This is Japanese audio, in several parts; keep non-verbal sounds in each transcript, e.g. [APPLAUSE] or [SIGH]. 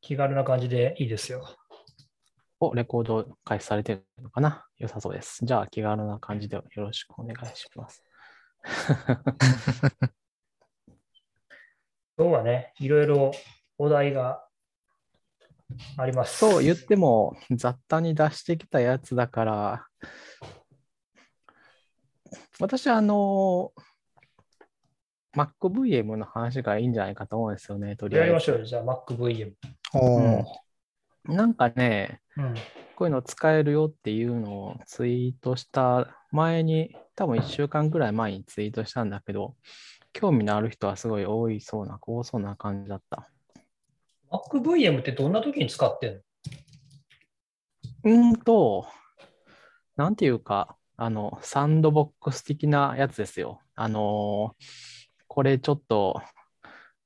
気軽な感じでいいですよ。お、レコード開始されてるのかな？良さそうです。じゃあ、気軽な感じでよろしくお願いします。[LAUGHS] 今日はね、いろいろお題があります。そう言っても、雑多に出してきたやつだから、私はあの、MacVM の話がいいんじゃないかと思うんですよね、とりあえず。やりましょうよ。じゃあ MacVM。おーなんかね、うん。こういうの使えるよっていうのをツイートした前に、多分1週間ぐらい前にツイートしたんだけど、興味のある人はすごい多いそうな、多そうな感じだった。MacVM ってどんな時に使ってんの？うーんと、なんていうか、あの、サンドボックス的なやつですよ。あのーこれちょっと、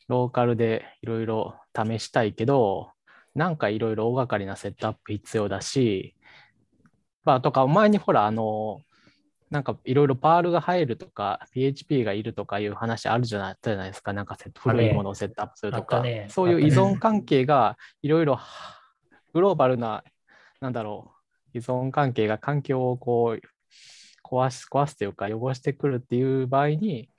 ローカルでいろいろ試したいけど、なんかいろいろ大掛かりなセットアップ必要だし、まあ、とか、前にほら、あのなんかいろいろ Perl が入るとか、PHP がいるとかいう話あるじゃないですか。なんかセット古いものをセットアップするとか。ね、そういう依存関係がいろいろグローバルな、なんだろう、依存関係が環境をこう壊す、壊すというか汚してくるっていう場合に、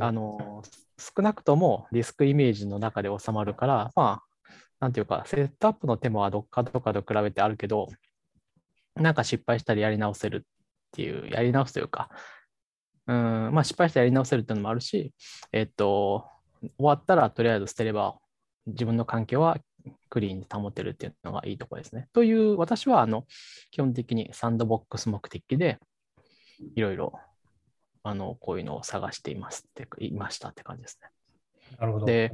あの、少なくともディスクイメージの中で収まるから、まあ、なんていうか、セットアップの手間はどっかとかと比べてあるけど、なんか失敗したりやり直せるっていう、やり直すというか、うん、まあ失敗してやり直せるっていうのもあるし、えっと、終わったらとりあえず捨てれば、自分の環境はクリーンに保てるっていうのがいいところですね。という、私はあの基本的にサンドボックス目的で、いろいろあのこういうのを探していますって、いましたって感じですね。なるほど。で、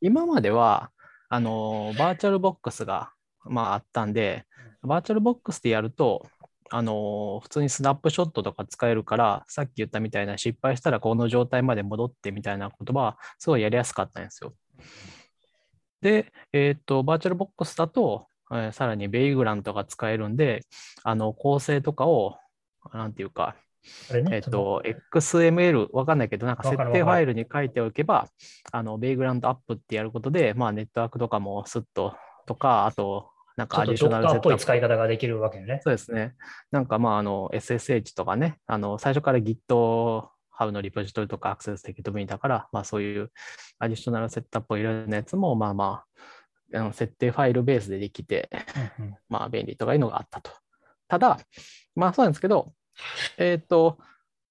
今までは、あの、 VirtualBox が、まあ、あったんで、 VirtualBox でやると、あの、普通にスナップショットとか使えるから、さっき言ったみたいな失敗したらこの状態まで戻ってみたいなことは、すごいやりやすかったんですよ。で、えっと、バーチャルボックスだと、えーさらにベイグラントが使えるんで、あの、構成とかを、なんていうか、ね、えっと、XML、わかんないけど、なんか設定ファイルに書いておけば、あの、ベイグラウンドアップってやることで、まあ、ネットワークとかもスッととか、あと、なんかアディショナルセット使い方ができるわけね。そうですね。なんかまあ、あの、SSH とかね、あの、最初から GitHub のリポジトリとかアクセスできる分だから、まあそういうアディショナルセットアップを入れるようなやつも、まあまあ、設定ファイルベースでできて、うんうんまあ便利とかいうのがあったと。ただ、まあそうなんですけど、えっ、と、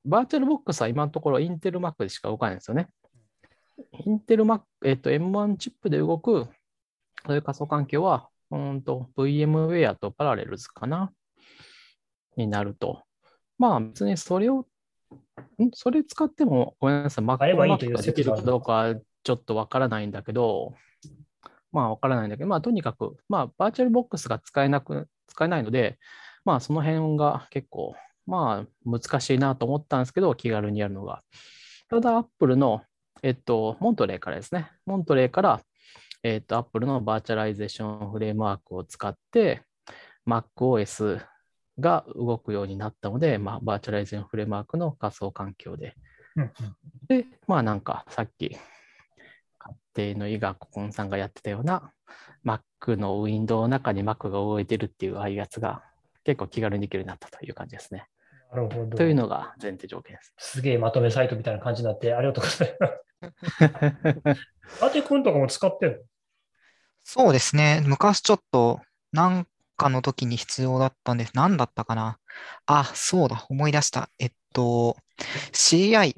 VirtualBox は今のところインテル Mac でしか動かないんですよね。インテル Mac、えっ、と、M1 チップで動く、そういう仮想環境は、うーんと、VMware と Parallels かな？になると。まあ別にそれを、ん？それ使っても、ごめんなさい、Mac 買えばいいというができるかどうかはちょっとわからないんだけど、まあわからないんだけど、まあとにかく、まあ VirtualBox が使えなく、使えないので、まあその辺が結構、まあ難しいなと思ったんですけど、気軽にやるのが。ただ、Apple の、えっと、 Monterey からですね。 Monterey から、えっと、Apple の Virtualization Framework を使って、MacOS が動くようになったので、まあ、 Virtualization Framework の仮想環境で。で、まあなんかさっき、家庭の伊賀ココンさんがやってたような、Mac のウィンドウの中に Mac が動いてるっていうああいうやつが結構気軽にできるようになったという感じですね。なるほど。というのが前提条件です。すげえまとめサイトみたいな感じになって、ありがとうございます。[LAUGHS] アテ君とかも使ってるそうですね。昔ちょっとなんかの時に必要だったんです。何だったかな？あ、そうだ。思い出した。えっと、CI、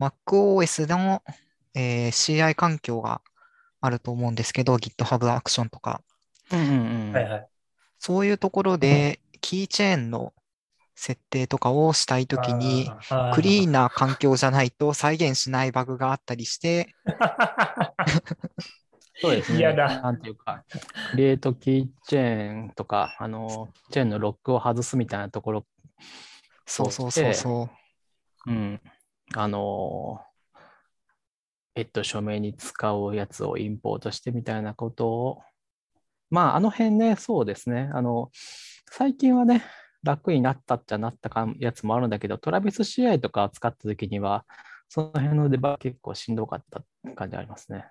MacOS の、えー CI 環境があると思うんですけど、GitHub アクションとか。うんうんうん。のはいはい。そういうところで、キーチェーンの設定とかをしたいときに、クリーンな環境じゃないと再現しないバグがあったりして、[LAUGHS] そうですね。嫌だなんていうか、クリエイトキーチェーンとか、あの、チェーンのロックを外すみたいなところ、そうそうそうそう。うん。あの、えっと、署名に使うやつをインポートしてみたいなことを、まあ、あの辺ね、そうですね。あの、最近はね、楽になったっちゃなったかやつもあるんだけど、トラビス CI とか使ったときには、その辺のデバ結構しんどかった感じありますね。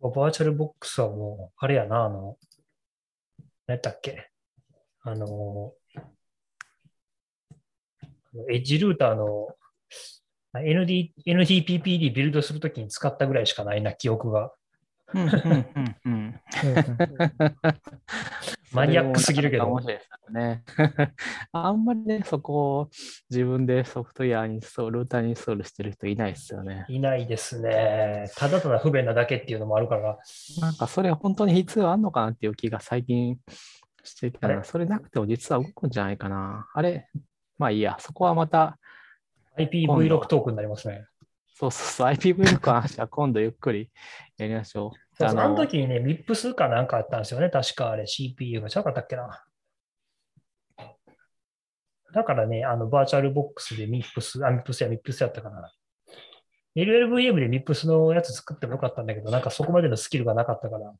バーチャルボックスはもう、あれやな、あの、何やったっけ？あの、エッジルーターの ND、NDPPD ビルドするときに使ったぐらいしかないな、記憶が。うんうんうんうん。マニアックすぎるけど面白いですよね。[LAUGHS] あんまりね、そこを自分でソフトウェアにインストール、ルーターにインストールしてる人いないですよね。いないですね。ただただ不便なだけっていうのもあるから、なんかそれ本当に必要あんのかなっていう気が最近してきたな。あれ？それなくても実は動くんじゃないかな。あれ？まあいいや、そこはまた、IPv6 トークになりますね。そうそうそう、IPv6 の話は [LAUGHS] 今度ゆっくりやりましょう。そうそうあのあの時にね、MIPS かなんかあったんですよね。確かあれ CPU がちゃうかったっけな。だからね、あの VirtualBox で MIPS、あ、MIPS や MIPS やったかな。LLVM で MIPS のやつ作ってもよかったんだけど、なんかそこまでのスキルがなかったから、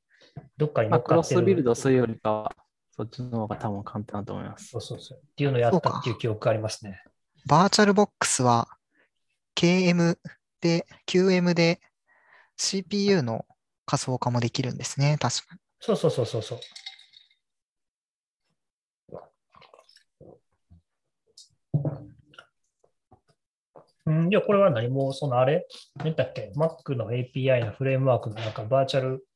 どっかに乗っかってる。スビルドするよりかは、そっちの方が多分簡単だと思いますそ。うそうそう。っていうのをやったっていう記憶がありますね。 VirtualBox は KM で、 QEMU で CPU の仮想化もできるんですね。確かに。そうそうそうそうそう。うん、いや、これは何も、そのあれ？何だっけ ?Mac の API のフレームワークのなんかバーチャル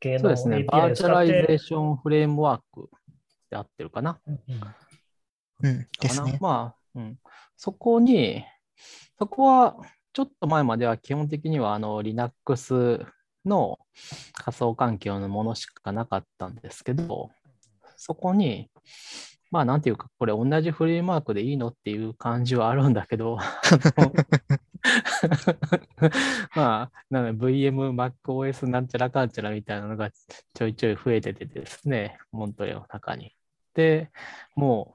系のそうですね、API バーチャライゼーて、ションフレームワークで合ってるかな？うんうんうん。ですね。まあ、うん。そこに、そこはちょっと前までは基本的にはあの Linux の仮想環境のものしかなかったんですけど、そこに、まあなんていうか、これ同じフレームワークでいいのっていう感じはあるんだけど、[LAUGHS] まあ、なので VM、MacOS なんちゃらかんちゃらみたいなのがちょいちょい増えててですね、 Monterey の中に。で、も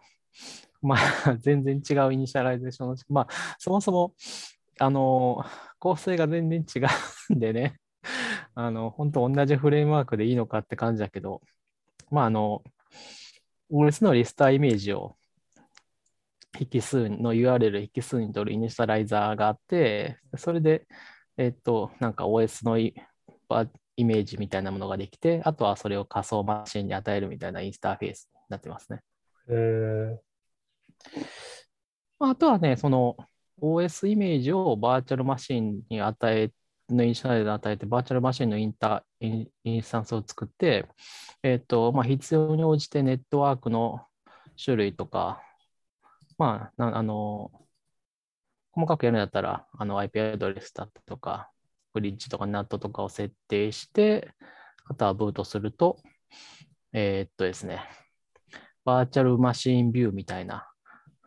う、まあ、全然違うイニシャライゼーションの、まあ、そもそも、あの、構成が全然違うんでね、あの、本当同じフレームワークでいいのかって感じだけど、まあ、あの、OS のリストアイメージを引数の URL 引数に取るイニシャライザーがあって、それで、えっと、なんか OS のイメージみたいなものができて、あとはそれを仮想マシンに与えるみたいなインターフェースになってますね。えー。まああとはね、その OS イメージをバーチャルマシンに与え、のイニシャライザーに与えて、バーチャルマシンのインタインスタンスを作って、えっと、まあ、必要に応じてネットワークの種類とか、まあ、なあの、細かくやるんだったら、あの IP アドレスだったとか、ブリッジとか NAT とかを設定して、あとはブートすると、えーっとですね、バーチャルマシンビューみたいな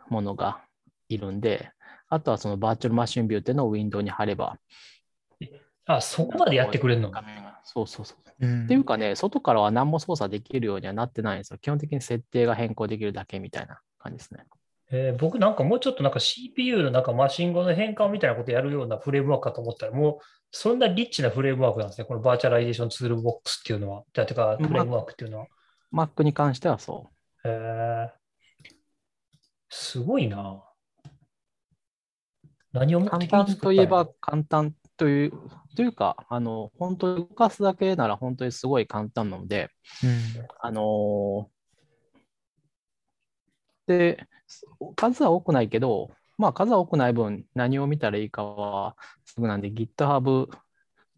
ものがいるんで、あとはそのバーチャルマシンビューっていうのをウィンドウに貼れば。あ、そこまでやってくれるの？画面がそうそうそう。うんっていうかね、外からは何も操作できるようにはなってないんですよ。基本的に設定が変更できるだけみたいな感じですね。えー僕なんかもうちょっとなんか CPU のなんかマシン語の変換みたいなことやるようなフレームワークかと思ったら、もうそんなリッチなフレームワークなんですね。このバーチャライゼーションツールボックスっていうのは。じゃあ、てか、フレームワークっていうのは。Mac に関してはそへーすごいな。何をう。目的簡単といえば簡単という、というか、あの、本当に動かすだけなら本当にすごい簡単なので、うんあのーで、数は多くないけど、まあ数は多くない分何を見たらいいかはすぐなんで GitHub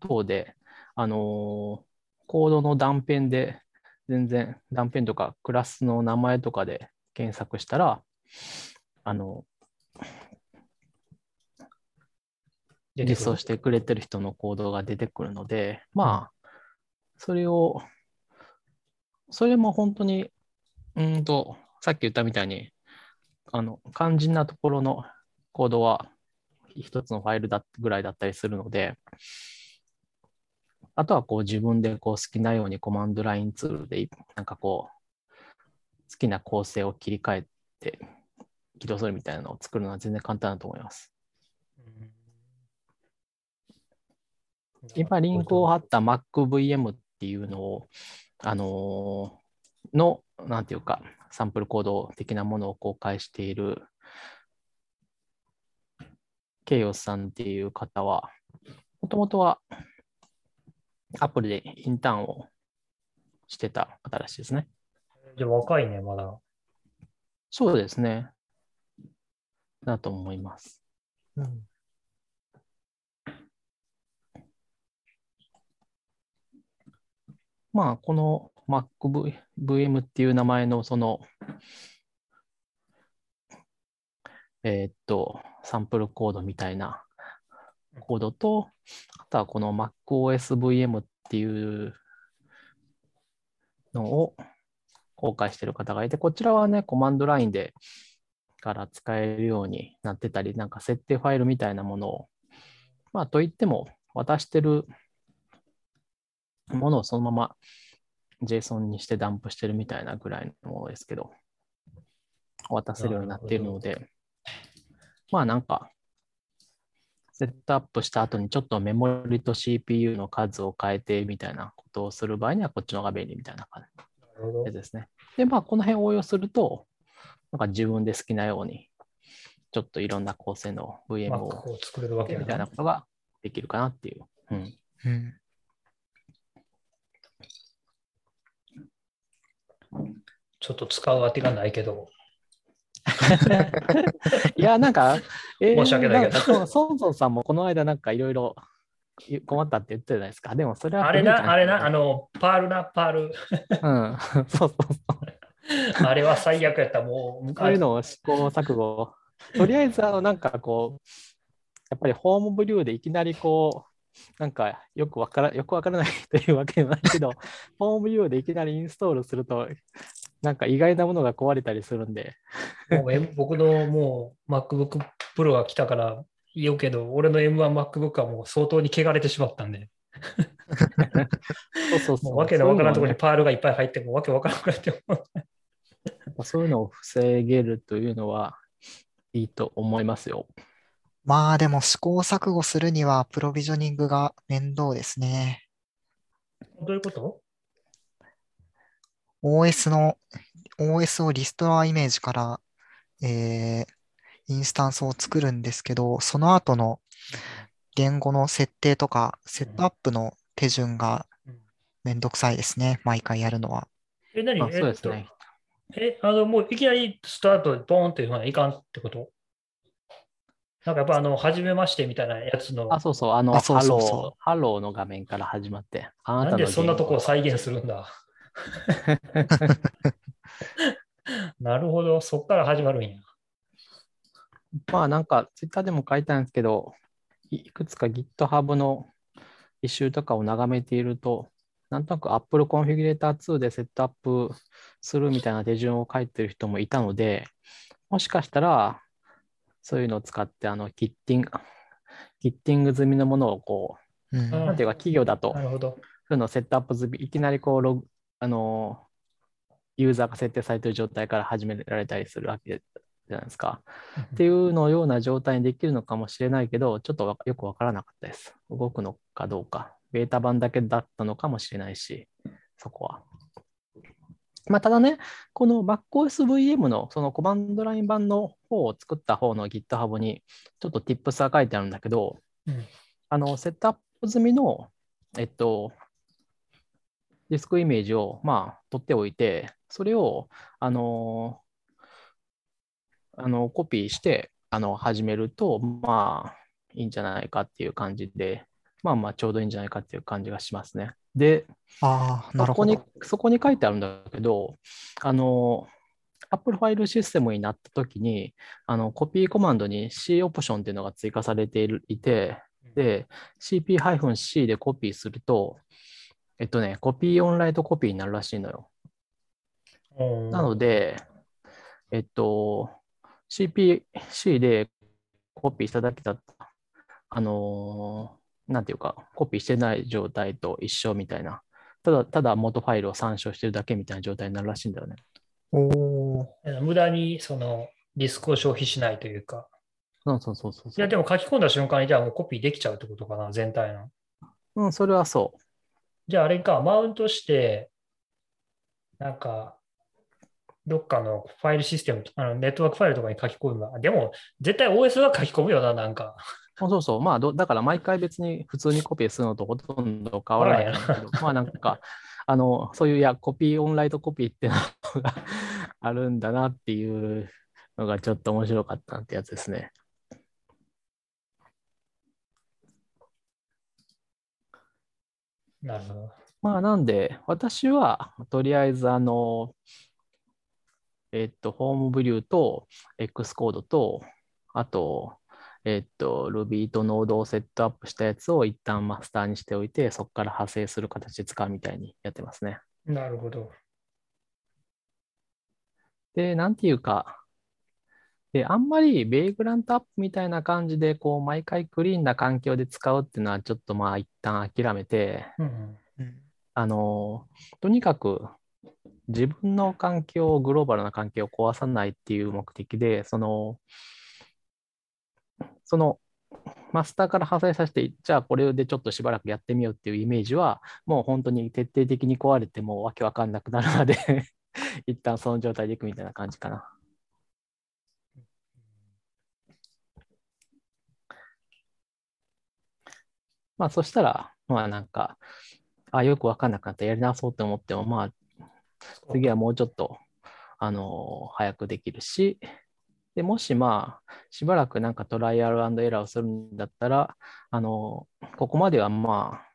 等で、あのーコードの断片で全然断片とかクラスの名前とかで検索したら、あの、出てくる実装してくれてる人のコードが出てくるので、まあ、それを、それも本当に、うーんと、さっき言ったみたいに、あの、肝心なところのコードは一つのファイルだぐらいだったりするので、あとはこう自分でこう好きなようにコマンドラインツールで、なんかこう、好きな構成を切り替えて起動するみたいなのを作るのは全然簡単だと思います。今、リンクを貼った MacVM っていうのを、あのーの、なんていうか、サンプルコード的なものを公開している、ケイオスさんっていう方は、もともとは、アプリでインターンをしてた方らしいですね。じゃあ若いね、まだ。そうですね。だと思います。うんまあ、この MacVM っていう名前のその、えーっと、サンプルコードみたいなコードと、あとはこの MacOSVM っていうのを公開している方がいて、こちらはね、コマンドラインでから使えるようになってたり、なんか設定ファイルみたいなものを、まあ、といっても渡してるものをそのまま JSON にしてダンプしてるみたいなぐらいのものですけど、渡せるようになっているので、まあなんか、セットアップした後にちょっとメモリと CPU の数を変えてみたいなことをする場合にはこっちの方が便利みたいな感じですね。で、まあこの辺を応用すると、なんか自分で好きなように、ちょっといろんな構成の VM を作れるわけやみたいなことができるかなっていう。うん。うんちょっと使う当てがないけど、[LAUGHS] いや、なんか、え申し訳ないけどソンソンさんもこの間なんかいろいろ困ったって言ってたじゃないですか。でもそれはあれな、あれな、いあの、パールな、パール。うん。そうそうそう。あれは最悪やった、もう。そういうのを試行錯誤。とりあえず、あの、なんかこう、やっぱりホームブリューでいきなりこう、なんかよくわからよくわからないというわけではないけど、[LAUGHS] ホームブリューでいきなりインストールすると、なんか意外なものが壊れたりするんで、もう僕のもう MacBook Pro が来たから言うけど、俺の M1MacBook はもう相当に汚れてしまったんで、[LAUGHS] そうそうそう。もうわけのわからんところにパールがいっぱい入って、もうわけわからなくなってそういうのを防げるというのはいいと思いますよ。まあでも試行錯誤するにはプロビジョニングが面倒ですね。どういうこと？OS の、OS をリストライメージから、えーインスタンスを作るんですけど、その後の言語の設定とか、セットアップの手順がうんめんどくさいですね。毎回やるのは。え、何？あそうですね。えあの、もういきなりスタートでボーンっていうふうにいかんってこと？なんかやっぱあの、初めましてみたいなやつの、あ、そうそう、あの、あそうそうそう。ハロー、ハローの画面から始まって、あなたのなんでそんなとこを再現するんだ。[LAUGHS] なるほど、そっから始まるんや。語まあなんか、ツイッターでも書いたんですけど、いいくつか GitHub の一周とかを眺めていると、なんとなく Apple Configurator 2でセットアップするみたいな手順を書いてる人もいたので、もしかしたら、そういうのを使って、あの、キッティング、キッティング済みのものをこうんう、なんていうか、企業だと、なるほど。そういうのをセットアップ済み、いきなりこうログ、あのーユーザーが設定されている状態から始められたりするわけじゃないですか。っていうのような状態にできるのかもしれないけど、ちょっとわよくわからなかったです。動くのかどうか。ベータ版だけだったのかもしれないし、そこは。まあ、ただね、この MacOSVM のそのコマンドライン版の方を作った方の GitHub にちょっと Tips が書いてあるんだけど、うんあの、セットアップ済みの、えっと、ディスクイメージを、まあ、取っておいて、それを、あの、あのコピーして、あの、始めると、まあ、いいんじゃないかっていう感じで、まあまあ、ちょうどいいんじゃないかっていう感じがしますね。で、ああ、なるそこにほど。、そこに書いてあるんだけど、あの、Apple ファイルシステムになったときに、あの、コピーコマンドに C オプションっていうのが追加されているいて、で、CP-C でコピーすると、えっとね、コピーオンライトコピーになるらしいのよ。うんなので、えっと、CPC でコピーしただけだった、あのーなんていうか、コピーしてない状態と一緒みたいな、ただ、ただ元ファイルを参照してるだけみたいな状態になるらしいんだよね。おー無駄にそのディスクを消費しないというか。そうそうそうそういや、でも書き込んだ瞬間にじゃあもうコピーできちゃうってことかな、全体の。うん、それはそう。じゃああれか、マウントして、なんか、どっかのファイルシステム、あのネットワークファイルとかに書き込むばでも、絶対 OS は書き込むよな、なんか。そうそう、まあど、だから毎回別に普通にコピーするのとほとんど変わらないんだけど、まあなんか、[LAUGHS] あの、そういう、いや、コピーオンライトコピーってのがあるんだなっていうのがちょっと面白かったってやつですね。なるほど。まあ、なんで、私は、とりあえず、あの、えっと、ホームブリューと X コードと、あと、えっと、Ruby と Node をセットアップしたやつを一旦マスターにしておいて、そこから派生する形で使うみたいにやってますね。なるほど。で、なんていうか、で、あんまりベイグラントアップみたいな感じで、こう、毎回クリーンな環境で使うっていうのは、ちょっとまあ、一旦諦めて、うんうんあの、とにかく自分の環境、グローバルな環境を壊さないっていう目的で、その、そのマスターから派生させて、じゃあこれでちょっとしばらくやってみようっていうイメージは、もう本当に徹底的に壊れて、もうわけわかんなくなるまで [LAUGHS] 一旦その状態でいくみたいな感じかな。まあそしたら、まあなんか、あよくわかんなくなったやり直そうと思っても、まあ次はもうちょっと、あの早くできるし、でもしまあ、しばらくなんかトライアルエラーをするんだったら、あのここまではまあ、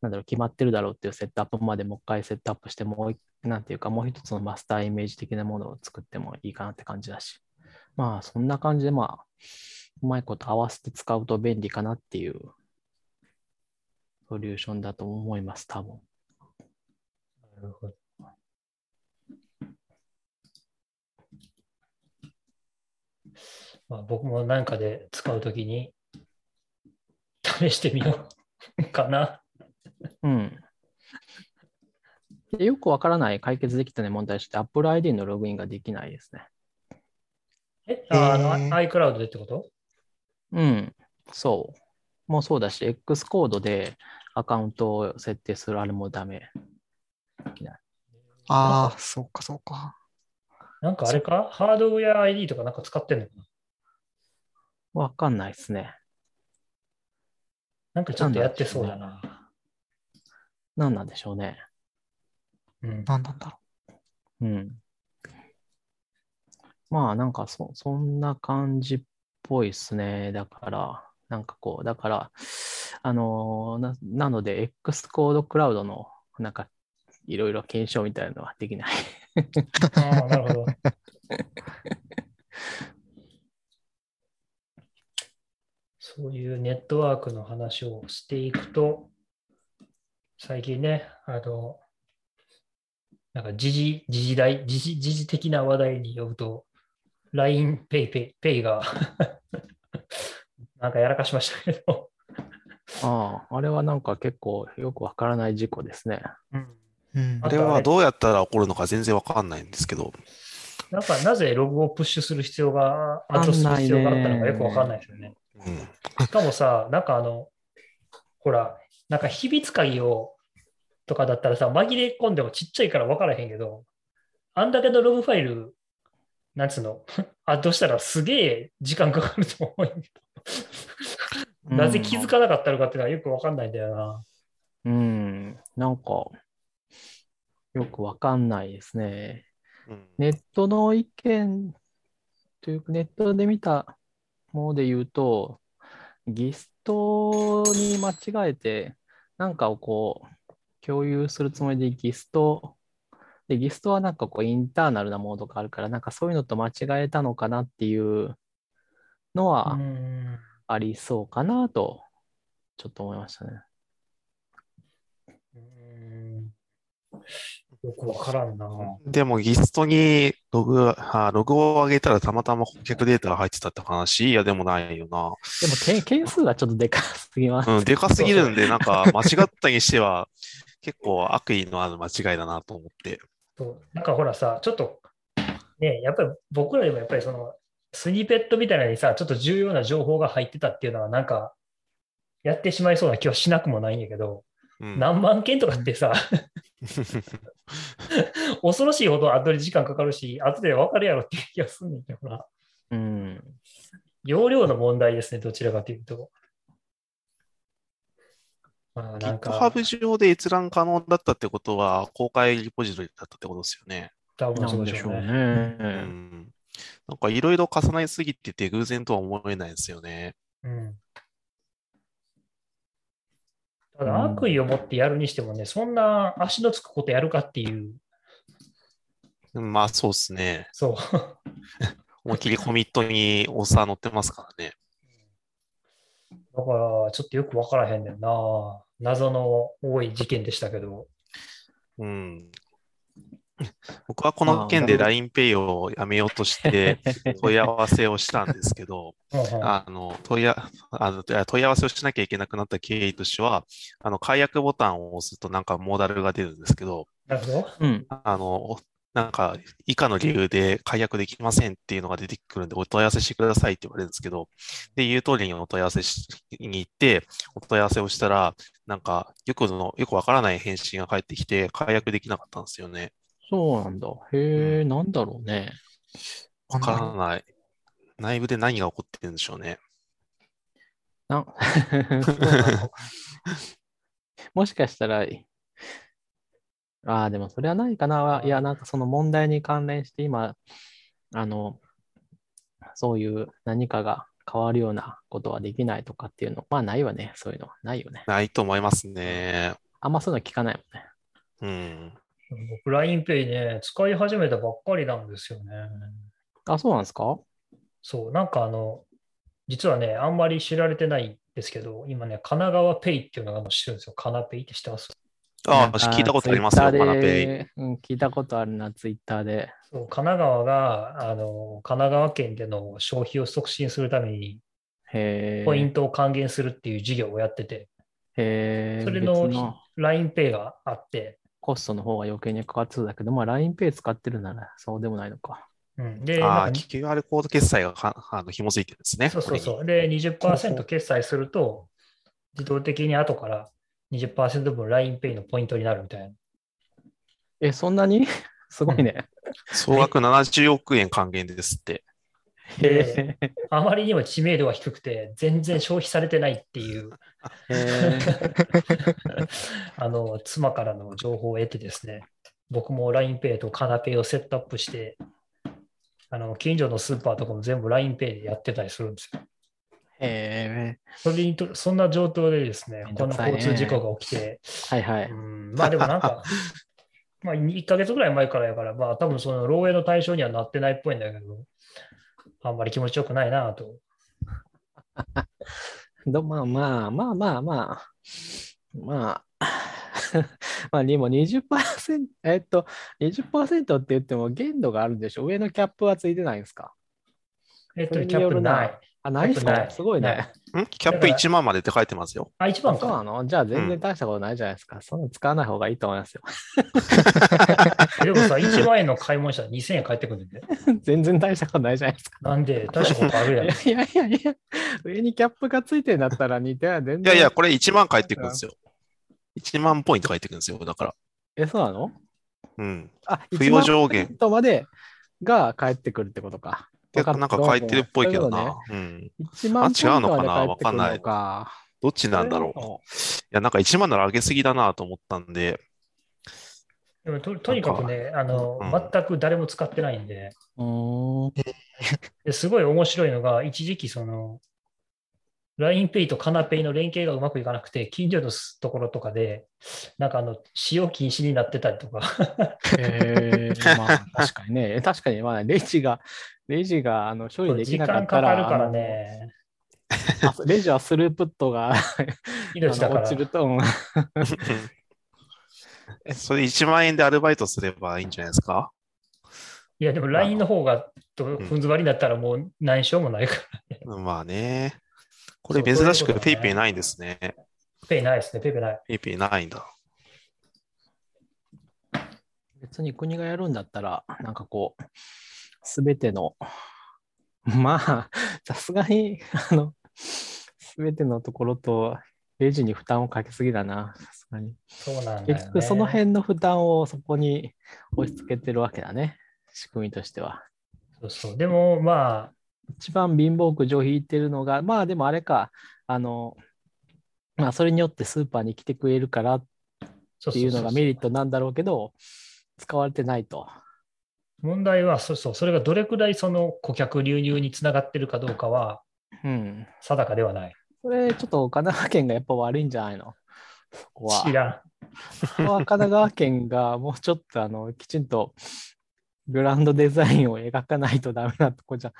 なんだろう、決まってるだろうっていうセットアップまでもう一回セットアップして、もう一、なんていうか、もう一つのマスターイメージ的なものを作ってもいいかなって感じだし。まあ、そんな感じで、まあ、うまいこと合わせて使うと便利かなっていうソリューションだと思います、多分。なるほど。まあ、僕もなんかで使うときに試してみよう [LAUGHS] かな。うん。でよくわからない解決できたね問題として Apple ID のログインができないですね。え、ああの、iCloud でってこと？うん。そう。もうそうだし、X コードでアカウントを設定するあれもダメ。できない。ああ、そうか、そうか。なんかあれか？ハードウェア ID とかなんか使ってんのかな？わかんないですね。なんかちょっとやってそうだな。何なんでしょうね。うん。なんなんだろうん。まあ、なんかそ、そんな感じっぽいですね。だから、なんかこう、だから、あのーな、なので、X コードクラウドの、なんか、いろいろ検証みたいなのはできない。ああ、なるほど。そういうネットワークの話をしていくと、最近ね、あの、なんか時事、時事代、時事、時事的な話題に及ぶと、LINE PayPay、Pay が [LAUGHS] なんかやらかしましたけど、ああ、あれはなんか結構よくわからない事故ですね。うん、う。うんああれはどうやったら起こるのか全然わかんないんですけど、なんかなぜログを push する必要が、 add する必要があったのかよくわかんないですよね。うん。しかもさ、なんかあの、ほら、なんか秘密鍵をとかだったらさ、紛れ込んでもちっちゃいから分からへんけど、あんだけのログファイル、なんつうの、[LAUGHS] あ、どうしたらすげえ時間かかると思うけど、なぜ気づかなかったのかっていうのはよく分かんないんだよな。うん、なんか、よくわかんないですね。うんネットの意見というか、ネットで見たもので言うと、ギストに間違えて、なんかをこう、共有するつもりでギスト、で、ギストはなんかこう、インターナルなモードがあるから、なんかそういうのと間違えたのかなっていうのうはん。ありそうかなと、ちょっと思いましたね。うんよく分からんな。でも、ギストにログ、あログを上げたらたまたま顧客データが入ってたって話？いや、でもないよな。でもけ、件数がちょっとでかすぎます。うん、でかすぎるんで、なんか [LAUGHS] 間違ったにしては結構悪意のある間違いだなと思って。そうなんかほらさ、ちょっと、ね、やっぱり僕らでもやっぱりその、スニペットみたいなのにさ、ちょっと重要な情報が入ってたっていうのは、なんか、やってしまいそうな気はしなくもないんやけど、うん、何万件とかってさ、[LAUGHS] 恐ろしいほど後で時間かかるし、後で分かるやろっていう気がするんだけどな。うん。容量の問題ですね、どちらかというと。まあ、なんか、GitHub 上で閲覧可能だったってことは、公開リポジトリだったってことですよね。多分なんでしょうそうでしょうね。うね。ん。なんかいろいろ重なりすぎてて偶然とは思えないですよね。うん。ただ、悪意を持ってやるにしてもね、そんな足のつくことやるかっていう、うんまあそうですね。そう。[LAUGHS] 思いっきりコミットにオーサー乗ってますからね。だから、ちょっとよくわからへんねんな。謎の多い事件でしたけど。うん。[LAUGHS] 僕はこの件で LINEPay をやめようとして [LAUGHS] 問い合わせをしたんですけど、[LAUGHS] あの問いああの問い合わせをしなきゃいけなくなった経緯としては、あの解約ボタンを押すとなんかモーダルが出るんですけど、なるほど。うん。あの、なんか以下の理由で解約できませんっていうのが出てくるんで、お問い合わせしてくださいって言われるんですけど、で、言う通りにお問い合わせしに行って、お問い合わせをしたら、なんかよくの、よくわからない返信が返ってきて、解約できなかったんですよね。そうなんだ。へえ、なんだろうね。わからない。内部で何が起こってるんでしょうね。な [LAUGHS] もしかしたら、ああ、でもそれはないかな。いや、なんかその問題に関連して今、あの、そういう何かが変わるようなことはできないとかっていうの、まあないわね。そういうのはないよね。ないと思いますね。あんまそういうの聞かないもんね。うん。僕、LINEPay ね、使い始めたばっかりなんですよね。あ、そうなんですか？そう、なんかあの、実はね、あんまり知られてないんですけど、今ね、神奈川ペイっていうのが知ってるんですよ。カナペイって知ってます？ああ、聞いたことありますよ、ツイッターマナペイ。で、うん、聞いたことあるな、ツイッターで。そう神奈川が、あの、神奈川県での消費を促進するために。ポイントを還元するっていう事業をやってて、へえ。それ別の LINEPay があって、コストの方が余計にかかってそうだけど、まあ LINEPay 使ってるならそうでもないのか。うん、で、あ QR コード決済がかあの紐づいてるんですね。そうそうこそう。で、20%決済すると、自動的に後から20%分 LINEPay のポイントになるみたいな。え、そんなに？[LAUGHS] すごいね。総額70億円還元ですって。であまりにも知名度が低くて、全然消費されてないっていう。[LAUGHS] あの、妻からの情報を得てですね、僕も LINEPay とカナペイをセットアップして、あの、近所のスーパーとかも全部 LINEPay でやってたりするんですよ。へえ。それにと、そんな状況でですねこんな交通事故が起きて、はいはい。うん、まあでもなんか、[LAUGHS] まあ1ヶ月ぐらい前からやから、まあ多分その漏洩の対象にはなってないっぽいんだけど、あんまり気持ちよくないなと。[LAUGHS] どまあまあまあまあまあ。まあ。まあ、[LAUGHS] でも20%、えっと、20%って言っても限度があるんでしょ？上のキャップはついてないんですか？えっと、キャップない。あ、ないっすキャップないかすごいね。ん？キャップ1万までって書いてますよ。あ、一番そうなか。のじゃあ全然大したことないじゃないですか。そんなの使わない方がいいと思いますよ。[LAUGHS] でもさ、1万円の買い物したら2000円返ってくるんで。全然大したことないじゃないですか。なんで、大したことあるやん。いやいやいや上にキャップがついてんだったら似ては全然。いやいや、これ1万返ってくるんですよ。1万ポイント返ってくるんですよ。だから。え、そうなの？うん。あ、付与上限1万ポイントまでが返ってくるってことか。結構なんか書いてるっぽいけどな。うん。ことね。1万ポイントあ違うのかなわかんない。どっちなんだろう。いや、なんか1万なら上げすぎだなと思ったんで、でもととにかくね、あの、うん全く誰も使ってないんでうーん。ですごい面白いのが、一時期その、LINEPay とカナペイの連携がうまくいかなくて、近所のところとかで、なんかあの、使用禁止になってたりとか、えー、[LAUGHS] まあ確かにね。確かに、まあレジが、レジがあの処理でき時なか間かったら、かるからね、レジはスループットがあ命だからの落ち。ると、うんそれ1万円でアルバイトすればいいんじゃないですか？いや、でも LINE の方が、とふん詰まりになったらもう何しようもないから。まあね。これ珍しくそういうことだね PayPay ないんですね。ペイないですね、 PayPay ない。PayPay ないんだ。別に国がやるんだったら、なんかこう、すべての、[LAUGHS] まあ、さすがに、あの、すべてのところと、レジに負担をかけすぎだな、さすがに。そうなんだよ、ね。結局、その辺の負担をそこに押し付けてるわけだね、仕組みとしては。そうそう。でも、まあ、一番貧乏くじを引いてるのが、まあでもあれか、あの、まあそれによってスーパーに来てくれるからっていうのがメリットなんだろうけど、使われてないと。問題は、そうそう、それがどれくらいその顧客流入につながってるかどうかはうん。定かではない。それちょっと神奈川県がやっぱ悪いんじゃないの？そこは。知らん。神奈川県がもうちょっとあのきちんとグランドデザインを描かないとダメなとこじゃ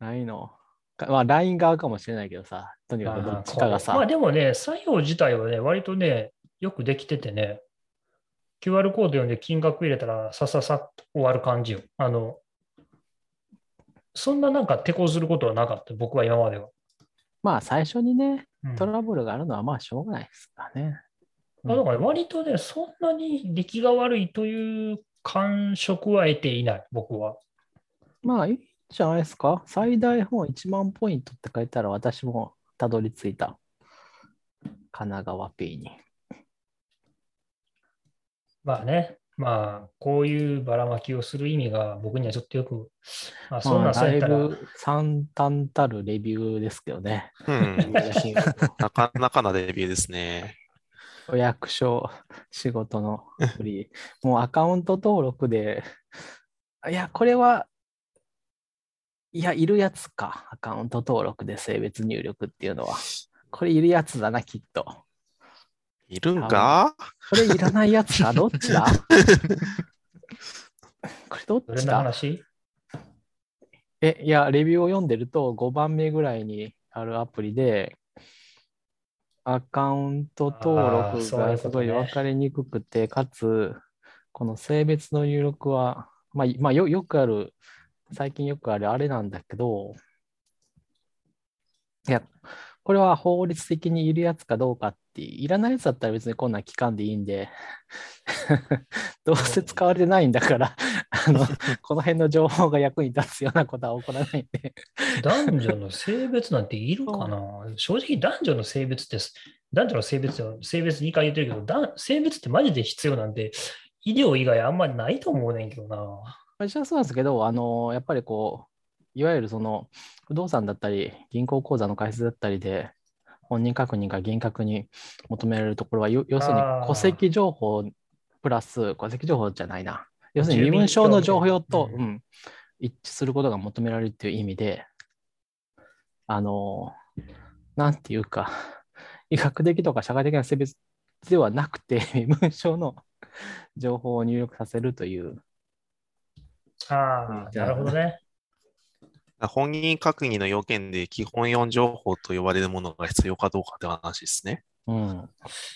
ないの。かまあ、LINE 側かもしれないけどさ、とにかくどっちかがさ。まあでもね、作業自体はね、割とね、よくできててね、QR コード読んで金額入れたらさささっと終わる感じよ。あの、そんななんか手こずることはなかった、僕は今までは。まあ最初にね、うんトラブルがあるのはまあしょうがないですからね。まあだから割とね、そんなに出来が悪いという感触は得ていない、僕は。まあいいんじゃないですか？最大本1万ポイントって書いたら私もたどり着いた。神奈川 P に。まあね、まあ、こういうばらまきをする意味が僕にはちょっとよく、まあ、そんまあ、なんそうだいぶ惨憺たるレビューですけどね。うん。私なかなかなレビューですね。お役所仕事のフリー。もうアカウント登録で、いや、これは、いや、いるやつか。アカウント登録で性別入力っていうのは。これいるやつだな、きっと。いるんか？これいらないやつか [LAUGHS] どっちだ？これどっちだ？話？え、いや、レビューを読んでると5番目ぐらいにあるアプリで、アカウント登録がすごい分かりにくくて、かつ、この性別の入力は、まあ、まあ、よよくある、最近よくあるあれなんだけど、いや、これは法律的にいるやつかどうかって、いらないやつだったら別にこんなん期間でいいんで、[LAUGHS] どうせ使われてないんだから、あの、[LAUGHS] この辺の情報が役に立つようなことは起こらないんで。男女の性別なんているかな？正直男女の性別って、男女の性別は性別2回言ってるけど、だ性別ってマジで必要なんで、医療以外あんまりないと思うねんけどな。私はそうなんですけど、あの、やっぱりこう、いわゆるその、不動産だったり、銀行口座の開設だったりで、本人確認が厳格に求められるところは、よ要するに戸籍情報プラス、戸籍情報じゃないな。要するに身分証の情報と、ううん。ん、一致することが求められるっていう意味で、あの、なんていうか、医学的とか社会的な性別ではなくて、身分証の情報を入力させるという、ああ、なるほどね。本人確認の要件で基本4情報と呼ばれるものが必要かどうかって話ですね。うん、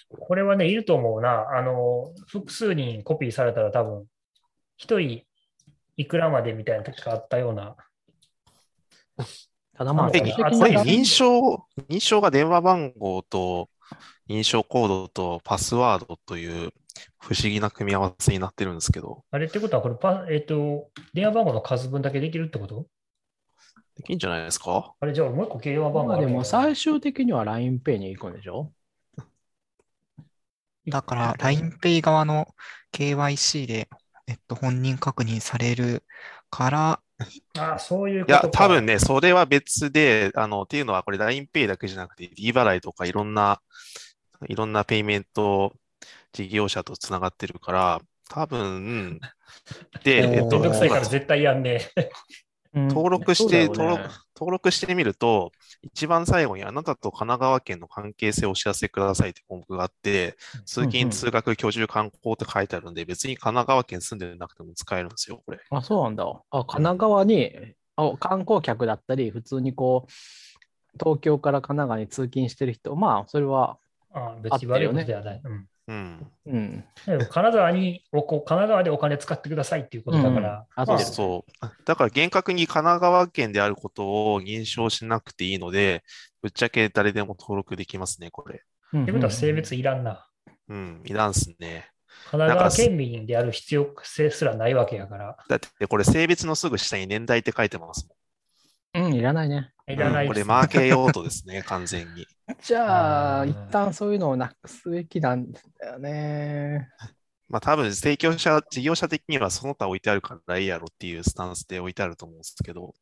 これはね、いると思うな。あの、複数人コピーされたら多分、一人いくらまでみたいな時があったような。ただまあ、これ認証、認証が電話番号と認証コードとパスワードという不思議な組み合わせになってるんですけど、あれってことは、これパ、えっ、と、電話番号の数分だけできるってこと？できんじゃないですか？あれ、じゃあもう一個電話番号まあでも最終的には LINEPay に行くんでしょ？だから、LINEPay 側の KYC で、えっと、本人確認されるから、ああ、そういういや、ことか。多分ね、それは別で、あの、っていうのはこれ LINEPay だけじゃなくて D 払いとかいろんな、いろんなペイメント事業者とつながってるから、多分、で、[LAUGHS] えっとめんどくさいから絶対やんねえ。登録して、ね登録、登録してみると、一番最後にあなたと神奈川県の関係性をお知らせくださいって項目があって、通勤、通学、居住、観光って書いてあるんで、別に神奈川県住んでなくても使えるんですよ、これ。あ、そうなんだ。あ、神奈川にあ観光客だったり、普通にこう、東京から神奈川に通勤してる人、まあ、それは、ああ別に悪いことではない。うんうん。うん。でも金沢におこ、神奈川でお金使ってくださいっていうことだから、うんあまあそう。だから厳格に神奈川県であることを認証しなくていいので、ぶっちゃけ誰でも登録できますね、これ。うんってことは性別いらんな。うん、いらんっすね。神奈川県民である必要性すらないわけやから、だってこれ性別のすぐ下に年代って書いてますうん、いらないね。いらない。これマーケ用途ですね、[LAUGHS] 完全に。じゃあ、うん一旦そういうのをなくすべきなんだよね。まあ多分提供者、事業者的にはその他置いてあるからいいやろっていうスタンスで置いてあると思うんですけど、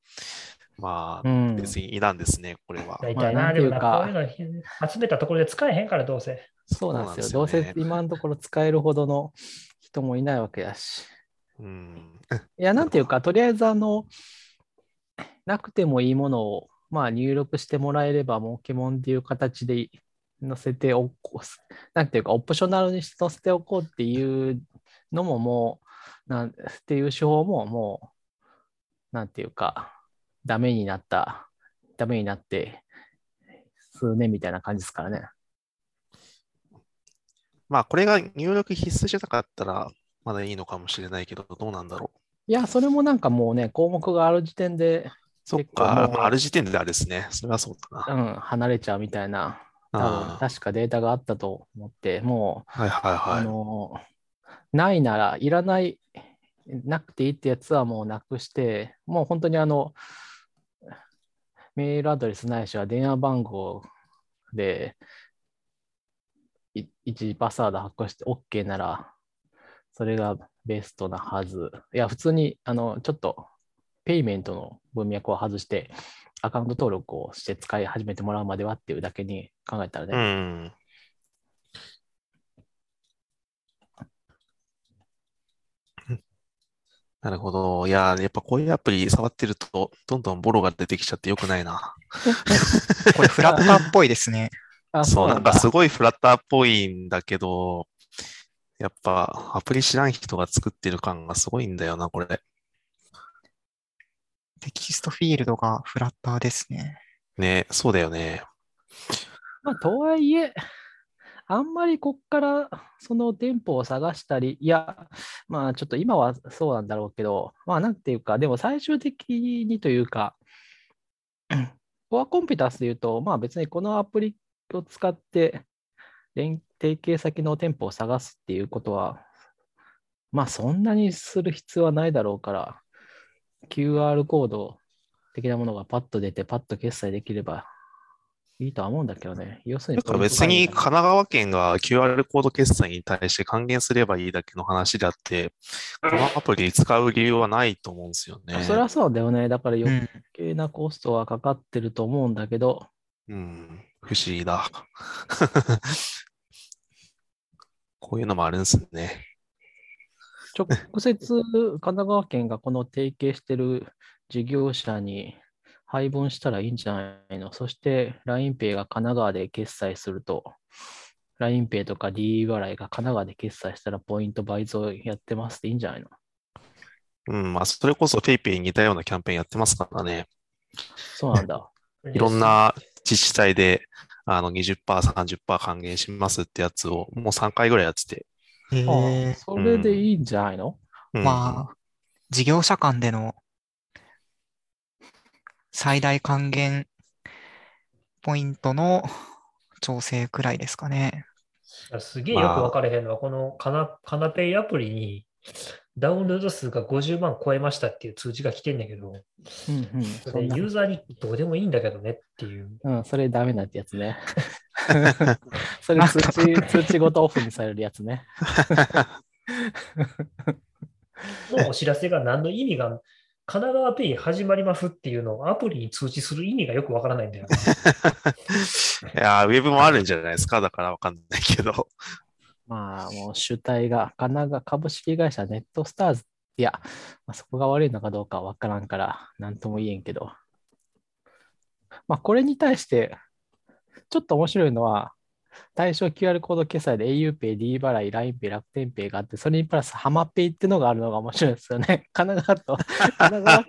まあ、うん別にいらんですね、これは。大体な、でもな、ていうかこういうの集めたところで使えへんから、どうせ。そうなんですよ。すよねせ今のところ使えるほどの人もいないわけだし。うん。いや、なんていうか、とりあえず、あの、なくてもいいものを、まあ、入力してもらえれば、モケモンっていう形で載せておこう、なんていうか、オプショナルに載せておこうっていうのももう、なんっていう手法ももう、なんていうか、ダメになった、ダメになって、数年みたいな感じですからね。まあ、これが入力必須じゃなかったら、まだいいのかもしれないけど、どうなんだろう。いや、それもなんかもうね、項目がある時点で、そっか、まあ、ある時点であれですね。それはそうだな。うん、離れちゃうみたいな、確かデータがあったと思って、もう、はいはいあはい。の、ないなら、いらない、なくていいってやつはもうなくして、もう本当にあの、メールアドレスないしは電話番号で、い一時パスワード発行して OK なら、それがベストなはず。いや、普通に、あの、ちょっと、ペイメントの文脈を外して、アカウント登録をして使い始めてもらうまではっていうだけに考えたらね、うん。なるほど。いや、やっぱこういうアプリ触ってると、どんどんボロが出てきちゃってよくないな。[LAUGHS] これフラッターっぽいですね。[LAUGHS] あそう、なんかだすごいフラッターっぽいんだけど、やっぱアプリ知らん人が作ってる感がすごいんだよな、これ。テキストフィールドがフラッターですね。ね、そうだよね。まあ、とはいえ、あんまりこっからその店舗を探したり、いや、まあちょっと今はそうなんだろうけど、まあなんていうか、でも最終的にというか、コアコンピュタンスで言うと、まあ別にこのアプリを使って連提携先の店舗を探すっていうことは、まあそんなにする必要はないだろうから、QR コード的なものがパッと出て、パッと決済できればいいとは思うんだけどね。要するになんか別に神奈川県が QR コード決済に対して還元すればいいだけの話であって、このアプリ使う理由はないと思うんですよね。それはそうだよね。だから余うん。計なコストはかかってると思うんだけど、うん、不思議だ。[LAUGHS] こういうのもあるんですね。直接神奈川県がこの提携してる事業者に配分したらいいんじゃないの？そして LINEPay が神奈川で決済すると、LINEPay とか D 払いが神奈川で決済したらポイント倍増やってますっていいんじゃないの？うん、まあ、それこそ PayPay に似たようなキャンペーンやってますからね。そうなんだ。[LAUGHS] いろんな自治体で、あの20%、30%還元しますってやつをもう3回ぐらいやってて。えあーそれでいいんじゃないの、うん。まあ、事業者間での最大還元ポイントの調整くらいですかね。すげえよく分かれへんのは、このカナカナペイアプリにダウンロード数が50万超えましたっていう通知が来てんだけど、うんうん。それユーザーにどうでもいいんだけどねっていう。うん、それダメなってやつね。[LAUGHS] それ通知、通知ごとオフにされるやつね。のお知らせが何の意味が、神奈川ペイ始まりますっていうのをアプリに通知する意味がよくわからないんだよな。[LAUGHS] いやー、ウェブもあるんじゃないですか？だからわかんないけど。まあ、もう主体が神奈川株式会社ネットスターズ。いや、まあ、そこが悪いのかどうかわからんから、なんとも言えんけど。まあ、これに対して、ちょっと面白いのは、対象 QR コード決済で auPay、D 払い、LINEPay、楽天ペイがあって、それにプラスハマペイってのがあるのが面白いですよね。[LAUGHS] 神奈川と、神奈川、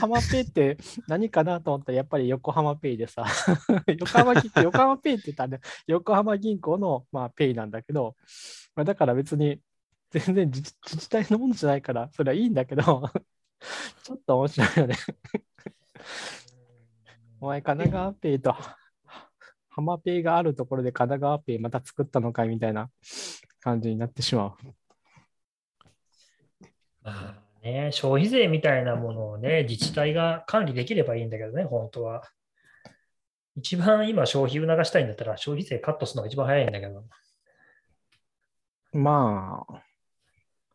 ハマペイって何かなと思ったら、やっぱり横浜ペイでさ、[LAUGHS] 横浜銀横浜ペイって言ったら、ね、横浜銀行の、まあ、ペイなんだけど、まあ、だから別に全然自治自治体のものじゃないから、それはいいんだけど、ちょっと面白いよね。お前、神奈川ペイとハマペイがあるところで神奈川ペイまた作ったのかいみたいな感じになってしまう。まあね、消費税みたいなものをね、自治体が管理できればいいんだけどね、本当は。一番今消費促したいんだったら消費税カットするのが一番早いんだけど、まあ、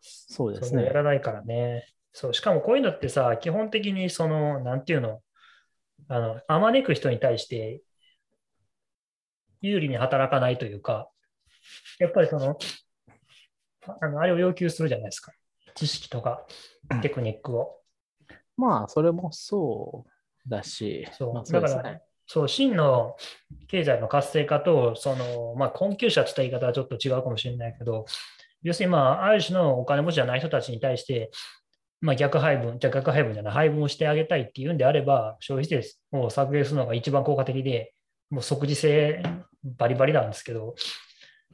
そうですね。やらないからね。そう、しかもこういうのってさ、基本的にその、なんていうの、あの、あまねく人に対して有利に働かないというか、やっぱりその、あのあれを要求するじゃないですか。知識とかテクニックを。まあ、それもそうだし、そうまあだからですね。そう、真の経済の活性化と、その、まあ、困窮者って言った言い方はちょっと違うかもしれないけど、要するに、まあ、ある種のお金持ちじゃない人たちに対して、まあ、逆配分、じゃあ逆配分じゃない、配分をしてあげたいっていうんであれば、消費税を削減するのが一番効果的で、もう即時性バリバリなんですけど、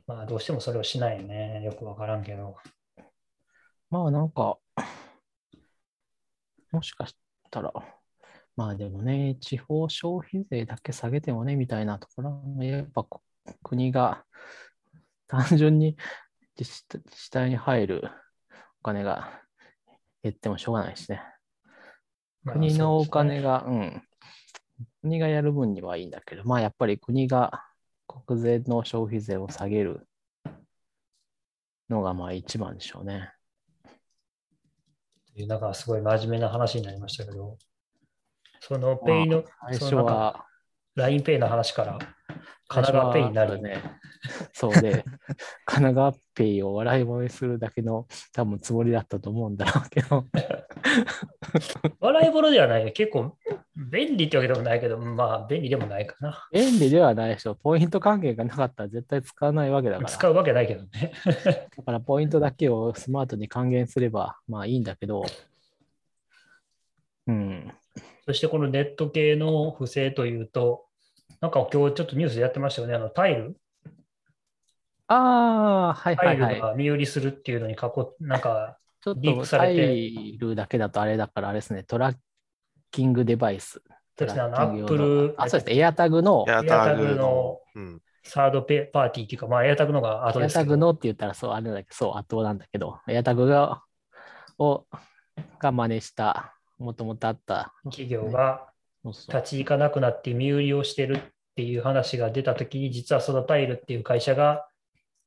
まあ、どうしてもそれをしないよね。よくわからんけど。まあなんか、もしかしたら、まあでもね、地方消費税だけ下げてもね、みたいなところは、やっぱこ国が単純に自治体に入るお金が減ってもしょうがないしね。まあ国のお金が、うん、国がやる分にはいいんだけど、まあやっぱり国が国税の消費税を下げるのがまあ一番でしょうね。なんかすごい真面目な話になりましたけど、そのペイの、最初は、LINEPay の話から、神奈川ペイになり、ね。そうで、[LAUGHS] 神奈川ペイを笑い物にするだけの多分つもりだったと思うんだろうけど、[LAUGHS] 笑い物ではないよ。結構便利ってわけでもないけど、まあ便利でもないかな。便利ではないでしょ。ポイント関係がなかったら絶対使わないわけだから。使うわけないけどね。[LAUGHS] だからポイントだけをスマートに還元すればまあいいんだけど、うん。そしてこのネット系の不正というと、なんか今日ちょっとニュースでやってましたよね。あのタイル、ああ、はいタイルはいはい。が身売りするっていうのに囲っなんか、ちょっリーとタクされてイルだけだとあれだからあれですね、トラッキングデバイス。そうですね、あのトラッキング用 Apple あ、そうですね、エアタグの、エアエアタタググの。サードペパーティーっていうか、まあエアタグのが後エアですけどタグのって言ったらそう、あれだけど、そう、後なんだけど、エアタグが、を、が真似した、もともとあった。企業がそうそう立ち行かなくなって身売りをしてるっていう話が出たときに、実はそのタイルっていう会社が、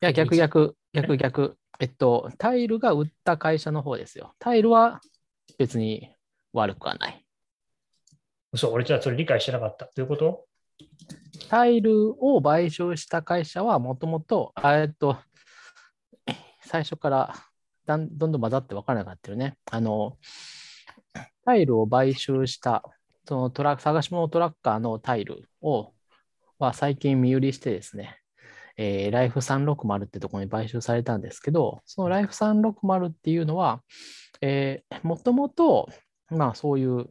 いや、逆逆、逆逆。えっと、タイルが売った会社の方ですよ。タイルは別に悪くはない。嘘、俺じゃあそれ理解してなかった。どういうこと？タイルを買収した会社はもともと、あえっと、最初からだんどんどん混ざって分からなくなってるね。あの、タイルを買収した、そのトラ探し物トラッカーのタイルを、は最近身売りしてですね、えーライフ360ってところに買収されたんですけど、そのライフ360っていうのは、えー、もともと、まあそういう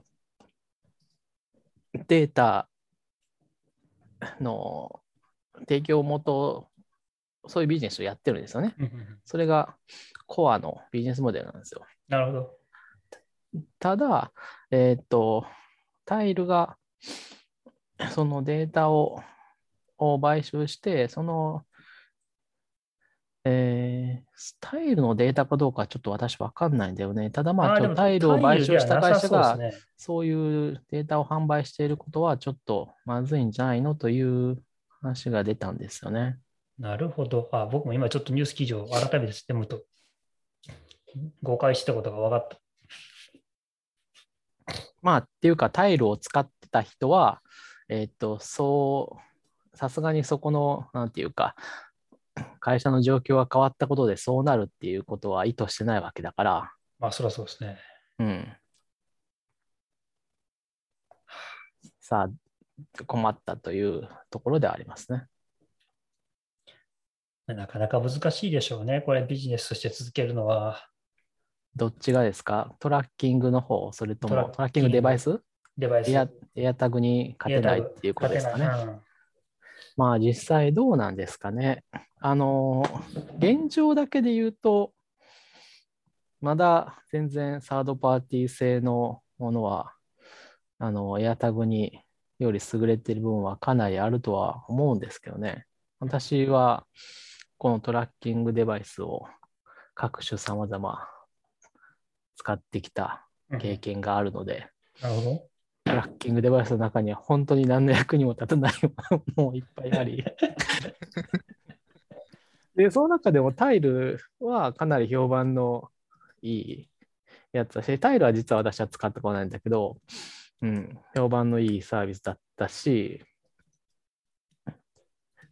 データの提供元、そういうビジネスをやってるんですよね。それがコアのビジネスモデルなんですよ。なるほど。ただ、えーっと、タイルがそのデータをを買収して、その、えータイルのデータかどうかはちょっと私わかんないんだよね。ただまあ、ーでもちょタイルを買収した会社がそういうデータを販売していることはちょっとまずいんじゃないのという話が出たんですよね。なるほど。あ、僕も今ちょっとニュース記事を改めて読むと、誤解してたことが分かった。まあ、っていうか、タイルを使ってた人は、えっと、そう、さすがにそこの、なんていうか、会社の状況が変わったことでそうなるっていうことは意図してないわけだから、まあ、そりゃそうですね。うん。さあ、困ったというところではありますね。なかなか難しいでしょうね。これビジネスとして続けるのは、どっちがですか？トラッキングの方、それともトラッキングデバイス？デバイス。エアエアタグに勝てないっていうことですかね。まあ実際どうなんですかね。あの、現状だけで言うと、まだ全然サードパーティー製のものは、あの、エアタグにより優れている部分はかなりあるとは思うんですけどね。私は、このトラッキングデバイスを各種様々使ってきたうん経験があるので、なるほど。トラッキングデバイスの中には本当に何の役にも立たないものもいっぱいあり。[LAUGHS] で、その中でもタイルはかなり評判のいいやつだし、タイルは実は私は使ったことないんだけど、うん、評判のいいサービスだったし、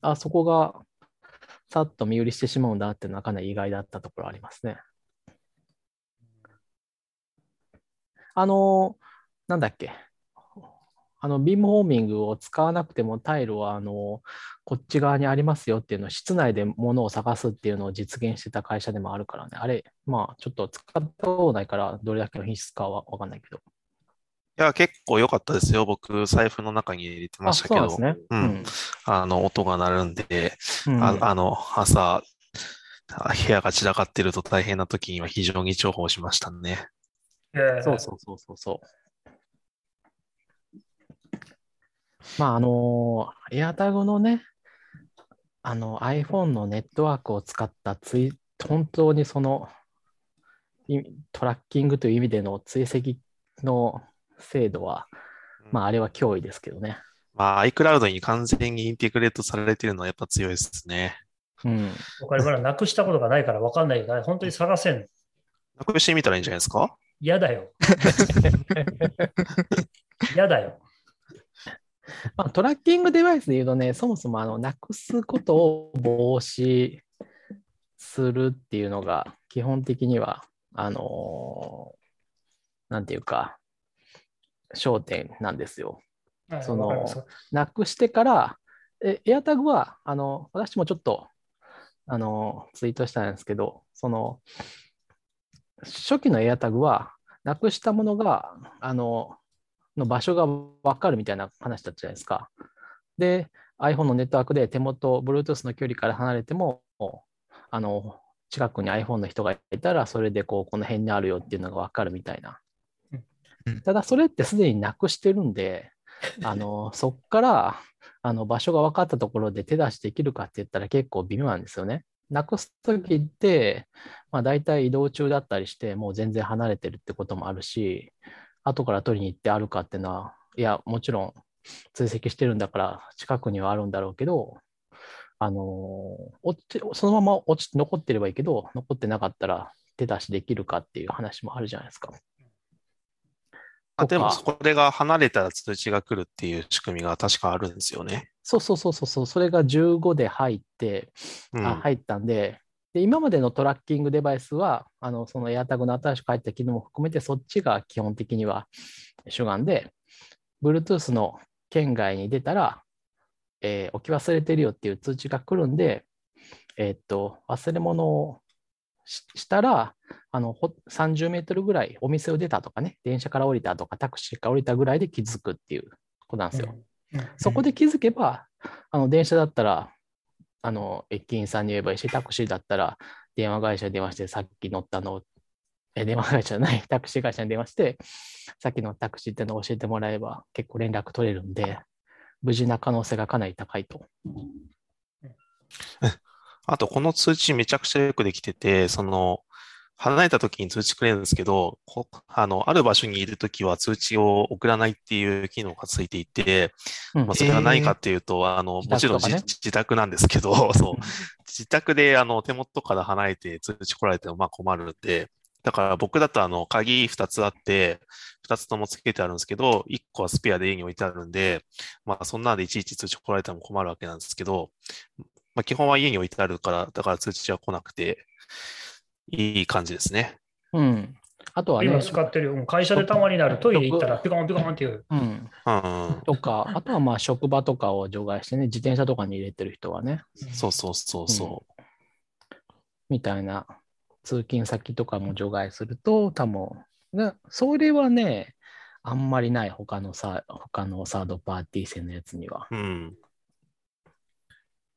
あ、そこがさっと見売りしてしまうんだっていうのはかなり意外だったところありますね。あの、なんだっけ。あの、ビームホーミングを使わなくてもタイルは、あの、こっち側にありますよっていうのを、室内で物を探すっていうのを実現してた会社でもあるからね。あれ、まあ、ちょっと使ったことないから、どれだけの品質かはわかんないけど。いや、結構良かったですよ。僕、財布の中に入れてまあ、したけどそうなんです、ね。うんあの、音が鳴るんで、うん。あ、あの、朝、部屋が散らかってると大変な時には非常に重宝しましたね。えーそうそうそうそうそう。まあ、あの、AirTag のね、あの iPhone のネットワークを使ったツイ、本当にそのいトラッキングという意味での追跡の精度は、まあ、あれは脅威ですけどね。まあ、iCloud に完全にインテグレートされているのはやっぱ強いですね。うん。お金まだなくしたことがないから分かんないから、本当に探せんの？なくしてみたらいいんじゃないですか？嫌だよ。[LAUGHS] 嫌だよ。まあ、トラッキングデバイスで言うとね、そもそもあのなくすことを防止するっていうのが、基本的には、あのーなんていうか、焦点なんですよ。はいそのなくしてから、え、AirTag は、あの、私もちょっと、あの、ツイートしたんですけど、その、初期の AirTag は、なくしたものが、あの、の場所が分かるみたいな話だったじゃないですか。で、iPhone のネットワークで手元、Bluetooth の距離から離れても、あの、近くに iPhone の人がいたら、それでこう、この辺にあるよっていうのが分かるみたいなうん。ただ、それってすでになくしてるんで、あの、[LAUGHS] そっから、あの、場所が分かったところで手出しできるかって言ったら結構微妙なんですよね。なくすときって、まあ大体移動中だったりして、もう全然離れてるってこともあるし、後から取りに行ってあるかっていうのは、いや、もちろん追跡してるんだから近くにはあるんだろうけど、あの落ちそのまま落ち残ってればいいけど、残ってなかったら手出しできるかっていう話もあるじゃないですか。あ、でも、それが離れたら通知が来るっていう仕組みが確かあるんですよね。そうそうそうそうそう、それが15で入って、うん。あ入ったんでで、今までのトラッキングデバイスは、あのその AirTag の新しく入った機能も含めて、そっちが基本的には主眼で、Bluetooth の圏外に出たら、えー置き忘れてるよっていう通知が来るんで、えーっと、忘れ物をししたら、あのほ30メートルぐらいお店を出たとかね、電車から降りたとか、タクシーから降りたぐらいで気づくっていうことなんですよ。うんそこで気づけば、あの電車だったら、あの駅員さんに言えばいいし、タクシーだったら電話会社に電話して、さっき乗ったの、え電話会社じゃない、[LAUGHS] タクシー会社に電話して、さっきのタクシーってのを教えてもらえば結構連絡取れるんで、無事な可能性がかなり高いと。あと、この通知めちゃくちゃよくできてて、その、離れた時に通知くれるんですけど、こあの、ある場所にいる時は通知を送らないっていう機能がついていて、うん。まあ、それは何かっていうと、あの、もちろん自自自宅なんですけど、そう。うん、自宅であの手元から離れて通知来られてもまあ困るんで、だから僕だとあの鍵2つあって、2つともつけてあるんですけど、1個はスペアで家に置いてあるんで、まあそんなんでいちいち通知来られても困るわけなんですけど、まあ基本は家に置いてあるから、だから通知は来なくて、いい感じですね。うん。あとはね今、使ってる会社でたまになる。トイレ行ったらピコンピコンっていう。うん。とか、あとはまあ職場とかを除外してね、自転車とかに入れてる人はね、そうそうそうそみたいな通勤先とかも除外すると、多分ね、それはね、あんまりない他のさ、他のサードパーティー製のやつには。う。うん。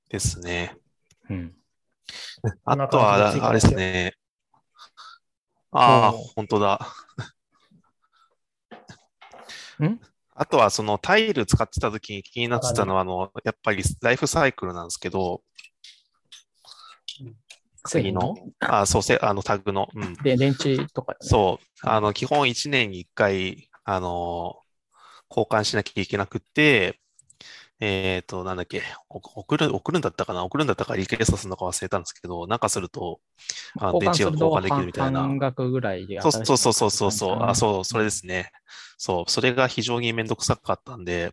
ですね。うん。あとは、あれですね。ああ、本当だ。ん？あとは、そのタイル使ってた時に気になってたのは、あの、やっぱりライフサイクルなんですけど、次の、あそうせ、あのタグの、うん。で、電池とか、ね、そう、あの、基本1年に1回、あの、交換しなきゃいけなくって、えっと、なんだっけ、お送る、送るんだったかな送るんだったかリクエストするのか忘れたんですけど、なんかすると、あ電池が交換できるみたいな。半額ぐらいでそうそうそうそうそうそう、あ、そう、それですね。そう、それが非常にめんどくさかったんで、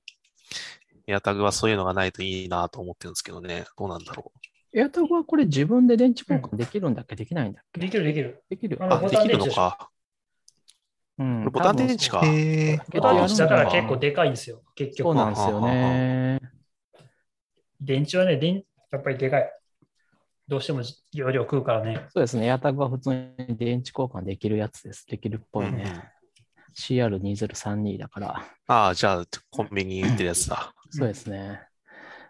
エアタグはそういうのがないといいなと思ってるんですけどね。どうなんだろう。エアタグはこれ自分で電池交換できるんだっけ、うん、できないんだっけ？できるできる。できる。あ、できるのか。うん、ボタン電池か。ボタン電池だから結構でかいんですよ、結局。そうなんですよね。電池はね、電やっぱりでかい。どうしても容量食うからね。そうですね。エアタグは普通に電池交換できるやつです。できるっぽいね。うん、CR2032 だから。ああ、じゃあ、コンビニに売ってるやつだ。そうですね。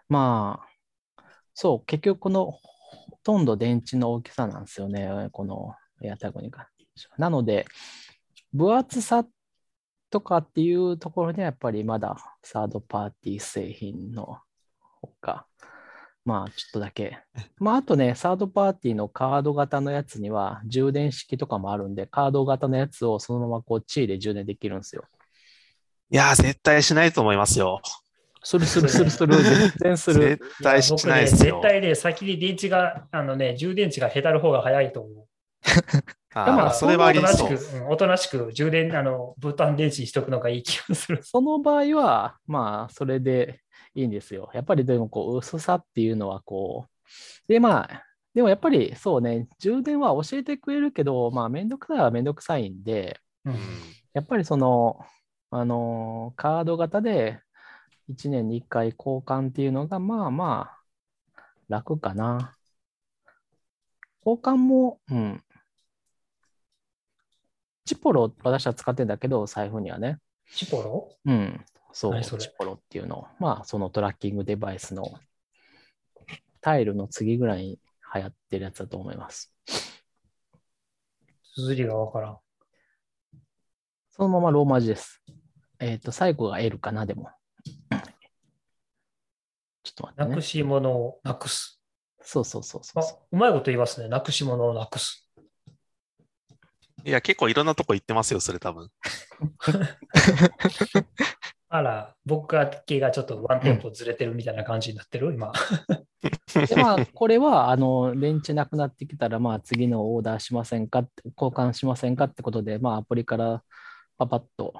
まあ、そう、結局このほとんど電池の大きさなんですよね。このエアタグに関しては。なので、分厚さとかっていうところではやっぱりまだサードパーティー製品のほか、まあちょっとだけ。まああとね、サードパーティーのカード型のやつには充電式とかもあるんで、カード型のやつをそのままこう地位で充電できるんですよ。いや絶対しないと思いますよ。するするするする、[LAUGHS] 全然する。絶対しないですよ、ね。絶対ね、先に電池が、あのね、充電池がへたる方が早いと思う。ああ、それはありそう。おとなしく充電、あの、ボタン電池にしとくのがいい気がする。その場合は、まあ、それでいいんですよ。やっぱりでも、こう、薄さっていうのは、こう、で、まあ、でもやっぱりそうね、充電は教えてくれるけど、まあ、めんどくさいはめんどくさいんで、うん、やっぱりその、あの、カード型で1年に1回交換っていうのが、まあまあ、楽かな。交換も、うん、チポロ、私は使ってんだけど、財布にはね。チポロ？うん。そう、チポロっていうの。まあ、そのトラッキングデバイスのタイルの次ぐらいに流行ってるやつだと思います。綴りがわからん。そのままローマ字です。えっ、ー、と、最後が L かな、でも。ちょっと待って、ね、なくし物をなくす。そうそうそうそうあ。うまいこと言いますね。なくし物をなくす。いや、結構いろんなとこ行ってますよ、それ多分。[LAUGHS] あら、僕系がちょっとワンテンポずれてるみたいな感じになってる、今。[LAUGHS] でまあ、これは、あの、電池なくなってきたら、まあ、次のオーダーしませんか交換しませんかってことで、まあ、アプリからパパッと。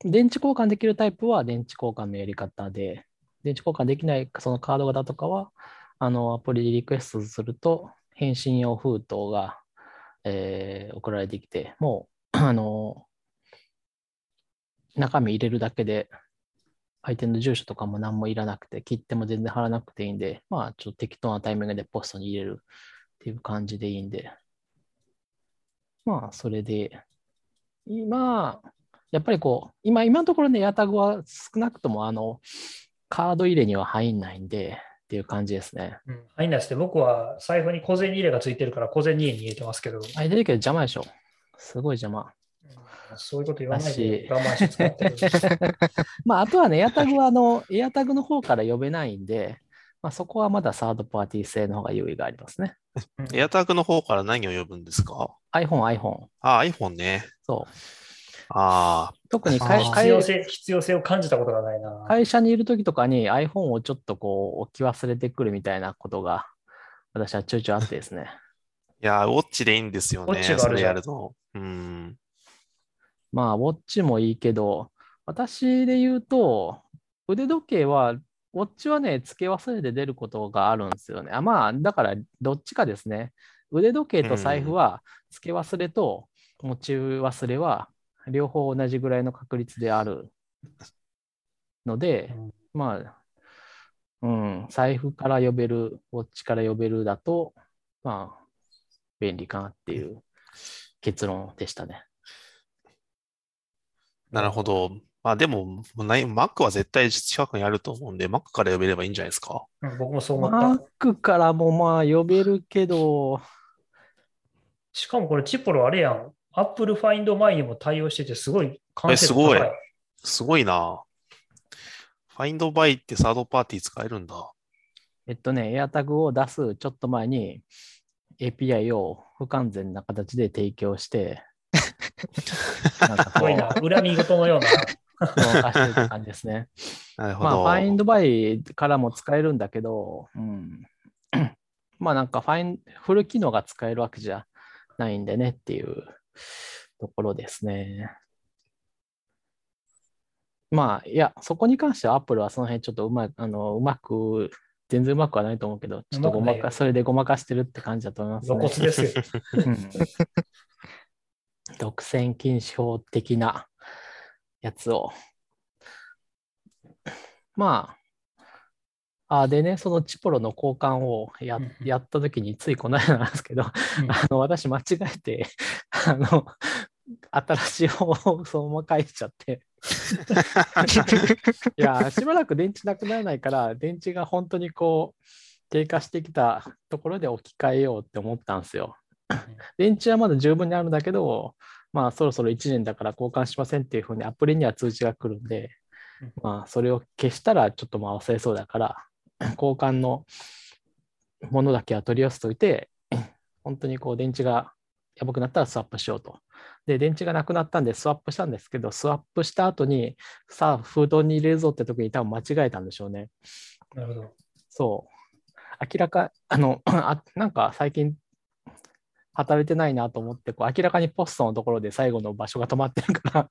電池交換できるタイプは電池交換のやり方で、電池交換できないそのカード型とかは、あの、アプリでリクエストすると、返信用封筒がえー、送られてきて、もう、[CLEARS THROAT] あの、中身入れるだけで、相手の住所とかも何もいらなくて、切っても全然貼らなくていいんで、まあ、ちょっと適当なタイミングでポストに入れるっていう感じでいいんで、まあ、それで、今、やっぱりこう、今、今のところね、エアタグは少なくとも、あの、カード入れには入んないんで、っていう感じですね。うん、入んないですね。僕は財布に小銭入れがついてるから小銭入れに入れてますけど。入れるけど邪魔でしょ。すごい邪魔。そういうこと言わないで我慢して使ってる。[LAUGHS] まあ、あとはね、エアタグはあの、エアタグの方から呼べないんで、まあ、そこはまだサードパーティー製の方が優位がありますね。エアタグの方から何を呼ぶんですか ?iPhone、iPhone。あ、iPhone ね。そう。ああ。特に会必要性必要性を感じたことがないな。会社にいるときとかに iPhone をちょっとこう置き忘れてくるみたいなことが私はちょいちょいあってですね。いや、ウォッチでいいんですよね。ウォッチがあるやると。うん。まあ、ウォッチもいいけど、私で言うと、腕時計は、ウォッチはね、付け忘れて出ることがあるんですよね。あまあ、だから、どっちかですね。腕時計と財布は、付け忘れと持ち忘れは両方同じぐらいの確率であるので、うん、まあ、うん、財布から呼べる、ウォッチから呼べるだと、まあ、便利かなっていう結論でしたね。なるほど。まあでも、Mac は絶対近くにあると思うんで、Mac から呼べればいいんじゃないですか？うん、僕もそう思った。Mac からもまあ呼べるけど。しかもこれチポロあれやん。Apple Find My にも対応してて、すごい完成度高い。すごい。すごいな。Find My ってサードパーティー使えるんだ。えっとね、AirTag を出すちょっと前に API を不完全な形で提供して、[LAUGHS] なんかすごいな、恨み事のような。ごまかしてるって感じですね。[LAUGHS] なるほまあ、ど。ファインドバイからも使えるんだけど、うん、[CLEARS THROAT] まあなんかファイン、フル機能が使えるわけじゃないんでねっていうところですね。まあ、いや、そこに関しては Apple はその辺ちょっとうまい、あの、うまく、全然うまくはないと思うけど、ちょっとごうまか、それでごまかしてるって感じだと思います露ね。骨ですよ。うん [LAUGHS] 独占禁止法的なやつを。まあ、あでね、そのチポロの交換をややったときに、ついこの間なんですけど、うん。あの私間違えて、あの、新しい方をそのまま返しちゃって、いや、しばらく電池なくならないから、電池が本当にこう、低下してきたところで置き換えようって思ったんですよ。電池はまだ十分にあるんだけど、まあそろそろ1年だから交換しませんっていうふうにアプリには通知が来るんでうん、まあそれを消したらちょっとまあ忘れそうだから、交換のものだけは取り寄せといて、本当にこう電池がやばくなったらスワップしようと。で、電池がなくなったんでスワップしたんですけど、スワップした後に、さあ封筒に入れるぞって時に多分間違えたんでしょうね。なるほど。そう。明らか、あの、[CLEARS THROAT] あなんか最近働いてないなと思って、こう明らかにポストのところで最後の場所が止まってるから、[LAUGHS]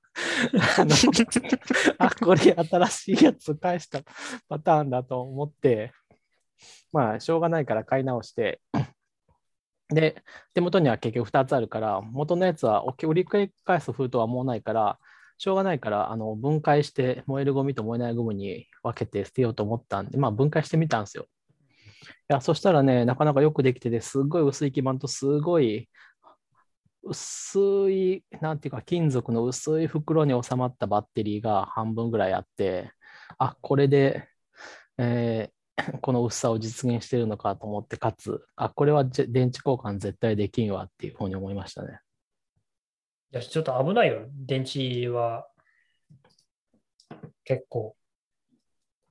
あの、あ、これ新しいやつ返したパターンだと思って、まあ、しょうがないから買い直して、で、手元には結局2つあるから、元のやつは置き売り返す封筒はもうないから、しょうがないから、あの分解して燃えるゴミと燃えないゴミに分けて捨てようと思ったんで、まあ分解してみたんですよ。いや、そしたらね、なかなかよくできてて、すごい薄い基板とすごい薄い、なんていうか、金属の薄い袋に収まったバッテリーが半分ぐらいあって、あ、これで、えー [COUGHS] この薄さを実現してるのかと思って、かつ、あ、これは電池交換絶対できんわっていうふうに思いましたね。いや、ちょっと危ないよ。電池は結構。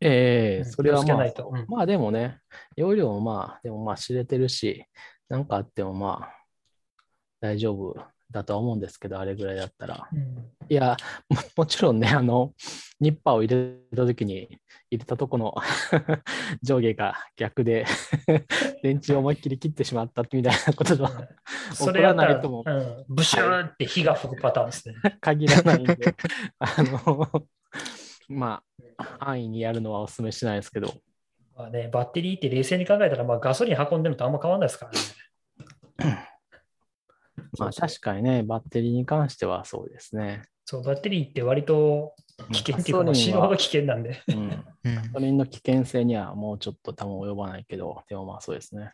うんええそれはまあうん。まあでもね、容量もまあ、でもまあ知れてるし、なんかあってもまあ、大丈夫だとは思うんですけど、あれぐらいだったら。いや、ももちろんね、あの、ニッパーを入れたときに、入れたとこの [LAUGHS] 上下が逆で、[LAUGHS] 電池を思いっきり切ってしまったみたいなことがそれやったら、怒らないともうん、ブシューって火が吹くパターンですね。[LAUGHS] 限らないんで、あの、まあ、安易にやるのはお勧めしないですけど、まあね、バッテリーって冷静に考えたら、まあ、ガソリン運んでるのとあんま変わんないですからね。まあ確かにね、バッテリーに関してはそうですね。そう、バッテリーって割と危険っていうか、まあ死ぬほど危険なんで。うん、うんガソリンの危険性にはもうちょっと多分及ばないけど、でもまあそうですね。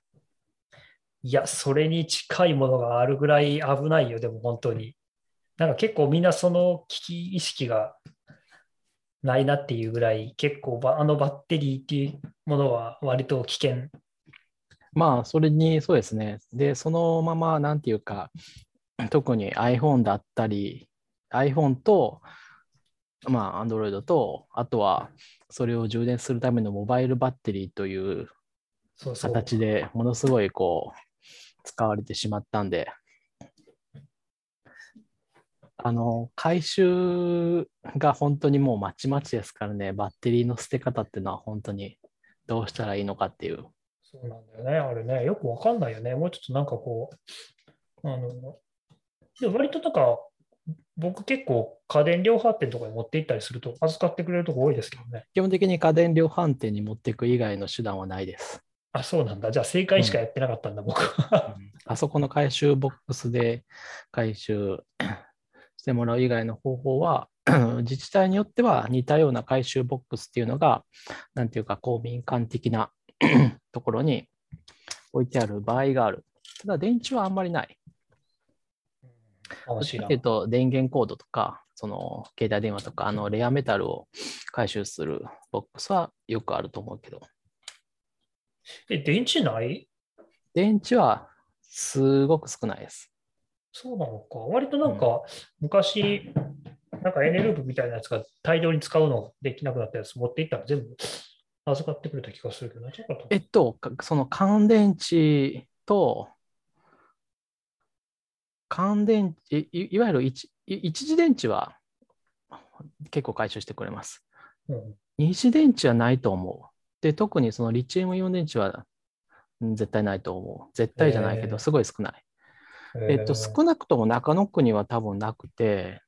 いや、それに近いものがあるぐらい危ないよ、でも本当に。なんか結構みんなその危機意識がないなっていうぐらい、結構ばあのバッテリーっていうものは割と危険。まあ、それに、そうですね。で、そのまま、なんていうか、特に iPhone だったり、iPhone と、まあ、Android と、あとは、それを充電するためのモバイルバッテリーという。形でものすごい、こう、使われてしまったんで、あの、回収が本当にもうまちまちですからね、バッテリーの捨て方っていうのは本当にどうしたらいいのかっていう。そうなんだよね。あれね、よくわかんないよね。もうちょっとなんかこう、あの、でも割となんか、僕結構家電量販店とかに持って行ったりすると預かってくれるとこ多いですけどね。基本的に家電量販店に持っていく以外の手段はないです。あ、そうなんだ。じゃあ正解しかやってなかったんだ、僕は。あそこの回収ボックスで回収してもらう以外の方法は、[CLEARS THROAT] 自治体によっては似たような回収ボックスっていうのが、なんていうか公民館的な [CLEARS THROAT] ところに置いてある場合がある。ただ電池はあんまりない。ど面白いっと電源コードとか、その携帯電話とか、あのレアメタルを回収するボックスはよくあると思うけど、え、電池ない？電池はすごく少ないです。そうなのか。割となんか、昔、なんかエネループみたいなやつが大量に使うのできなくなったやつ持っていったら全部預かってくれた気がするけど、なちょっとえっと、かその乾電池と、乾電池、いいわゆる一い一次電池は結構回収してくれます。うん二次電池はないと思う。で、特にそのリチウムイオン電池はうん絶対ないと思う。絶対じゃないけど、すごい少ない。えっと、少なくとも中野区には多分なくて、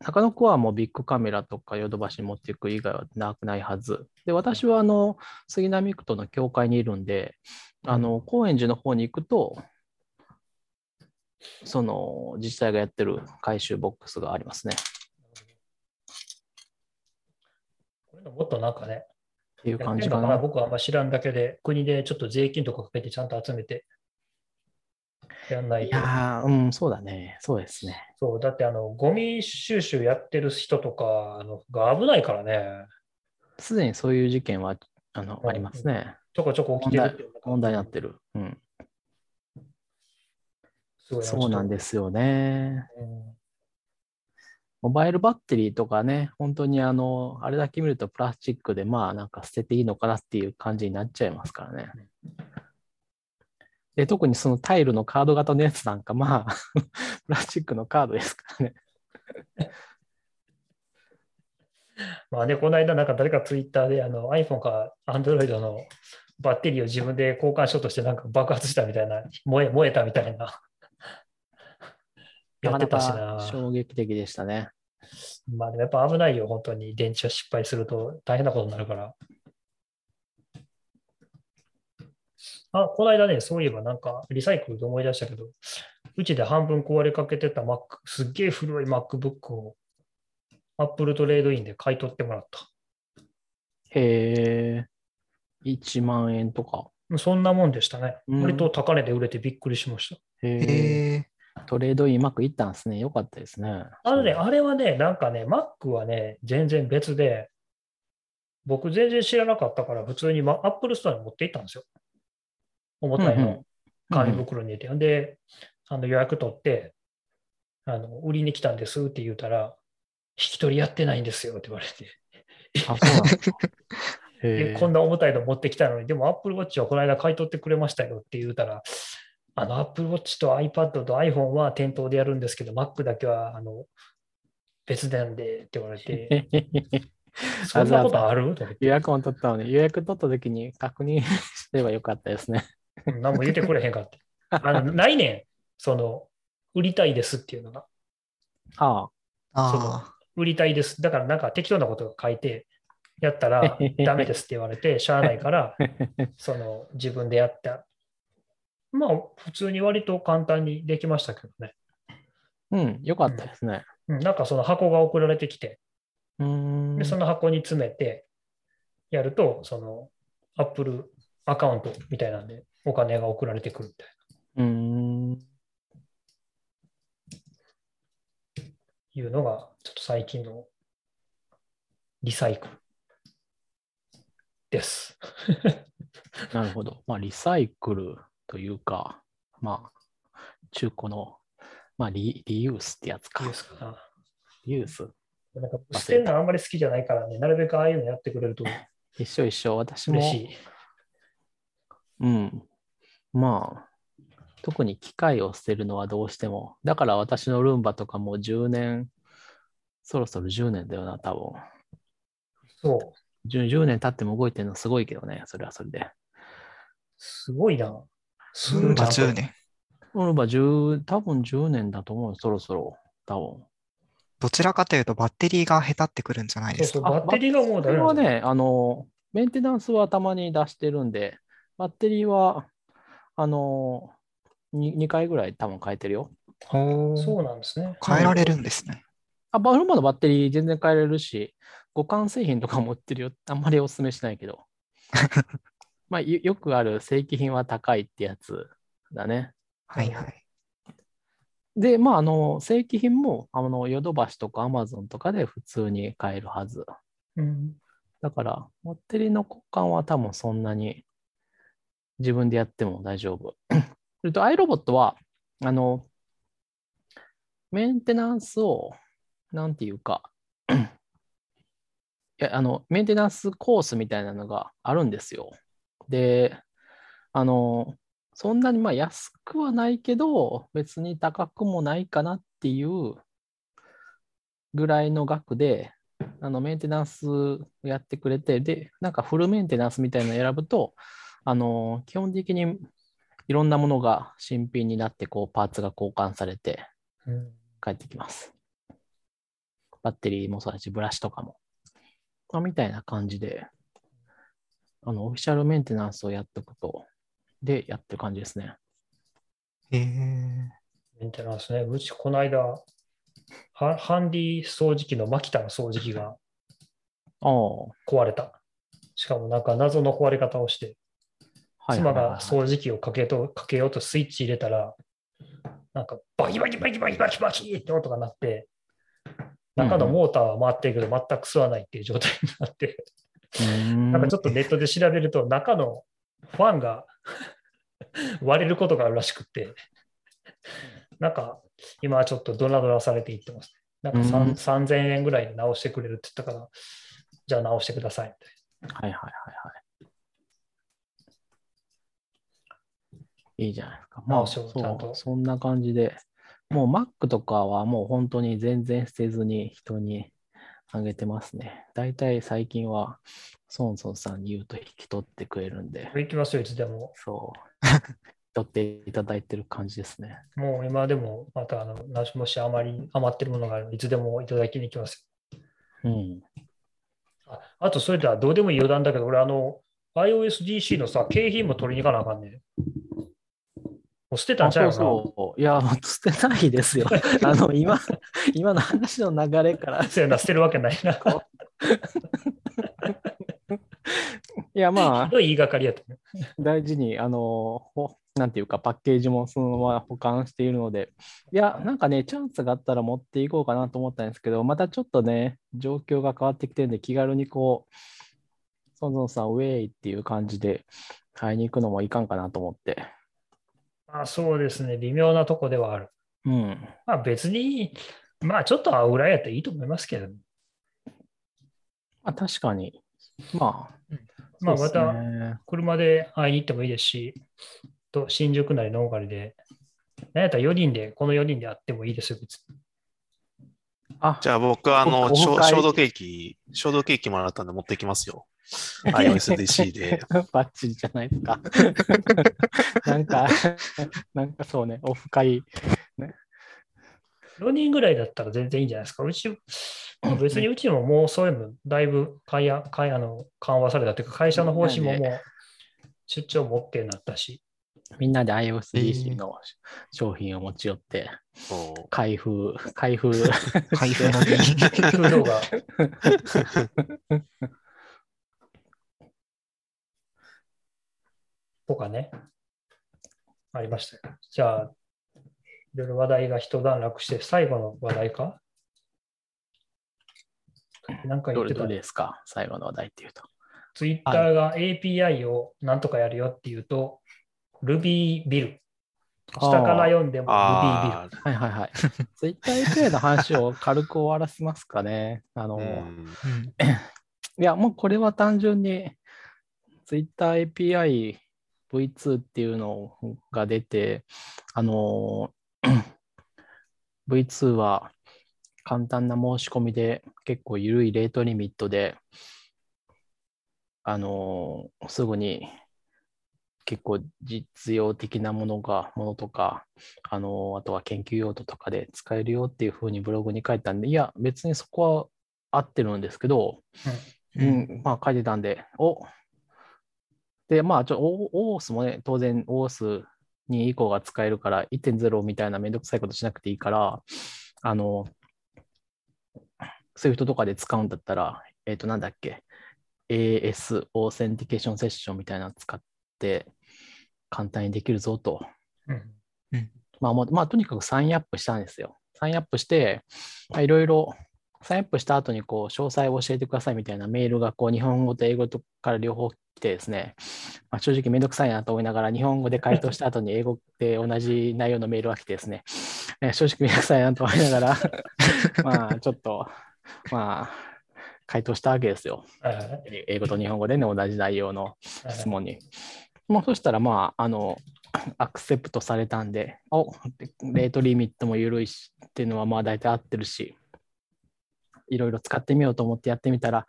中野区はもうビッグカメラとかヨドバシに持っていく以外はなくないはず。で、私はあの杉並区との境界にいるんで、あの高円寺の方に行くと、その自治体がやってる回収ボックスがありますね。こういうのもっとなんかね、っていう感じかな。僕はあんま知らんだけで、国でちょっと税金とかかけてちゃんと集めてやんないいと。やー、うん、そうだね。そうですね。そう、だってあの、ゴミ収集やってる人とかあのが危ないからね、すでにそういう事件はあの、うんありますね。ちょこちょこ起きてる問題になってる。うん。そうなんでですよね。す。うんモバイルバッテリーとかね、本当にあの、あれだけ見るとプラスチックで、まあなんか捨てていいのかなっていう感じになっちゃいますからね。で、特にそのタイルのカード型のやつなんか、まあ、[LAUGHS] プラスチックのカードですからね。[LAUGHS] まあね、この間なんか誰かツイッターであの iPhone か Android のバッテリーを自分で交換しようとしてなんか爆発したみたいな、燃え燃えたみたいな。[LAUGHS] やってたしかな。衝撃的でしたね。まあでもやっぱ危ないよ、本当に。電池が失敗すると大変なことになるから。あ、この間ね、そういえばなんかリサイクルで思い出したけど、うちで半分壊れかけてた Mac、すっげえ古い MacBook を Apple トレードインで買い取ってもらった。へえ、1万円とか。そんなもんでしたね。うん割と高値で売れてびっくりしました。へえ、へえ。トレードインうまくいったんですね。よかったですね。あのね、あれはね、なんかね、Mac はね、全然別で、僕全然知らなかったから、普通に、ま、Apple ストアに持って行ったんですよ。重たいうんうん。の、紙袋に入れて。で、あの予約取って、あの、売りに来たんですって言うたら、引き取りやってないんですよって言われて。あ、そうなん [LAUGHS] こんな重たいの持ってきたのに、でも Apple Watch はこの間買い取ってくれましたよって言うたら、あの Apple Watch と iPad と iPhone は店頭でやるんですけど、Mac だけはあの別なんでって言われて、[LAUGHS] そんなことある？予約も取ったのに、予約取った時に確認すればよかったですね。うん何も言ってくれへんかって。あのないねん、その、売りたいですっていうのが。ああ売りたいです。だからなんか適当なことが書いて、やったら [LAUGHS] ダメですって言われて、しゃあないから、あ。その自分でやった。まあ、普通に割と簡単にできましたけどね。うん、よかったですね。うんなんかその箱が送られてきて、うーんで、その箱に詰めてやると、その Apple アカウントみたいなんでお金が送られてくるみたいうーん。いうのが、ちょっと最近のリサイクルです。なるほど。まあ、リサイクルというか、まあ、中古の、まあリ、リユースってやつかいい。ですかな。リユース。なんか捨てるのあんまり好きじゃないからね、なるべくああいうのやってくれると [LAUGHS] 一緒一緒。私も嬉、しい。うん。まあ、特に機械を捨てるのはどうしても。だから私のルンバとかもう10年、そろそろ10年だよな、多分。そう。10, 10年経っても動いてるのすごいけどね、それはそれで。すごいな。すルンバ10ちゃんと年。ルンバ10、多分10年だと思う、そろそろ。多分。どちらかというとバッテリーが下手ってくるんじゃないそうそう、ですか。バッテリーがもうダメなんですよこれはね、あの、メンテナンスはたまに出してるんで、バッテリーは、あの、2, 2回ぐらい多分変えてるよ。そうなんですね。変えられるんですね。あ、バルマのバッテリー全然変えれるし、互換製品とかも売ってるよ。あんまりお勧めしないけど。[LAUGHS] まあ、よよくある正規品は高いってやつだね。はいはい。で、まあ、あの、正規品も、あの、ヨドバシとかアマゾンとかで普通に買えるはず。うんだから、バッテリーの交換は多分そんなに自分でやっても大丈夫。[CLEARS THROAT] それと、iRobot は、あの、メンテナンスを、なんていうか、[CLEARS THROAT] いや、あの、メンテナンスコースみたいなのがあるんですよ。で、あの、そんなにまあ安くはないけど、別に高くもないかなっていうぐらいの額で、あのメンテナンスやってくれて、で、なんかフルメンテナンスみたいなの選ぶと、あの、基本的にいろんなものが新品になって、こう、パーツが交換されてうん帰ってきます。バッテリーもそうだし、ブラシとかも。まあ、みたいな感じで、あの、オフィシャルメンテナンスをやっておくと、で、やってる感じですね。へえ。メンテナンスね。うち、この間、ハハンディ掃除機のマキタの掃除機がああ、壊れた。しかもなんか謎の壊れ方をして、妻が掃除機をかけとかけようとスイッチ入れたら、なんかバキバキバキバキバキバキって音が鳴って、中のモーターは回ってるけど全く吸わないっていう状態になって、なんかちょっとネットで調べると中のファンが [LAUGHS] 割れることがあるらしくって、なんか今はちょっとドラドラされていってます。なんかさんうん。3000円ぐらいで直してくれるって言ったから、じゃあ直してくださいみたい。はいはいはいはい。いいじゃないですか。まあ、そをちゃんとう、そんな感じで、もう Mac とかはもう本当に全然捨てずに人にあげてますね。大体最近は、ソンソンさんに言うと引き取ってくれるんで、な。行きますよ、いつでも。そう、取っていただいてる感じですね。もう今でも、またあの、もしあまり余ってるものがあるいつでもいただきに行きますうん。よ。ああと、それではどうでもいい余談だけど、俺、あの、iOSDC のさ、景品も取りに行かなあかんねん。もう捨てたんあちゃうそう。そう。いや、もう捨てないですよ。[LAUGHS] あの、今、今の話の流れからそうやな、捨てるわけないな。いや、まあ言いがかりやったね。大事に、あの、ほなんていうか、パッケージもそのまま保管しているので、いや、なんかね、チャンスがあったら持っていこうかなと思ったんですけど、またちょっとね、状況が変わってきてるんで、気軽にこう、ソンソンさん、ウェイっていう感じで買いに行くのもいかんかなと思って。まあ、そうですね、微妙なとこではある。うん。まあ別に、まあちょっと会うぐらいやったらいいと思いますけど、まあ、確かに。まあ、まあそうっすまたね車で会いに行ってもいいですし、と新宿なりノーガリで、なんやったら4人で、この4人で会ってもいいですよ、別に。あ、じゃあ僕はあの、オフ会消消毒液、消毒液もらったんで持ってきますよ。iOSDC で。[LAUGHS] バッチリじゃないですか。[LAUGHS] なんか、なんかそうね、オフ会。4人ぐらいだったら全然いいんじゃないですか。うち、別にうちももうそういうのだいぶ緩和緩あの緩和されたというか、会社の方針ももう出張も OK になったし、みんなでえ iOSDC ーの商品を持ち寄って、開封、開封。開封の [LAUGHS] 動画。とかね、ありましたよ。じゃあ、いろいろ話題が一段落して、最後の話題か？なんか言ってたどれどれですか？最後の話題っていうと。ツイッターが API をなんとかやるよっていうと、Ruby ビル。下から読んでも Ruby ビル。あはいはいはい。[LAUGHS] Twitter API の話を軽く終わらせますかね。あの、いや、もうこれは単純に Twitter API V2 っていうのが出て、あの、[CLEARS THROAT] V2 は簡単な申し込みで結構緩いレートリミットで、あの、すぐに結構実用的なものが、ものとか、あの、あとは研究用途とかで使えるよっていうふうにブログに書いたんで、いや、別にそこは合ってるんですけど、ううんん、まあ書いてたんで、おで、まあ、ちょ、オースもね、当然、オースに以降が使えるから、1.0みたいなめんどくさいことしなくていいから、あの、Swift とかで使うんだったら、えっ、と、なんだっけ、AS、オーセンティケーションセッションみたいなの使って、簡単にできるぞと。うんまあ、もうまあ、とにかくサインアップしたんですよ。サインアップして、まあいろいろ、サインアップした後にこう詳細を教えてくださいみたいなメールがこう日本語と英語とから両方来てですね、まあ、正直めんどくさいなと思いながら日本語で回答した後に英語で同じ内容のメールが来てですね、えー正直めんどくさいなと思いながら、[LAUGHS] まあちょっと、まあ回答したわけですよ。英語と日本語でね、同じ内容のはい質問に。まあ、そしたら、まあ、あの、アクセプトされたんで、おレートリミットも緩いしっていうのは、まあ、大体合ってるし、いろいろ使ってみようと思ってやってみたら、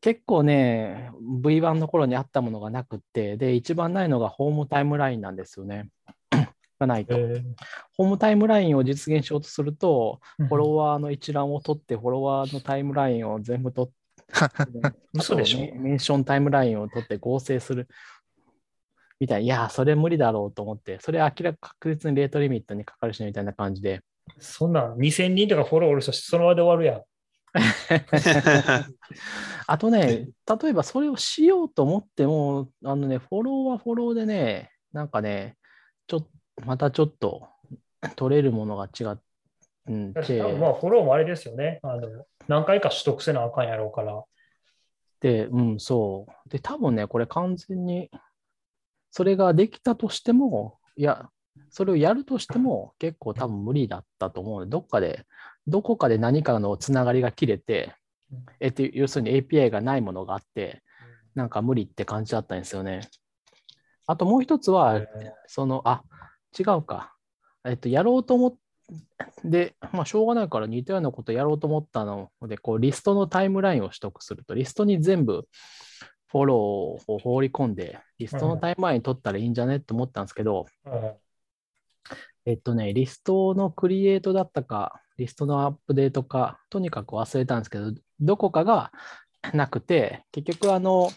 結構ね、V1 の頃にあったものがなくって、で、一番ないのがホームタイムラインなんですよね。[CLEARS THROAT] がないと。ホームタイムラインを実現しようとすると、フォロワーの一覧を取って、フォロワーのタイムラインを全部取って、[LAUGHS] 嘘でしょメンションタイムラインを取って合成するみたいな、いや、それ無理だろうと思って、それ明らか確実にレートリミットにかかるしみたいな感じで。そんな2000人とかフォローおる人その場で終わるやん。[LAUGHS] あとね、例えばそれをしようと思っても、あのね、フォローはフォローでね、なんかね、ちょまたちょっと取れるものが違って。まあ、フォローもあれですよね。あの何回か取得せなあかんやろうから。で、うん、そう。で、多分ね、これ完全に、それができたとしても、いや、それをやるとしても結構多分無理だったと思うので、どっかで、どこかで何かのつながりが切れて、えっと、要するに API がないものがあって、なんか無理って感じだったんですよね。あともう一つは、その、あ、違うか。えっと、やろうと思って、で、まあ、しょうがないから似たようなことやろうと思ったので、こう、リストのタイムラインを取得すると、リストに全部フォローを放り込んで、リストのタイムライン取ったらいいんじゃねって思ったんですけど、えっとね、リストのクリエイトだったか、リストのアップデートか、とにかく忘れたんですけど、どこかがなくて、結局あの、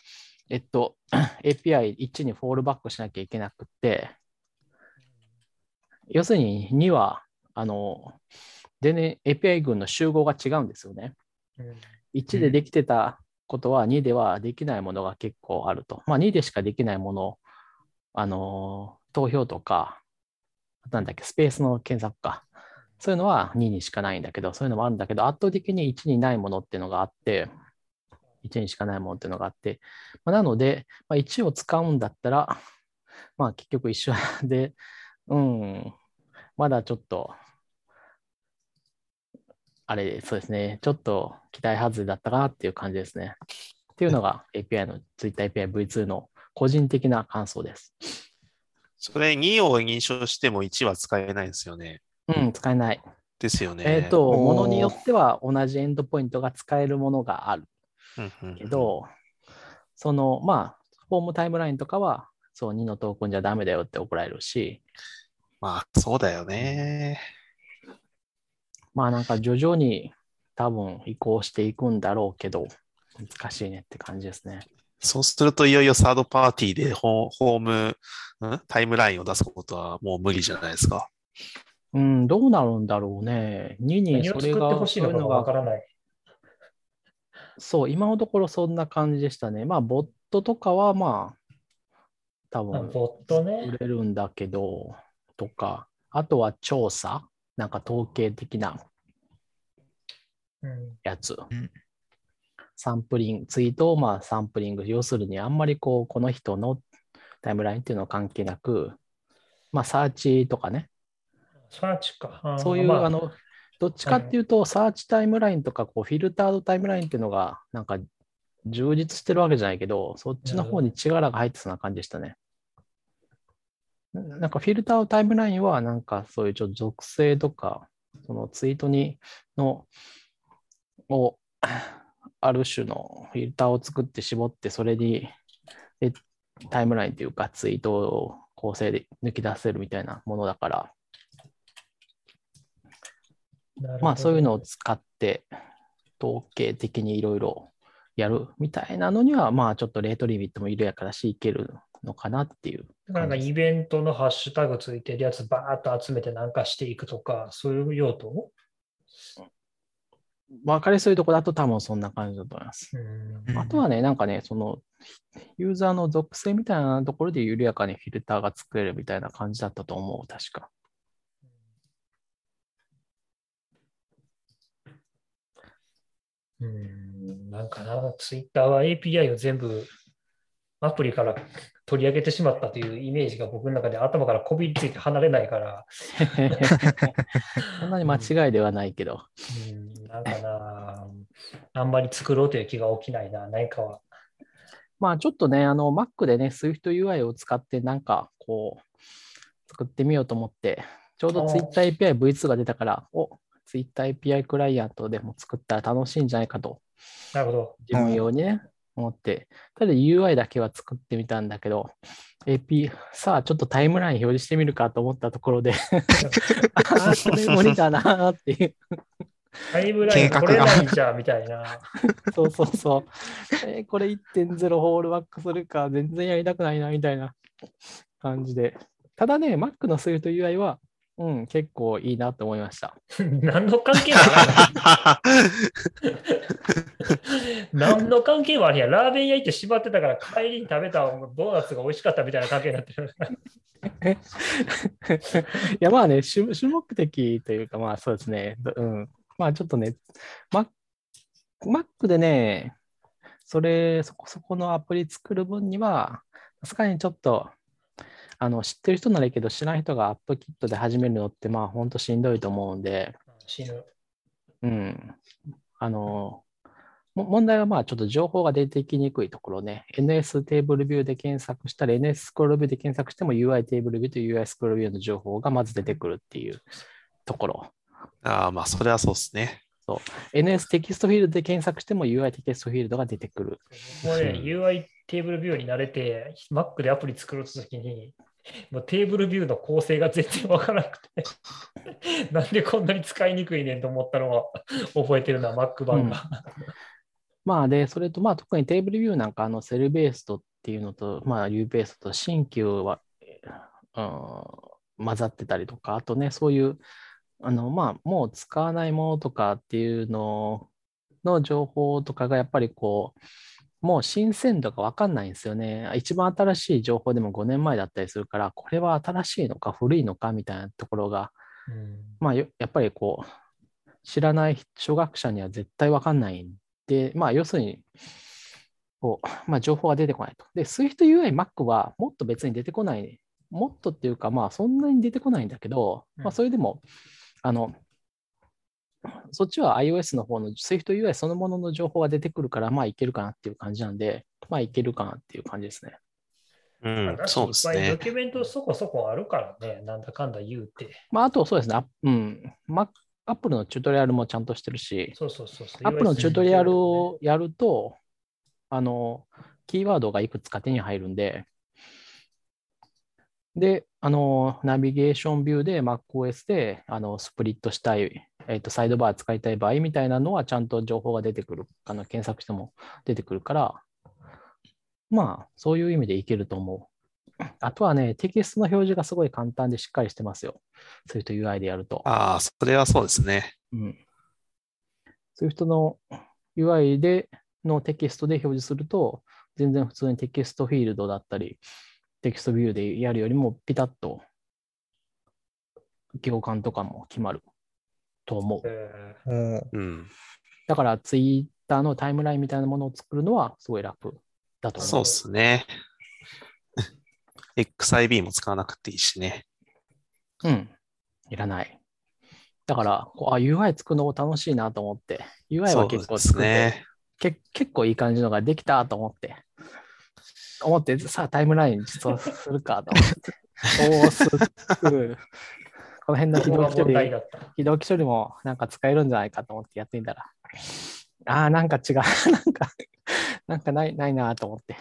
えっと、[CLEARS THROAT] API1 にフォールバックしなきゃいけなくて、要するに2は、あの、全然 API 群の集合が違うんですよね。1でできてたことは2ではできないものが結構あると。まあ2でしかできないもの、あの、投票とか、なんだっけ、スペースの検索か。そういうのは2にしかないんだけど、そういうのもあるんだけど、圧倒的に1にないものっていうのがあって、1にしかないものっていうのがあって、まあ、なので、まあ、1を使うんだったら、まあ結局一緒で、うん、まだちょっと、あれ、そうですね、ちょっと期待外れだったかなっていう感じですね。っていうのが API の TwitterAPI V2 の個人的な感想です。それ2を認証しても1は使えないですよね。うん、使えない。ですよね。えっ、ー、と、ものによっては同じエンドポイントが使えるものがある。けど、その、まあ、フォームタイムラインとかは、そう、2のトークンじゃダメだよって怒られるし、まあ、そうだよね。まあなんか徐々に多分移行していくんだろうけど、難しいねって感じですね。そうするといよいよサードパーティーでホーム、ん、タイムラインを出すことはもう無理じゃないですか。うん、どうなるんだろうね。2にそれが、そういうのがわからない。そう、今のところそんな感じでしたね。まあ、ボットとかはまあ、多分、ボットね。売れるんだけど、とか、あとは調査、なんか統計的なやつ。うん、サンプリング、ツイートをまあサンプリング、要するにあんまりこう、この人のタイムラインっていうのは関係なく、まあ、サーチとかね。サーチか。そういう、まあ、あの、どっちかっていうと、サーチタイムラインとか、こう、フィルタードタイムラインっていうのが、なんか、充実してるわけじゃないけど、そっちの方に力が入ってそうな感じでしたね。なんかフィルタータイムラインは、なんかそういうちょっと属性とか、そのツイートにの、を、ある種のフィルターを作って絞って、それにでタイムラインというかツイートを構成で抜き出せるみたいなものだから、まあそういうのを使って統計的にいろいろやるみたいなのには、まあちょっとレートリミットも緩やかだし、いけるのかなっていう。なんかイベントのハッシュタグついてるやつバーッと集めてなんかしていくとか、そういう用途？分かりやすいところだと多分そんな感じだと思います。あとはね、なんかね、そのユーザーの属性みたいなところで緩やかにフィルターが作れるみたいな感じだったと思う、確か。うん、なんかな、ツイッターは API を全部アプリから取り上げてしまったというイメージが僕の中で頭からこびりついて離れないから。[LAUGHS] そんなに間違いではないけど。うん、なんかな、あんまり作ろうという気が起きないな、何かは。まあちょっとね、あの Mac でね、SwiftUI を使ってなんかこう、作ってみようと思って、ちょうど TwitterAPI V2 が出たから、お Twitter API クライアントでも作ったら楽しいんじゃないかと、なるほど。自分用にね、思って、ただ UI だけは作ってみたんだけど、AP、さあちょっとタイムライン表示してみるかと思ったところで、[LAUGHS] ああ、これ無理だなっていう。タイムラインこれないじゃんみたいな。[LAUGHS] そうそうそう。えーこれ1.0ホールバックするか、全然やりたくないな、みたいな感じで。ただね、Mac の Swift UI は、うん、結構いいなと思いました。何の関係もない。何の関係もあり [LAUGHS] や。ラーメン屋行って縛ってたから帰りに食べたドーナツが美味しかったみたいな関係になってる。[LAUGHS] いや、まあね、主主目的というか、まあそうですね。どうん。まあちょっとね、Mac, Mac でね、それ、そこそこのアプリ作る分には、さすがにちょっと、あの、知ってる人ならいいけど、知らない人がアップキットで始めるのって、まあ本当しんどいと思うんで。うん。あの、も問題はまあちょっと情報が出てきにくいところね。NS テーブルビューで検索したり、NS スクロールビューで検索しても UI テーブルビューと UI スクロールビューの情報がまず出てくるっていうところ。ああ、まあ、それはそうですね。NS テキストフィールドで検索しても UI テキストフィールドが出てくる。もうね、うん UI テーブルビューに慣れて、Mac でアプリ作ろうときに、もうテーブルビューの構成が全然わからなくて、[LAUGHS] なんでこんなに使いにくいねんと思ったのは覚えてるな、Mac 版が。まあで、それとまあ特にテーブルビューなんかあのセルベーストっていうのと、まあ U ベーストと新旧は、うん、混ざってたりとか、あとね、そういう、あのまあもう使わないものとかっていうのの情報とかがやっぱりこう、もう新鮮度がわかんないんですよね。一番新しい情報でも5年前だったりするから、これは新しいのか古いのかみたいなところが、うんまあよやっぱりこう、知らない初学者には絶対わかんないんで、まあ要するに、こう、まあ情報が出てこないと。で、SwiftUI Mac はもっと別に出てこない、もっとっていうか、まあそんなに出てこないんだけど、うんまあそれでも、あの、そっちは iOS の方の SwiftUI そのものの情報が出てくるから、まあいけるかなっていう感じなんで、まあいけるかなっていう感じですね。うん、だしそうですねいっぱいド。キュメントそこそこあるからね、なんだかんだ言うて。まああとそうですね、あうん、Mac Apple のチュートリアルもちゃんとしてるし、そうそうそうそう。アップのチュートリアルをやると、あの、キーワードがいくつか手に入るんで、で、あの、ナビゲーションビューで MacOS で、あの、スプリットしたい、えっと、サイドバー使いたい場合みたいなのはちゃんと情報が出てくる。あの、検索しても出てくるから、まあ、そういう意味でいけると思う。あとはね、テキストの表示がすごい簡単でしっかりしてますよ。そういうと UI でやると。ああ、それはそうですね。うん。Swift の UI でのテキストで表示すると、全然普通にテキストフィールドだったり、テキストビューでやるよりもピタッと行間とかも決まると思う。うん。だから Twitter のタイムラインみたいなものを作るのはすごい楽だと思う。そうですね。[LAUGHS] XIB も使わなくていいしね。うん。いらない。だから、こうあ UI 作るのも楽しいなと思って、UI は結構そうです作って、ね。け結構いい感じのができたと思って、思って、さあタイムライン実装するかと思って、おー、すぐ、この辺の非同期処理。非同期処理もなんか使えるんじゃないかと思ってやってみたら、ああ、なんか違う、[LAUGHS] なんか、なんかないないなと思って。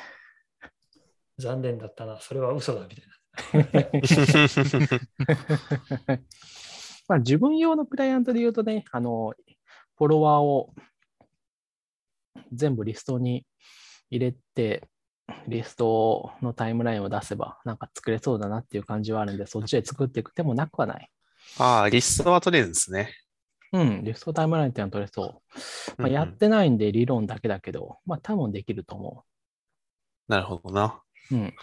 残念だったな。それは嘘だみたいな。まあ自分用のクライアントで言うとね、あの、フォロワーを全部リストに入れて、リストのタイムラインを出せば、なんか作れそうだなっていう感じはあるんで、そっちで作っていく手もなくはない。ああ、リストは取れるんですね。うん、リストタイムラインっていうのは取れそう。まあ、うんうんやってないんで理論だけだけど、まあ多分できると思なるほどな。う。うん。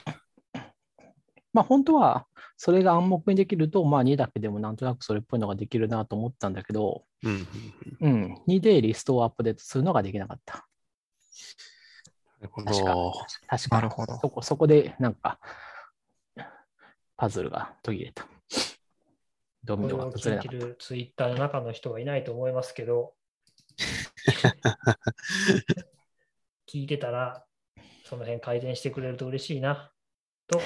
まあ本当は、それが暗黙にできると、まあ2だけでもなんとなくそれっぽいのができるなと思ったんだけど、うんうんうん。うん、2でリストをアップデートするのができなかった。なるほ確かど。確かなるほどそこ、そこでなんか、パズルが途切れた。ドミノが崩れなかツイッターの中の人はいないと思いますけど、[LAUGHS] 聞いてたら、その辺改善してくれると嬉しいな、と。た。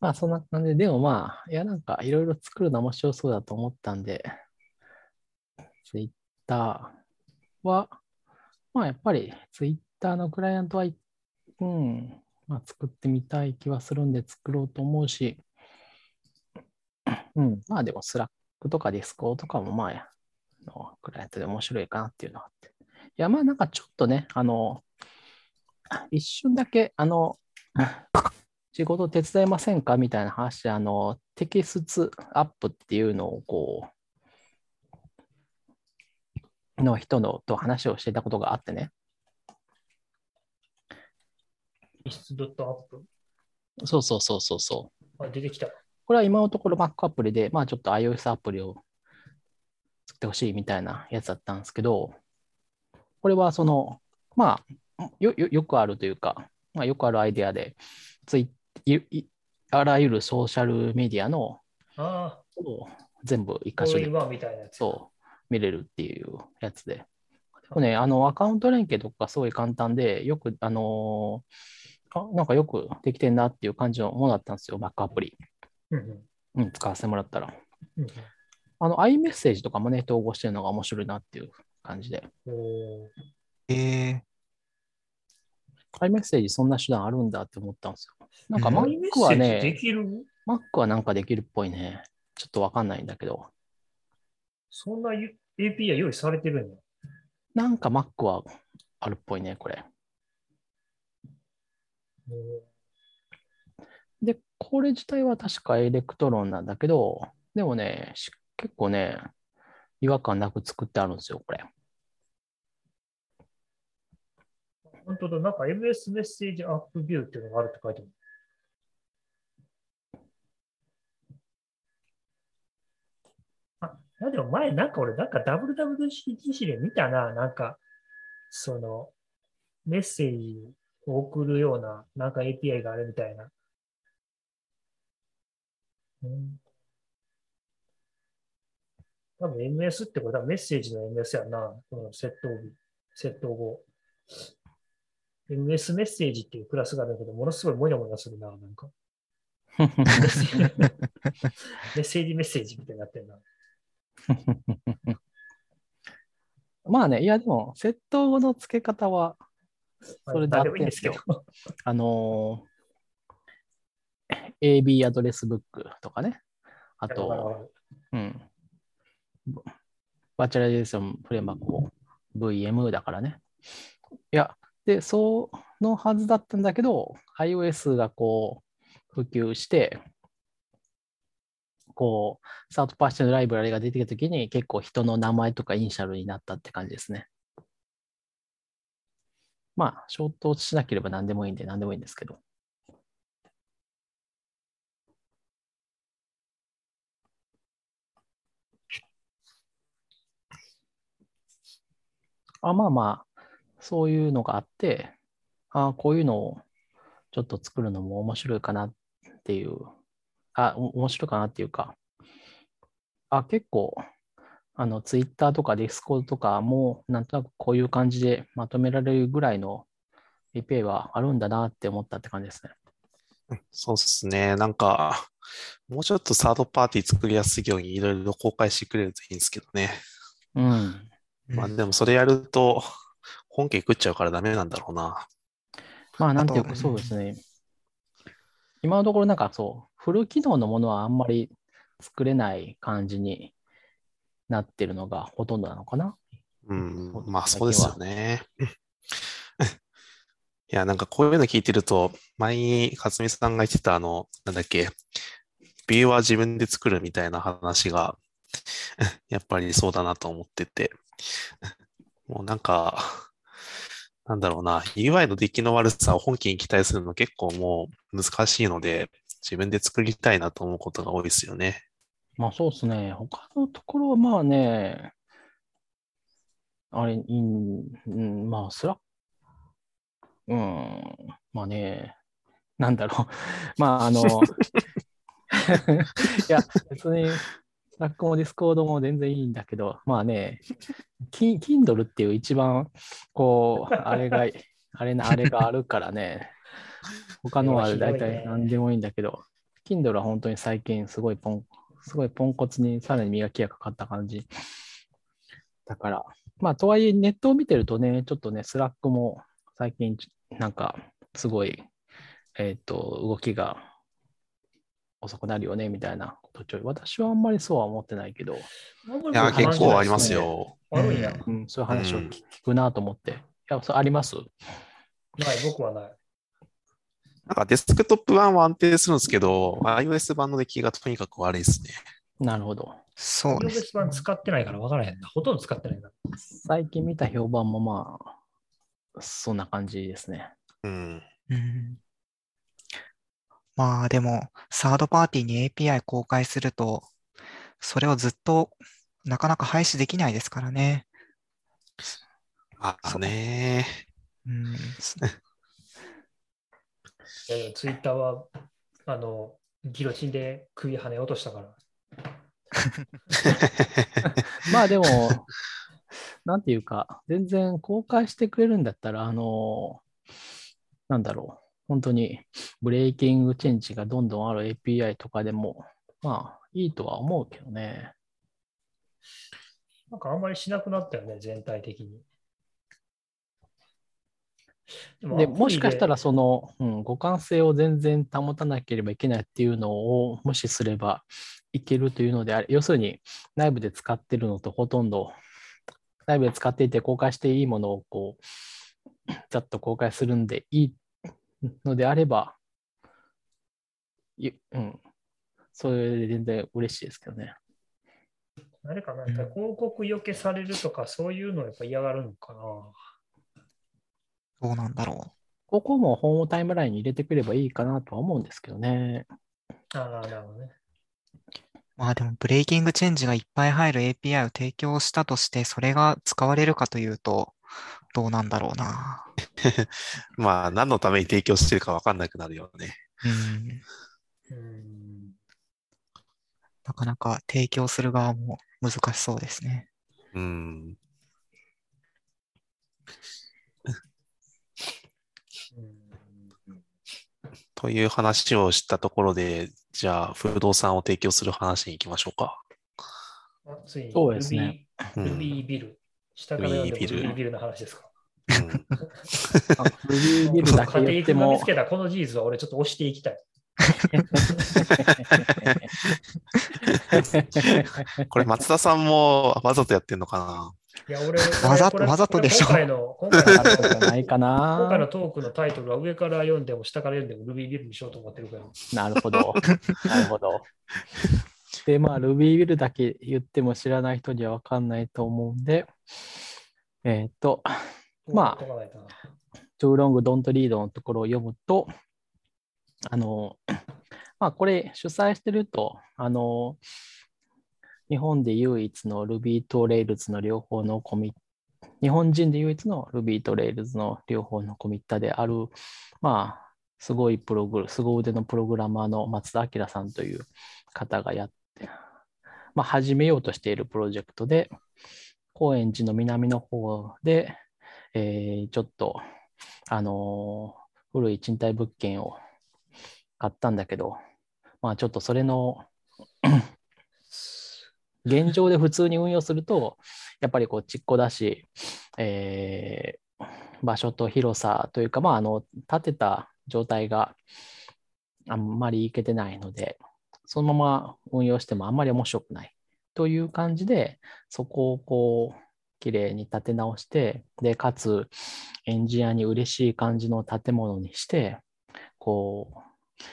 ままあそんな感じで、でもまあ、いやなんかいろいろ作るの面白そうだと思ったんで、Twitter は、まあやっぱり Twitter のクライアントは、うん、まあ作ってみたい気はするんで作ろうと思うし、うん、まあでも Slack とか Discord とかもまあ、のクライアントで面白いかなっていうのがあって。いやまあなんかちょっとね、あの、一瞬だけ、あの、仕事手伝いませんか？みたいな話、あの、 Texts App っていうのをこう、の人のと話をしてたことがあってね。 Texts App？そうそうそうそうそう。あ、出てきた。これは今のところ Mac アプリで、まあちょっと iOS アプリを作ってほしいみたいなやつだったんですけど、これはその、まあ、よよくあるというか、まあ、よくあるアイデアで、ツイあらゆるソーシャルメディアのあ全部一箇所でそう見れるっていうやつで。ね、あのアカウント連携とかすごい簡単で、よく、あのー、あなんかよくできてんなっていう感じのものだったんですよ、バックアプリ。うん、うん、使わせてもらったら。うん、あの、iMessage とかもね、統合してるのが面白いなっていう感じで。えー、iMessage そんな手段あるんだって思ったんですよ。なんか Mac はね、できる？Mac はなんかできるっぽいね。ちょっとわかんないんだけど。そんな API 用意されてるんや。なんか Mac はあるっぽいね、これ。で、これ自体は確か Electron なんだけど、でもね、結構ね、違和感なく作ってあるんですよ、これ。本当だ、なんか MS メッセージアップビューっていうのがあるって書いてある。あ、いやでも前なんか俺なんか WWDC で見たな、なんか、その、メッセージを送るようななんか API があるみたいな。うん、多分 MS ってことはメッセージの MS やな、このセット日、セット後。MS メッセージっていうクラスがあるんだけど、ものすごいもやもやするな、なんか。[LAUGHS] メッセージメッセージみたいになってるな。[LAUGHS] まあね、いやでも、接頭語の付け方は、それであってんですけど、[LAUGHS] あのー、AB Address Book とかね、あと、うん、 Virtualization Framework を VM だからね。いや、で、そのはずだったんだけど、iOS がこう、普及して、こう、サートパーションライブラリが出てきたときに、結構人の名前とかイニシャルになったって感じですね。まあ、ショートしなければ何でもいいんで、何でもいいんですけど。あまあまあ、そういうのがあって、あこういうのをちょっと作るのも面白いかなっていう、あ、面白いかなっていうか、あ、結構、あの、 Twitter とか Discord とかも、なんとなくこういう感じでまとめられるぐらいの API はあるんだなって思ったって感じですね。そうですね。なんか、もうちょっとサードパーティー作りやすいようにいろいろ公開してくれるといいんですけどね。うん。まあでもそれやると、本家食っちゃうからダメなんだろうな。まあ、なんていうか、そうですね。今のところなんかそう、フル機能のものはあんまり作れない感じになってるのがほとんどなのかな。うん、まあそうですよね。いや、なんかこういうの聞いてると、前に勝美さんが言ってたあの、なんだっけ、ビューは自分で作るみたいな話が、[LAUGHS] やっぱりそうだなと思ってて、もうなんか、なんだろうな、UI の出来の悪さを本気に期待するの結構もう難しいので、自分で作りたいなと思うことが多いですよね。まあそうですね。他のところはまあね、あれ、いい、ん、まあスラッうん、まあね、なんだろう。[LAUGHS] まああの、[LAUGHS] いや、別にスラックもディスコードも全然いいんだけど、まあね、Kindle っていう一番、こう、あれが、あれな、あれがあるからね、[LAUGHS] 他のは大体何でもいいんだけど、Kindle は本当に最近すごいポン、すごいポンコツにさらに磨きがかかった感じ。だから、まあ、とはいえネットを見てるとね、ちょっとね、 Slack も最近なんかすごい、えっ、と、動きが遅くなるよねみたいなことちょい。私はあんまりそうは思ってないけど、いや、結構あります。よ。あるんや。うん、そういう話を聞聞くなと思って。いや、それあります？ない、僕はない。なんかデスクトップ版は安定するんですけど、iOS 版の出来がとにかく悪いですね。なるほど。そうです。iOS 版使ってないから分からへんな。ほとんど使ってないな。最近見た評判もまあ、そんな感じですね。うん。うんまあでも、サードパーティーに API 公開すると、それをずっとなかなか廃止できないですからね。まあね。うん、[LAUGHS] ツイッターは、あの、ギロチンで首跳ね落としたから。[LAUGHS] まあでも、なんていうか、全然公開してくれるんだったら、あの、なんだろう、本当にブレイキングチェンジがどんどんある API とかでも、まあいいとは思うけどね。なんかあんまりしなくなったよね、全体的に。ででもしかしたらアその、うん、互換性を全然保たなければいけないっていうのを無視すればいけるというのであれ、要するに内部で使ってるのとほとんど内部で使っていて公開していいものをこう、[COUGHS] ざっと公開するんでいいのであれば、いうん、それで全然嬉しいですけどね。あれかな、広告よけされるとか、そういうのをやっぱ嫌がるのかな。どうなんだろここもホームタイムラインに入れてくればいいかなとは思うんですけどね。ああ、なるほどね。う。まあでも、ブレイキングチェンジがいっぱい入る API を提供したとして、それが使われるかというと、どうなんだろうな。[LAUGHS] まあ、何のために提供してるか分かんなくなるよね。うん。うん。なかなか提供する側も難しそうですね。うん。うんという話をしたところで、じゃあ、不動産を提供する話に行きましょうか。あついにそうですねルビー、うんルビービル。下から読んでもルルビービルの話ですか？うん [LAUGHS] あルビービルだけ言っても見つ、けたこの事実は俺ちょっと押していきたい。[LAUGHS] これ、松田さんもわざとやってんのかいや、俺、わざわざとでしょ今回の、今回のあるんじゃないか今回のな。トークのタイトルは上から読んでも下から読んでもルビービルにしようと思ってるから。なるほど。なるほど。[LAUGHS] で、まあ、ルビービルだけ言っても知らない人には分かんないと思うんで、えーっと、まあ解かないとな too long don't read のところを読むと、あの、まあ、これ主催してると、あの、日本で唯一の Ruby と Rails の両方のコミッ日本人で唯一の Ruby と Rails の両方のコミッターである、まあ、すごいプログ、凄腕のプログラマーの松田明さんという方がやって、まあ、始めようとしているプロジェクトで、高円寺の南の方で、えーちょっと、あのー古い賃貸物件を買ったんだけど、まあちょっとそれの現状で普通に運用すると、やっぱりこうちっこだし、えー場所と広さというか、まああの、建てた状態があんまりいけてないので、そのまま運用してもあんまり面白くないという感じで、そこをこう、きれいに立て直して、で、かつ、エンジニアに嬉しい感じの建物にして、こう、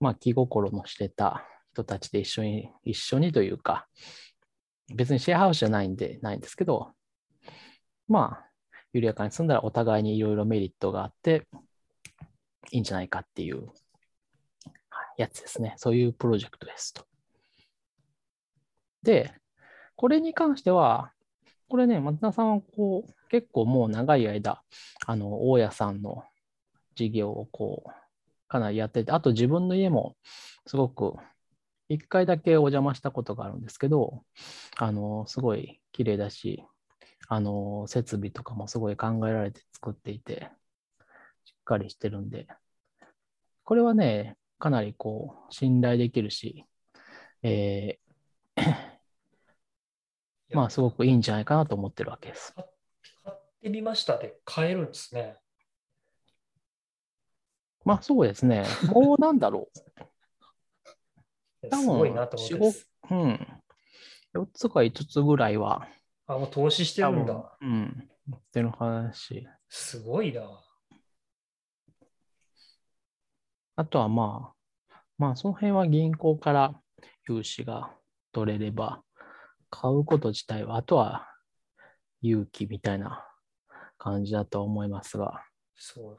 まあ、気心の知れた人たちで一緒に、一緒にというか、別にシェアハウスじゃないんで、ないんですけど、まあ、緩やかに住んだらお互いにいろいろメリットがあって、いいんじゃないかっていうやつですね。そういうプロジェクトですと。で、これに関しては、これね、松田さんはこう、結構もう長い間、あの、大家さんの事業をこう、かなりやってて、あと自分の家もすごく、一回だけお邪魔したことがあるんですけど、あの、すごい綺麗だし、あの、設備とかもすごい考えられて作っていて、しっかりしてるんで、これはね、かなりこう、信頼できるし、えーまあ、すごくいいんじゃないかなと思ってるわけです。買ってみましたで買えるんですね。まあ、そうですね。もうなんだろう。多す分ごいなと思って4、です。5うん。4つか5つぐらいは、あ、もう投資してるん多だ。分うん。言ってる話。すごいな。あとはまあ、まあ、その辺は銀行から融資が取れれば、買うこと自体は、あとは勇気みたいな感じだと思いますが、そう。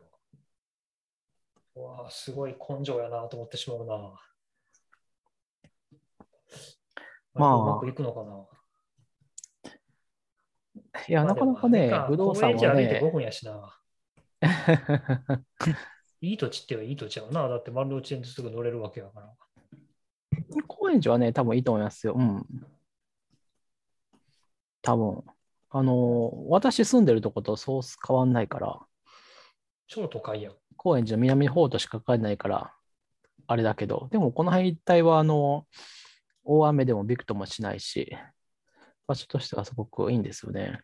うわあ、すごい根性やなと思ってしまうな。まあうまくいくのかな。いや、まあなかなかね不動産は高円寺歩いて5ね、分やしな。[LAUGHS] いい土地ってはいい土地やわな。だって丸の内線ですぐ乗れるわけやから。高円寺はね、多分いいと思いますよ。うん。多分。あの、私住んでるとことそう変わんないから、超都会やん。高円寺の南の方としかかかれないから、あれだけど、でもこの辺一帯は、あの、大雨でもびくともしないし、場所としてはすごくいいんですよね。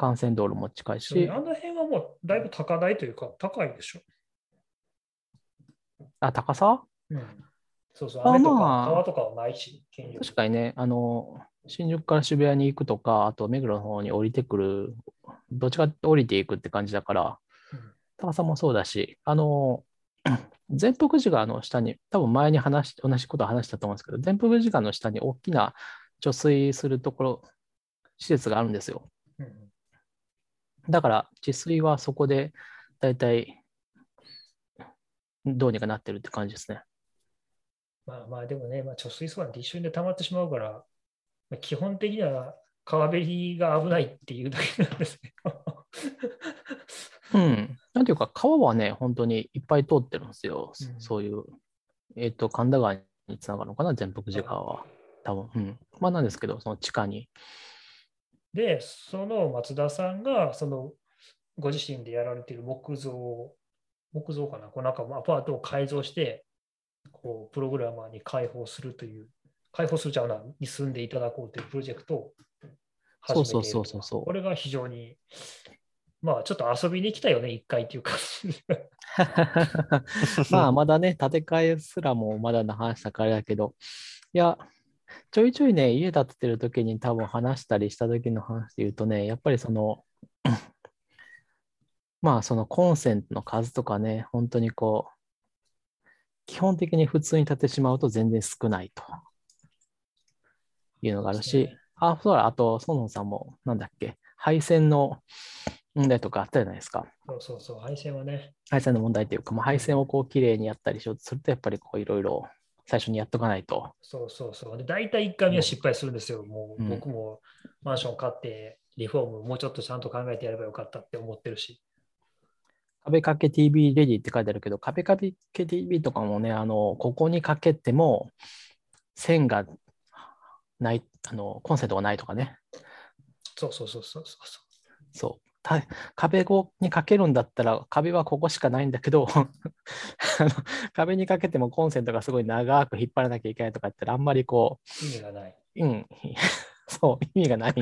幹線道路も近いし。あ、の辺はもうだいぶ高台というか高いでしょ？あ、高さ？うん。そうそう、あ雨とかまあ。川とかはないし、県確かにね、あの、新宿から渋谷に行くとか、あと目黒の方に降りてくる、どっちかって降りていくって感じだから、うん。高さもそうだし、あの、善福寺川の下に、多分前に話し、同じこと話したと思うんですけど、善福寺川の下に大きな貯水するところ、施設があるんですよ。うんだから、治水はそこで、だいたい、どうにかなってるって感じですね。まあまあでもね、まあ、貯水槽なんて一瞬で溜まってしまうから、まあ基本的には川べりが危ないっていうだけなんですね。うん。なんていうか、川はね、本当にいっぱい通ってるんですよ。うんそういう、えっ、と、神田川につながるのかな、善福寺川は。多分。うん。まあなんですけど、その地下に。で、その松田さんが、そのご自身でやられている木造、木造かな、こうなんかアパートを改造して、こうプログラマーに開放するという、開放するちゃうな、に住んでいただこうというプロジェクトを始めているとそうそうそうそうそうこれが非常に、まあちょっと遊びに来たよね、一回っていう感じ。[LAUGHS] まあ、まだね、建て替えすらもまだの話だからだけど、いや、ちょいちょいね、家建ててる時に多分話したりした時の話で言うとね、やっぱりその、[CLEARS THROAT] まあ、そのコンセントの数とかね、本当にこう、基本的に普通に建ててしまうと全然少ないと。いうのがあるしね、あ、そうだ、あと、園さんも、なんだっけ、配線の問題とかあったじゃないですか。そうそうそう、配線はね、配線の問題というか、まあ、配線をこうきれいにやったりしようとすると、やっぱりこういろいろ最初にやっとかないと。そうそうそう。で、大体1回目は失敗するんですよ。もううん僕もマンション買って、リフォームもうちょっとちゃんと考えてやればよかったって思ってるし。壁掛け TV レディって書いてあるけど、壁掛け TV とかもね、あの、ここにかけても線がない、あの、コンセントがないとかね。そうそうそうそうそう。そう。た壁にかけるんだったら、壁はここしかないんだけど、[LAUGHS] あの壁にかけてもコンセントがすごい長く引っ張らなきゃいけないとか言ったら、あんまりこう、意味がない。うん、[LAUGHS] そう、意味がないっ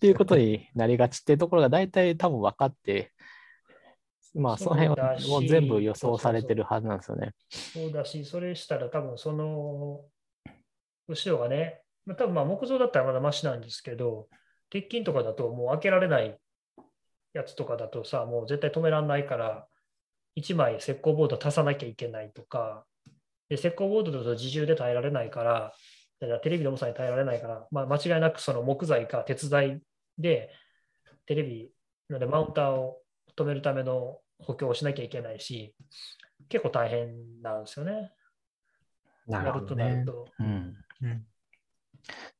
ていうことになりがちっていうところが大体多分分かって、まあその辺はもう全部予想されてるはずなんですよね。そうだし、それしたら多分その後ろがね、まあ、多分まあ木造だったらまだマシなんですけど、鉄筋とかだともう開けられないやつとかだとさ、もう絶対止められないから、1枚石膏ボード足さなきゃいけないとか、で石膏ボードだと自重で耐えられないから、だからテレビの重さに耐えられないから、まあ、間違いなくその木材か鉄材でテレビのでマウンターを止めるための補強をしなきゃいけないし、結構大変なんですよね。なやるとなると。うんうん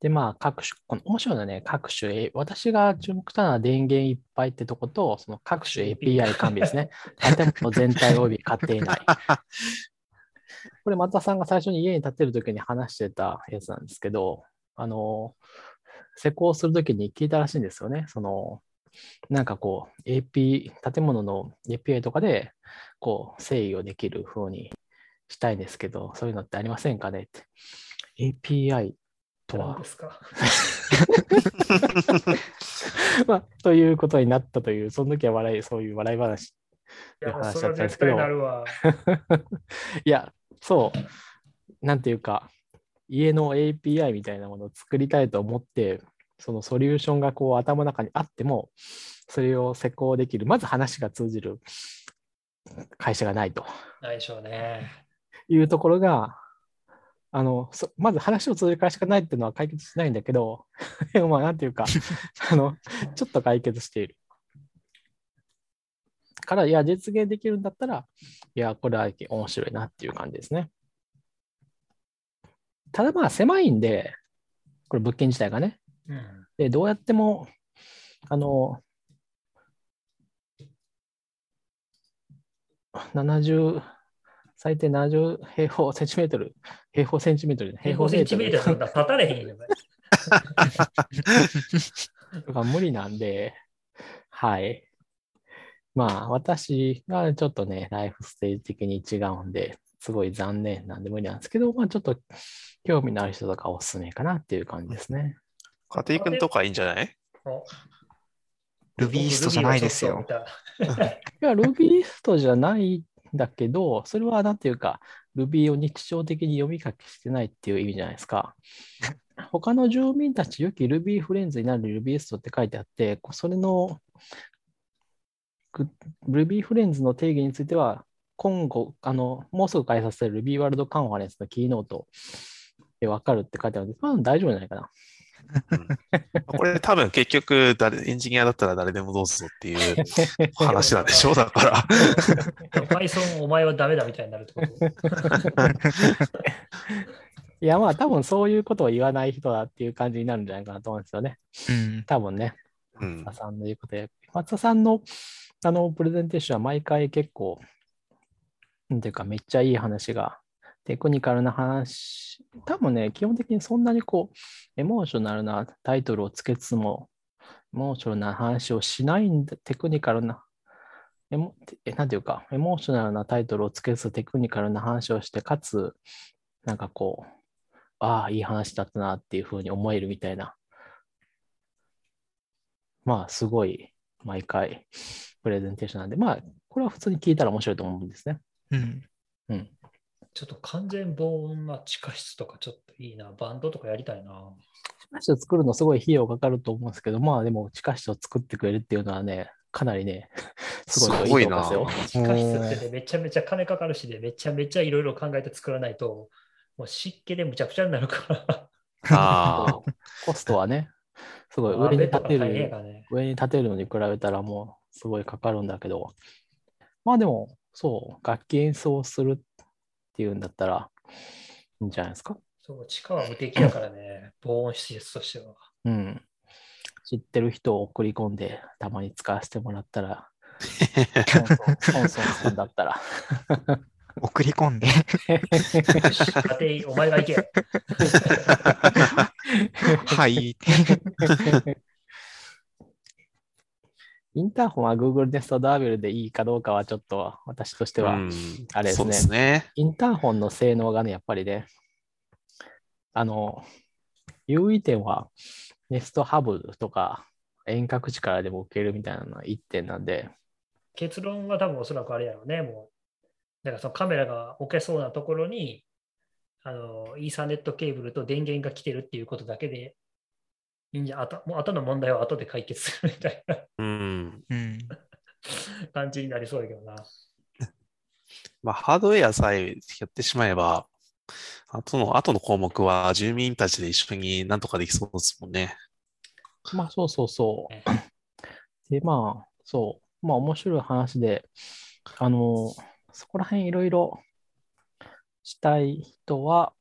で、まあ、各種、この面白いのはね、各種、え私が注目したのは電源いっぱいってとこと、その各種 API 完備ですね。[LAUGHS] 建物全体及び家庭内。[LAUGHS] これ、松田さんが最初に家に建てるときに話してたやつなんですけど、あの、施工するときに聞いたらしいんですよね。その、なんかこう、AP、建物の API とかで、こう、制御できる風にしたいんですけど、そういうのってありませんかねって。API とは何で、すか？[LAUGHS] まあ、ということになったという、その時は笑い、そういう笑い話。話だったんですけど対なるわ。[LAUGHS] いや、そう、なんていうか、家の API みたいなものを作りたいと思って、そのソリューションがこう頭の中にあっても、それを施工できる、まず話が通じる会社がないとないでしょうね。いうところが、あのそまず話を通じる会社がないっていうのは解決しないんだけど、[LAUGHS] まあなんていうかあの、ちょっと解決している。から、いや、実現できるんだったら、いや、これは面白いなっていう感じですね。ただまあ狭いんで、これ物件自体がね。うん。で、どうやっても、あの、70、最低70平方センチメートル、平方センチメートル、平方センチメートルそんな立たれへんよ。とか [LAUGHS] 無理なんで、はい。まあ、私がちょっとね、ライフステージ的に違うんで、すごい残念なんで無理なんですけど、まあ、ちょっと興味のある人とかおすすめかなっていう感じですね。家庭君とかいいんじゃない？おルビーストじゃないですよ。僕 Ruby をちょっと見たいや、Rubyist じゃないんだけど、それはなんていうか、Ruby を日常的に読み書きしてないっていう意味じゃないですか。他の住民たち、良き Ruby フレンズになる Rubyist って書いてあって、それの Ruby フレンズの定義については、今後、あの、もうすぐ開催される Ruby ワールドカンファレンスのキーノートで分かるって書いてあるんで、まあ大丈夫じゃないかな。これ多分結局誰、エンジニアだったら誰でもどうぞっていう [LAUGHS] 話なんでしょうだから。[LAUGHS] Python お前はダメだみたいになるってこと？[LAUGHS] いや、まあ多分そういうことを言わない人だっていう感じになるんじゃないかなと思うんですよね。うん。多分ね。うん松田さんの言うことで。松田さんのあのプレゼンテーションは毎回結構、なんていうかめっちゃいい話が、テクニカルな話、多分ね、基本的にそんなにこう、エモーショナルなタイトルをつけつつも、エモーショナルな話をしないんだ、テクニカルな、エモえなんていうか、エモーショナルなタイトルをつけつつテクニカルな話をして、かつ、なんかこう、ああ、いい話だったなっていうふうに思えるみたいなまあ、すごい、毎回、プレゼンテーションなんで、まあ、これは普通に聞いたら面白いと思うんですね。うん。うん。ちょっと完全防音な地下室とかちょっといいな。バンドとかやりたいな。地下室を作るのすごい費用かかると思うんですけど、まあでも地下室を作ってくれるっていうのはね、かなりね、[LAUGHS] すごいすごいと思いますよ。地下室ってね、めちゃめちゃ金かかるしで、めちゃめちゃいろいろ考えて作らないと、もう湿気でむちゃくちゃになるから。ああ、コストはね、すごい上に立てる、ね。上に立てるのに比べたらもうすごいかかるんだけど、まあでも、そう、楽器演奏するっていうんだったらいいんじゃないですか？そう、地下は無敵だからね、[LAUGHS] 防音施設としては。うん。知ってる人を送り込んで、たまに使わせてもらったら、ソンソンソンソンだったら。[LAUGHS] 送り込んで。よ [LAUGHS] し家庭、お前が行け。はい。インターホンは Google Nest Doorbell でいいかどうかはちょっと私としては、うんあれですねそうですね。インターホンの性能がね、やっぱりね、あの、優位点は Nest Hub とか遠隔地からでも受けるみたいなのが1点なんで、結論は多分おそらくあれやろうね、もう。だからそのカメラが置けそうなところに、あの、イーサネットケーブルと電源が来てるっていうことだけで、いいんじゃ、あと、もう後の問題は後で解決するみたいなうん。うん。[LAUGHS] 感じになりそうだけどな。[LAUGHS] まあ、ハードウェアさえやってしまえば、あとの、後の項目は住民たちで一緒になんとかできそうですもんね。まあそうそうそう。で、まあ、そう、まあ面白い話で、あの、そこら辺いろいろしたい人は、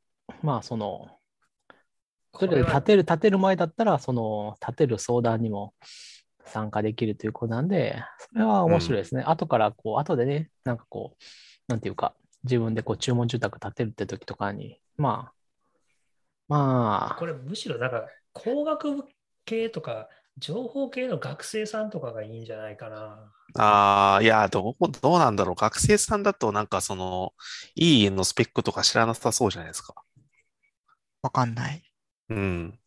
まあその、それで立てる、立てる前だったら、その、立てる相談にも参加できるということなんで、それは面白いですね。後から、こう、後でね、なんかこう、なんていうか、自分でこう注文住宅建てるって時とかに、まあ、まあこ、れむしろなんか工学部系とか情報系の学生さんとかがいいんじゃないかな。ああ、いや、どう、どうなんだろう。学生さんだとなんかその、いい家のスペックとか知らなさそうじゃないですか。わかんない。うん。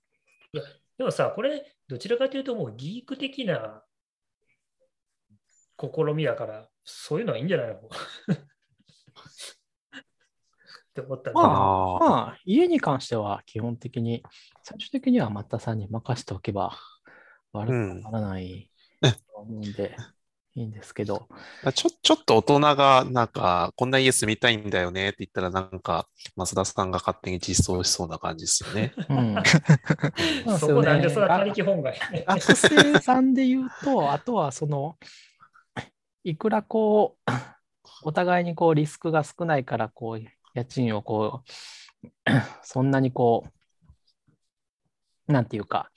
でもさ、これ、どちらかというともうギーク的な試みやから、そういうのはいいんじゃないの？[LAUGHS] って思ったまああ、まあ、家に関しては基本的に、最終的には松田さんに任せておけば悪くならないうんと思うんで、いいんですけど、ちょ、ちょっと大人が、なんか、こんな家住みたいんだよねって言ったら、なんか、増田さんが勝手に実装しそうな感じ [LAUGHS] [LAUGHS] ですよね。うん。そうそこなんでそんな他が力本願学生さんで言うと、あとはその、いくらこう、お互いにこうリスクが少ないから、こう、家賃をこう、[COUGHS] そんなにこう、なんていうか、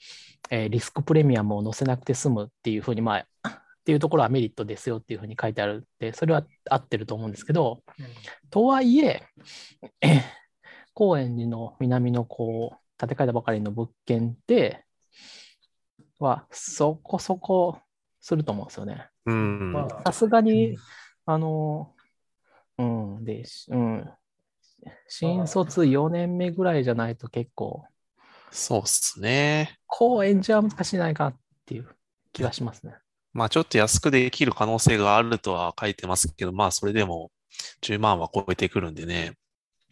えーリスクプレミアムを載せなくて済むっていうふうに、まあ、っていうところはメリットですよっていうふうに書いてあるって、それは合ってると思うんですけど、とはいえ、え [LAUGHS] 高円寺の南のこう建て替えたばかりの物件って、はそこそこすると思うんですよね。うん。まあさすがに、あの、うん、で、しうん、新卒4年目ぐらいじゃないと結構、そうっすね。高円寺は難しいんじゃないかっていう気がしますね。まあ、ちょっと安くできる可能性があるとは書いてますけど、まあ、それでも10万は超えてくるんでね。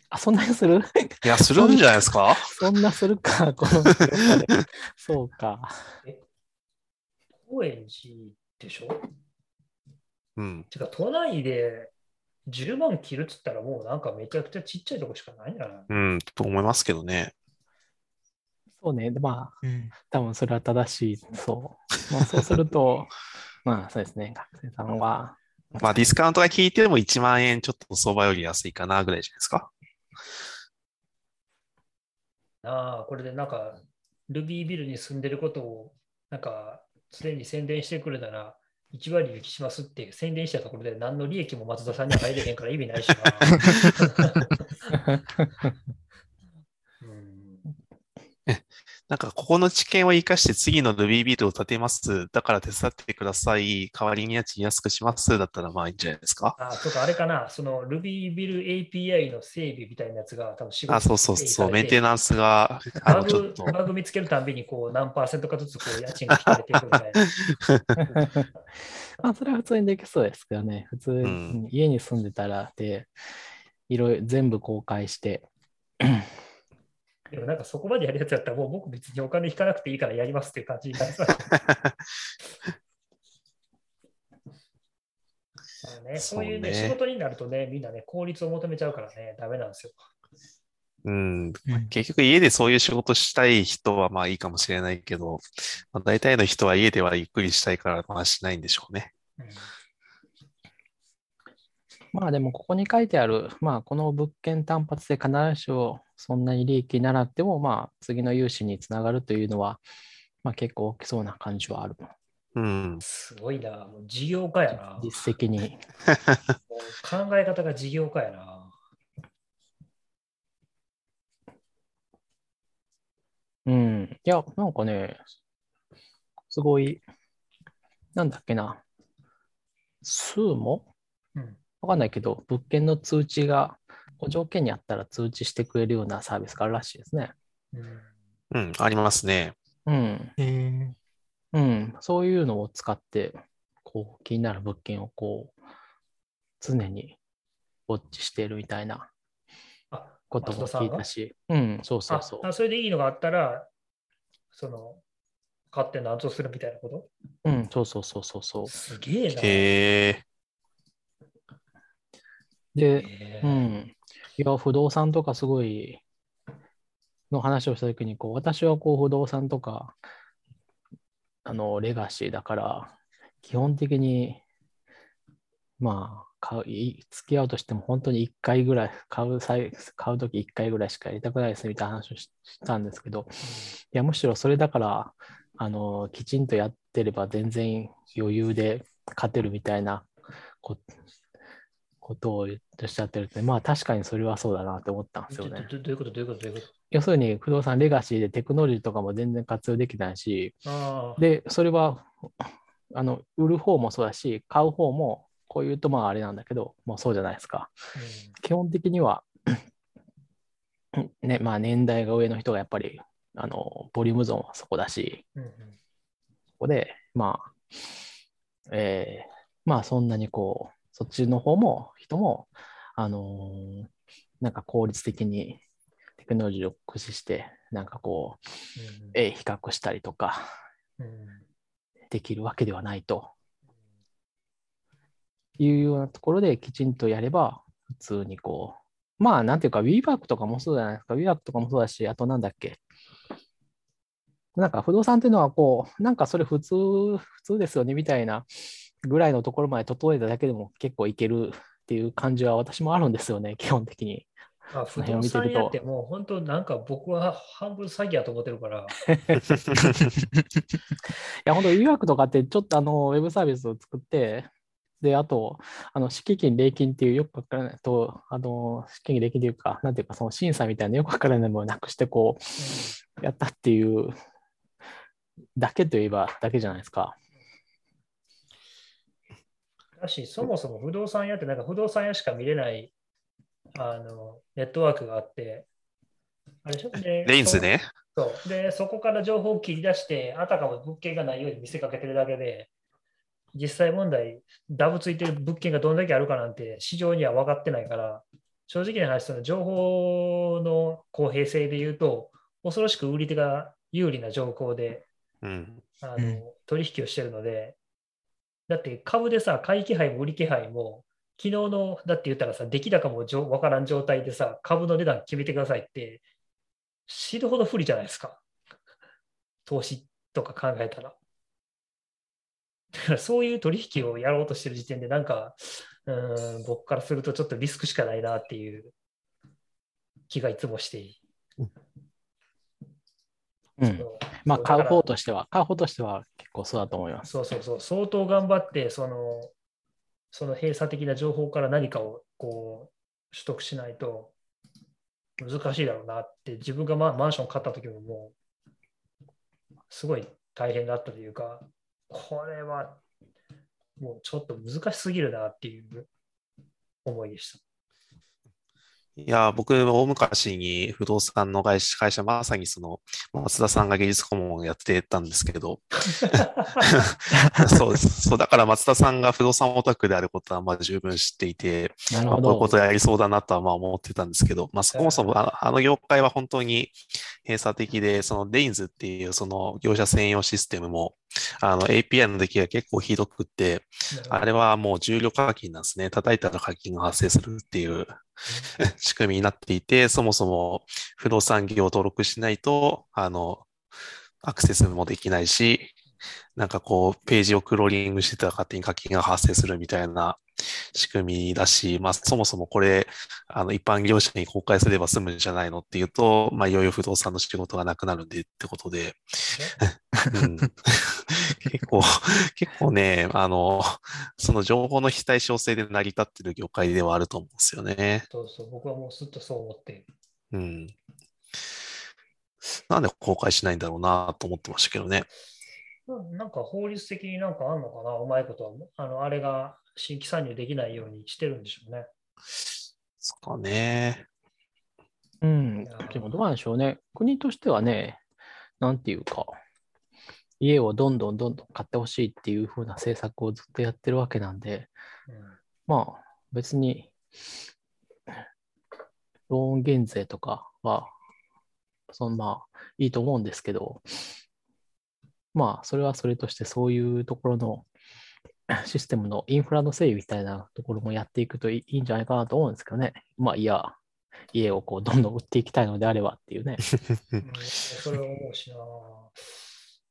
あ、そんなにする？いや、するんじゃないですか？[LAUGHS] そんなするか、この。[LAUGHS] そうか。高円寺でしょ？うん。てか、都内で10万切るっつったらもうなんかめちゃくちゃちっちゃいとこしかないんじゃない？うん、と思いますけどね。そうね。でまあ、うん。多分それは正しい。そう。まあ、そうすると、[LAUGHS] まあ、そうですね。学生さんは、まあ、ディスカウントが効いても1万円ちょっと相場より安いかなぐらいじゃないですか。なあ、これでなんか、ルビービルに住んでることを、なんか、常に宣伝してくれたら、1割引きしますって宣伝したところで、何の利益も松田さんには入れへんから意味ないしな。う [LAUGHS] んなんか、ここの知見を生かして次の Ruby ビルを建てます。だから手伝ってください。代わりに家賃安くします。だったらまあいいんじゃないですか。あ、とかあれかな、その Ruby ビル API の整備みたいなやつが多分仕事あ、そうそうそう。メンテナナンスが、あバの、ちょっグと、バグ見つけるたんびにこう何パーセントかずつこう家賃が引かれていくみたいな。[LAUGHS] まあ、それは普通にできそうですけどね。普通んに家に住んでたら、で、いろいろ全部公開して、でもなんかそこまでやるやつやったらもう僕別にお金引かなくていいからやりますっていう感じになりそう。ま [LAUGHS] あね、そういうね、ね仕事になるとね、みんなね、効率を求めちゃうからね、ダメなんですよ。うん。うん結局家でそういう仕事したい人はまあいいかもしれないけど、まあ、大体の人は家ではゆっくりしたいからまあしないんでしょうね。うんまあでもここに書いてある、まあこの物件単発で必ずしもそんなに利益にならなくても、まあ次の融資につながるというのは、まあ結構大きそうな感じはある。うん。すごいな、もう事業家やな。実績に。[LAUGHS] 考え方が事業家やな。うん。いや、なんかね、すごい、なんだっけな、数もうんわかんないけど、物件の通知が、こう条件にあったら通知してくれるようなサービスがあるらしいですね。うんうん、ありますね。うん。えーうん。そういうのを使って、こう、気になる物件をこう、常にウォッチしているみたいなあ、ことも聞いたし、うん、そうそうあそう。あそれでいいのがあったら、その、勝手に暗唱するみたいなこと？うん、そうそうそうそうそう。すげえな。へえ。で、うん。いや、不動産とかすごい、の話をしたときに、こう、私はこう、不動産とか、あの、レガシーだから、基本的に、まあ、買う、い付き合うとしても本当に1回ぐらい、買う際、買うとき1回ぐらいしかやりたくないですみたいな話をししたんですけど、いや、むしろそれだから、あの、きちんとやってれば全然余裕で勝てるみたいなこことをおっしゃってるって、まあ確かにそれはそうだなって思ったんですよね。どういうことどういうことどういうこ要するに不動産レガシーでテクノロジーとかも全然活用できないし、で、それは、あの、売る方もそうだし、買う方も、こう言うとまああれなんだけど、もうそうじゃないですか。基本的には、ね、まあ年代が上の人がやっぱり、あの、ボリュームゾーンはそこだし、うんうんそこで、まあ、えーまあそんなにこう、そっちの方も、人も、あのーなんか効率的にテクノロジーを駆使して、なんかこう、えー比較したりとかうんうん。できるわけではないと。いうようなところできちんとやれば、普通にこう、まあなんていうか、WeWork とかもそうじゃないですか、WeWork とかもそうだし、あとなんだっけ、なんか不動産っていうのはこう、なんかそれ普通、普通ですよねみたいなぐらいのところまで整えただけでも結構いけるっていう感じは私もあるんですよね、[LAUGHS] 基本的に。あ不動見てると産屋ってもう本当なんか僕は半分詐欺やと思ってるから、[LAUGHS] いや、本当、予約とかって、ちょっとあの、ウェブサービスを作って、で、あと、あの、敷金、礼金っていうよくわからないと、あの、敷金、礼金というか、なんていうか、その審査みたいなよくわからないものをなくして、こう、やったっていう、だけといえばだけじゃないですか。だし、そもそも不動産屋ってなんか不動産屋しか見れないあのネットワークがあって、あれでしょ？でレインズね。そうで、そこから情報を切り出して、あたかも物件がないように見せかけてるだけで、実際問題、ダブついてる物件がどんだけあるかなんて市場には分かってないから、正直な話、その情報の公平性で言うと、恐ろしく売り手が有利な条項でうん。あの、うん取引をしてるので、だって株でさ、買い気配も売り気配も、昨日の、だって言ったらさ、出来高もじょわからん状態でさ、株の値段決めてくださいって、死ぬほど不利じゃないですか。投資とか考えたら。だからそういう取引をやろうとしてる時点で、なんか、うーん、僕からするとちょっとリスクしかないなっていう気がいつもしている。うん。まあ、買う方としては、買う方としては結構そうだと思います。そうそうそう、相当頑張って、その、その閉鎖的な情報から何かをこう取得しないと難しいだろうなって、自分がママンション買った時ももう、すごい大変だったというか、これはもうちょっと難しすぎるなっていう思いでした。いや、僕、大昔に不動産の会社、会社まさにその、松田さんが芸術顧問をやってたんですけど、[LAUGHS] そうです。そう、だから松田さんが不動産オタクであることはまあ十分知っていて、なるほどまあこういうこ。とやりそうだなとはまあ思ってたんですけど、まあそもそもあのあの業界は本当に閉鎖的で、そのレインズっていうその業者専用システムも、あの API の出来が結構ひどくって、あれはもう重量課金なんですね。叩いたら課金が発生するっていう仕組みになっていて、そもそも不動産業を登録しないと、あの、アクセスもできないし、なんかこう、ページをクローリングしてたら勝手に課金が発生するみたいな仕組みだし、まあそもそもこれ、あの一般業者に公開すれば済むんじゃないのっていうと、まあいよいよ不動産の仕事がなくなるんでってことで、うん、[LAUGHS] 結構、結構ね、あの、その情報の非対称性で成り立ってる業界ではあると思うんですよね。そうそう、僕はもうずっとそう思っている。うん。なんで公開しないんだろうなと思ってましたけどね。うんなんか法律的になんかあんのかな、うまいことは。あの、あれが新規参入できないようにしてるんでしょうね。そっかね。うん。でもどうなんでしょうね。国としてはね、なんていうか、家をどんどんどんどん買ってほしいっていう風な政策をずっとやってるわけなんで、うんまあ別に、ローン減税とかは、そのまあいいと思うんですけど、まあそれはそれとしてそういうところの [LAUGHS] システムのインフラの整備みたいなところもやっていくといいいいんじゃないかなと思うんですけどね。まあいや、家をこうどんどん売っていきたいのであればっていうね。うんそれは思うしな。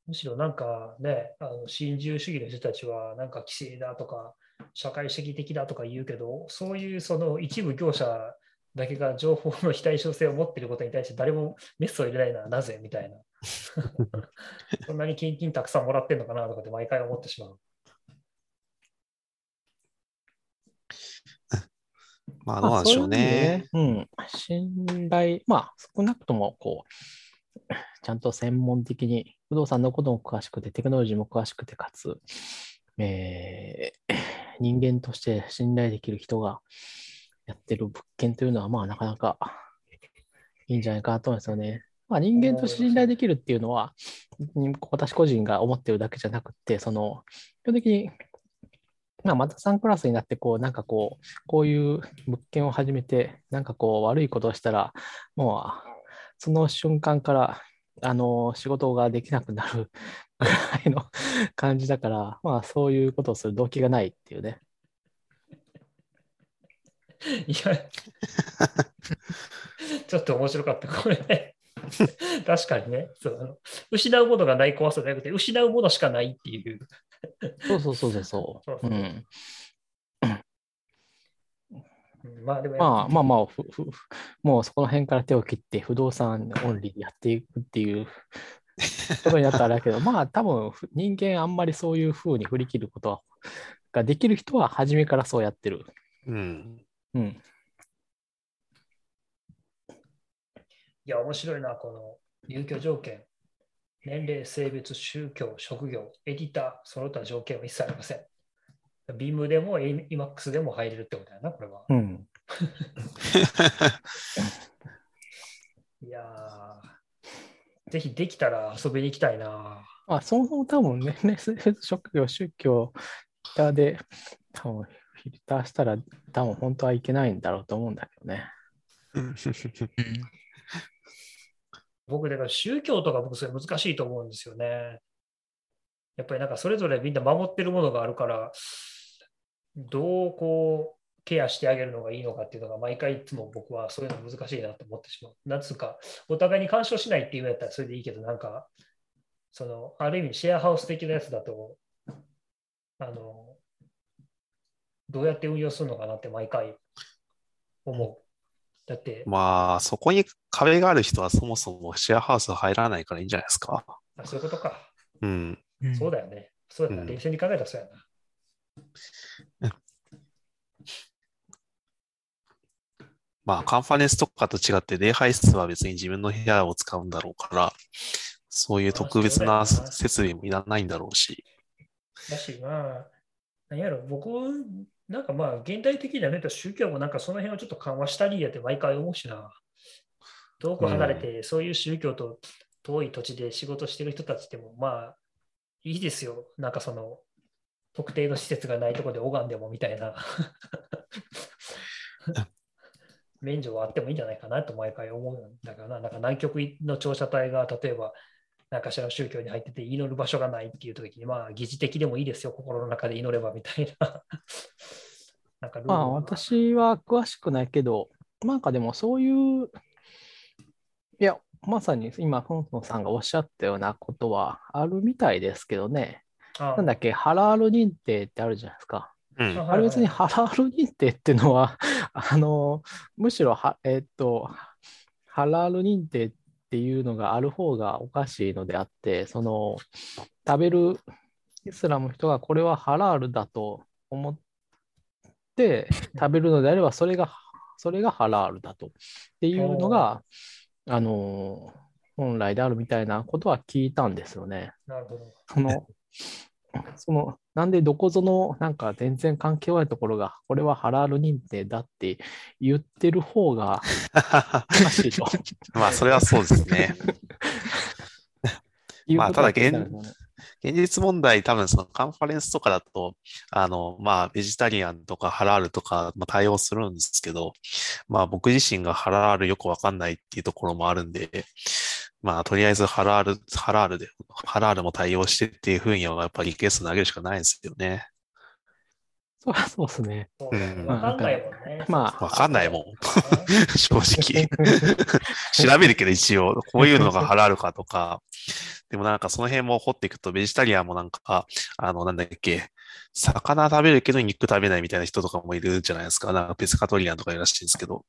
むしろなんかね、あの新自由主義の人たちは、なんか規制だとか、社会主義的だとか言うけど、そういうその一部業者だけが情報の非対称性を持っていることに対して誰もメスを入れないのはなぜみたいな。[LAUGHS] そんなに献金たくさんもらってんのかなとかって毎回思ってしまう。まあ、どうなんでしょうね。うん。信頼、まあ、少なくとも、こう、ちゃんと専門的に、不動産のことも詳しくて、テクノロジーも詳しくて、かつ、えー人間として信頼できる人がやってる物件というのは、まあ、なかなかいいんじゃないかなと思うんですよね。まあ、人間として信頼できるっていうのは、私個人が思ってるだけじゃなくて、その、基本的に、まあ、また3クラスになって、こう、なんかこう、こういう物件を始めて、なんかこう、悪いことをしたら、もう、その瞬間から、あの、仕事ができなくなるぐらいの感じだから、まあ、そういうことをする動機がないっていうね。いや、ちょっと面白かった、これね。確かにねそう。失うものがない怖さじゃなくて、失うものしかないっていう。そうそうそうそう [LAUGHS] そ。そううそううん。うんまあでも、まあまあまあ、ふふもうそこの辺から手を切って不動産オンリーでやっていくっていうことになったらあれだけど、[LAUGHS] まあ多分ふ人間あんまりそういうふうに振り切ることはができる人は初めからそうやってる。うん。うん。いや、面白いな、この入居条件。年齢、性別、宗教、職業、エディター、その他条件は一切ありません。ビームでも EMAX でも入れるってことやな、これは。うん。[LAUGHS] いやー、ぜひできたら遊びに行きたいな。まあそもそも多分年齢、[LAUGHS] 性別、職業、宗教、フィルターで、多分フィルターしたら多分本当はいけないんだろうと思うんだけどね。僕、だから宗教とか僕、それ難しいと思うんですよね。やっぱりなんかそれぞれみんな守ってるものがあるから、どうこうケアしてあげるのがいいのかっていうのが毎回いつも僕はそういうの難しいなと思ってしまう。なんつうか、お互いに干渉しないっていうのやったらそれでいいけど、なんか、その、ある意味シェアハウス的なやつだと、あの、どうやって運用するのかなって毎回思う。だって、まあ、そこに壁がある人はそもそもシェアハウス入らないからいいんじゃないですか。あそういうことか。うん。うんそうだよね。そうだな。うん冷静に考えたらそうやな。まあ、カンファレンスとかと違って、礼拝室は別に自分の部屋を使うんだろうから、そういう特別な設備もいらないんだろうし。だし、まあ、何やろ、僕、なんかまあ、現代的な面と宗教もなんかその辺をちょっと緩和したりやって毎回思うしな。遠く離れて、そういう宗教と遠い土地で仕事してる人たちでも、まあ、いいですよ。なんかその、特定の施設がないところで拝んでもみたいな。[LAUGHS] 免除はあってもいいんじゃないかなと毎回思うんだからな。なんか南極の調査隊が例えば、何かしらの宗教に入ってて祈る場所がないっていう時に、まあ、疑似的でもいいですよ、心の中で祈ればみたいな。[LAUGHS] なんかルールまあが私は詳しくないけど、なんかでもそういう、いや、まさに今、フンフンさんがおっしゃったようなことはあるみたいですけどね。あなんだっけ、ハラール認定ってあるじゃないですか。うん。ああれ別にハラール認定っていうのは、[LAUGHS] あの、むしろは、えっと、ハラール認定っていうのがある方がおかしいのであって、その、食べるイスラムの人がこれはハラールだと思って食べるのであれば、それが、それがハラールだと。っていうのが、あの、本来であるみたいなことは聞いたんですよね。なるほど。その、その、なんでどこぞのなんか全然関係ないところが、これはハラール認定だって言ってる方がしいとまあ、それはそうですね。[LAUGHS] まあただ現現実問題、多分そのカンファレンスとかだと、あの、まあ、ベジタリアンとかハラールとか、まあ、対応するんですけど、まあ、僕自身がハラールよくわかんないっていうところもあるんで、まあ、とりあえずハラール、ハラールで、ハラールも対応してっていうふうには、やっぱりリクエスト投げるしかないんですよね。そうそうですね。わかんないもんね。まあわかんないもん。ん。正直。調べるけど一応、こういうのがハラールかとか、でもなんかその辺も掘っていくと、ベジタリアンもなんか、あの、なんだっけ、魚食べるけど肉食べないみたいな人とかもいるじゃないですか。なんかペスカトリアンとかいるらしいんですけど、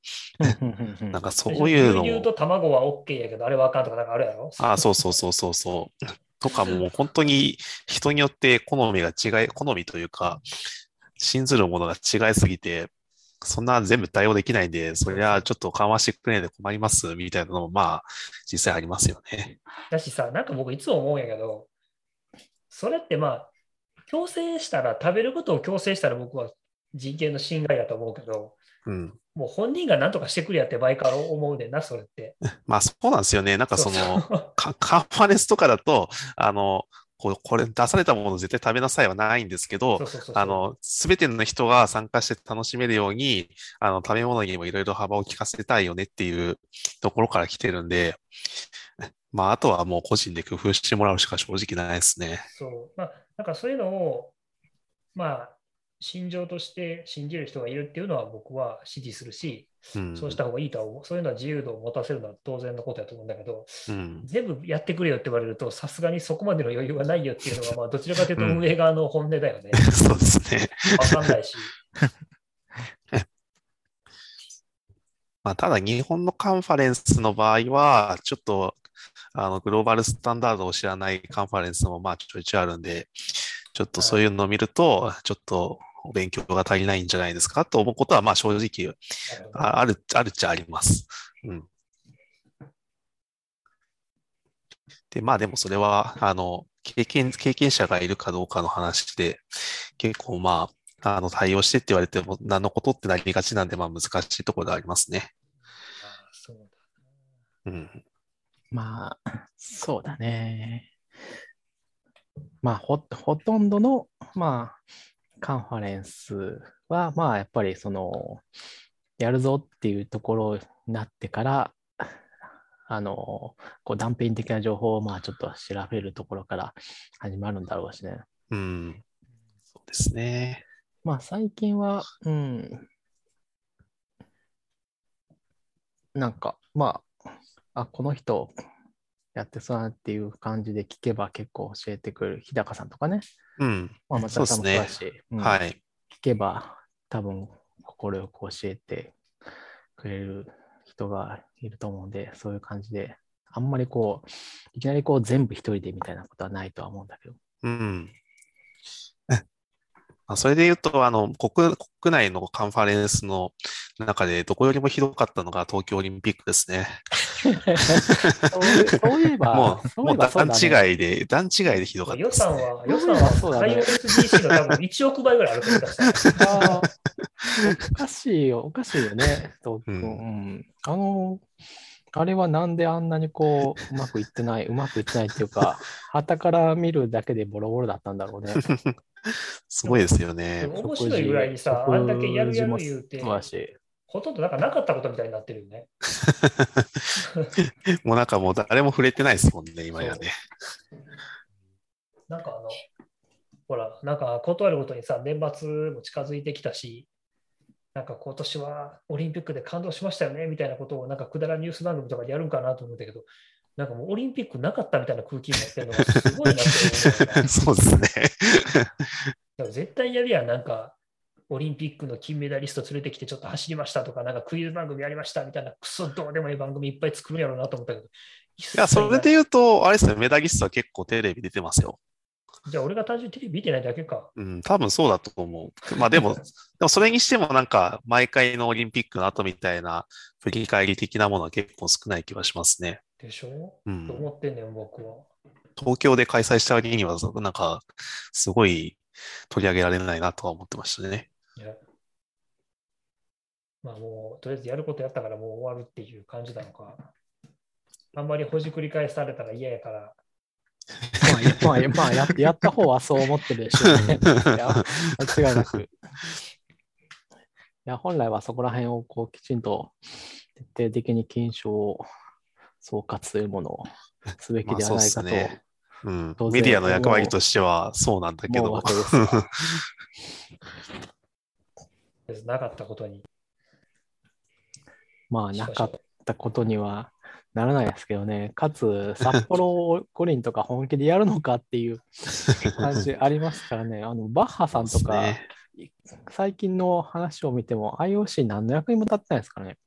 なんかそういうのも、牛乳と卵は OK やけど、あれはあかんとかなんかあるやろ？ああ、そうそうそうそうそう。[LAUGHS] とかもう本当に人によって好みが違い、好みというか、信ずるものが違いすぎて、そんな全部対応できないんで、そりゃちょっと緩和してくれないで困りますみたいなのも、まあ、実際ありますよね。だしさ、なんか僕いつも思うんやけど、それってまあ、強制したら、食べることを強制したら僕は人権の侵害だと思うけど、うん。もう本人が何とかしてくれやって場合から思うねんな、それって。[LAUGHS] まあ、そうなんですよね。なんかその、カカンファレンスとかだと、あの、こうこれ出されたものを絶対食べなさいはないんですけどあの、すべての人が参加して楽しめるように、あの、食べ物にもいろいろ幅を利かせたいよねっていうところから来てるんで、まあ、あとはもう個人で工夫してもらうしか正直ないですね。そう。まあ、なんかそういうのを、まあ、心情として信じる人がいるっていうのは僕は支持するし、うん。そうした方がいいとは思う。そういうのは自由度を持たせるのは当然のことだと思うんだけど、うん。全部やってくれよって言われると、さすがにそこまでの余裕がないよっていうのが、[LAUGHS] まあ、どちらかというと運営側の本音だよね。[LAUGHS] そうですね。わかんないし。[LAUGHS] まあ、ただ日本のカンファレンスの場合は、ちょっと、あの、グローバルスタンダードを知らないカンファレンスも、まあ、ちょいちょいあるんで、ちょっとそういうのを見ると、ちょっとお勉強が足りないんじゃないですかと思うことは、まあ、正直、あある、あるっちゃあります。うん。で、まあでもそれは、あの、経験、経験者がいるかどうかの話で、結構まあ、あの、対応してって言われても、何のことってなりがちなんで、まあ難しいところでありますね。あそうだうん。まあ、そうだね。まあ、ほ、ほとんどの、まあ、カンファレンスは、まあ、やっぱりその、やるぞっていうところになってから、あの、こう断片的な情報を、まあ、ちょっと調べるところから始まるんだろうしね。うん。そうですね。まあ、最近は、うん、なんか、まあ、あ、この人やってそうだなっていう感じで聞けば結構教えてくれる。日高さんとかね。うん。まあ、松田さんもそうだし、うんはい。聞けば多分快く教えてくれる人がいると思うんで、そういう感じで、あんまりこう、いきなりこう全部一人でみたいなことはないとは思うんだけど。うん。まあそれで言うと、あの、国、国内のカンファレンスの中で、どこよりもひどかったのが東京オリンピックですね。[LAUGHS] そういそういえば、もう、そうもうえばそうだね違いで、段違いでひどかったね。算は、予算は、そうだね海外 SDC の多分1億倍ぐらいあると思います。あーおかしいよ、おかしいよね、東京。ううんんあの、あれはなんであんなにこう、うまくいってない、うまくいってないっていうか、旗から見るだけでボロボロだったんだろうね。[LAUGHS] [LAUGHS] すごいですよね。面白いぐらいにさ、あんだけやるやる言うて。ほとんどなんかなかったことみたいになってるよね。[LAUGHS] もうなんかもう誰も触れてないですもんね、今やね。なんかあの、ほら、なんか断るごとにさ、年末も近づいてきたし、なんか今年はオリンピックで感動しましたよねみたいなことをなんかくだらんニュース番組とかでやるんかなと思ったけど、なんかもうオリンピックなかったみたいな空気になってるのがすごいなって思 [LAUGHS] そうですね。絶対やるやん、なんか、オリンピックの金メダリスト連れてきてちょっと走りましたとか、なんかクイズ番組やりましたみたいな、クソどうでもいい番組いっぱい作るんやろうなと思ったけど。いいや、それで言うと、あれですね、メダリストは結構テレビ出てますよ。じゃあ俺が単純にテレビ見てないだけか。うん、多分そうだと思う。まあでも、でもそれにしてもなんか、毎回のオリンピックの後みたいな振り返り的なものは結構少ない気はしますね。でしょ、うんと思ってんねん、僕は。東京で開催した割には、なんか、すごい取り上げられないなとは思ってましたね。いやまあもう、とりあえずやることやったからもう終わるっていう感じなのか。あんまりほじくり返されたら嫌やから。まあ、やまあ、まあや、やった方はそう思ってるでしょうね。[LAUGHS] いや間違いなく。いや、本来はそこら辺をこうきちんと徹底的に検証、総括というものをすべきではないかとうんメディアの役割としてはそうなんだけど。なかったことに。まあ、なかったことにはならないですけどね。かつ、札幌五輪とか本気でやるのかっていう感じありますからね。[LAUGHS] あの、バッハさんとか、ね最近の話を見ても IOC 何の役にも立ってないですからね。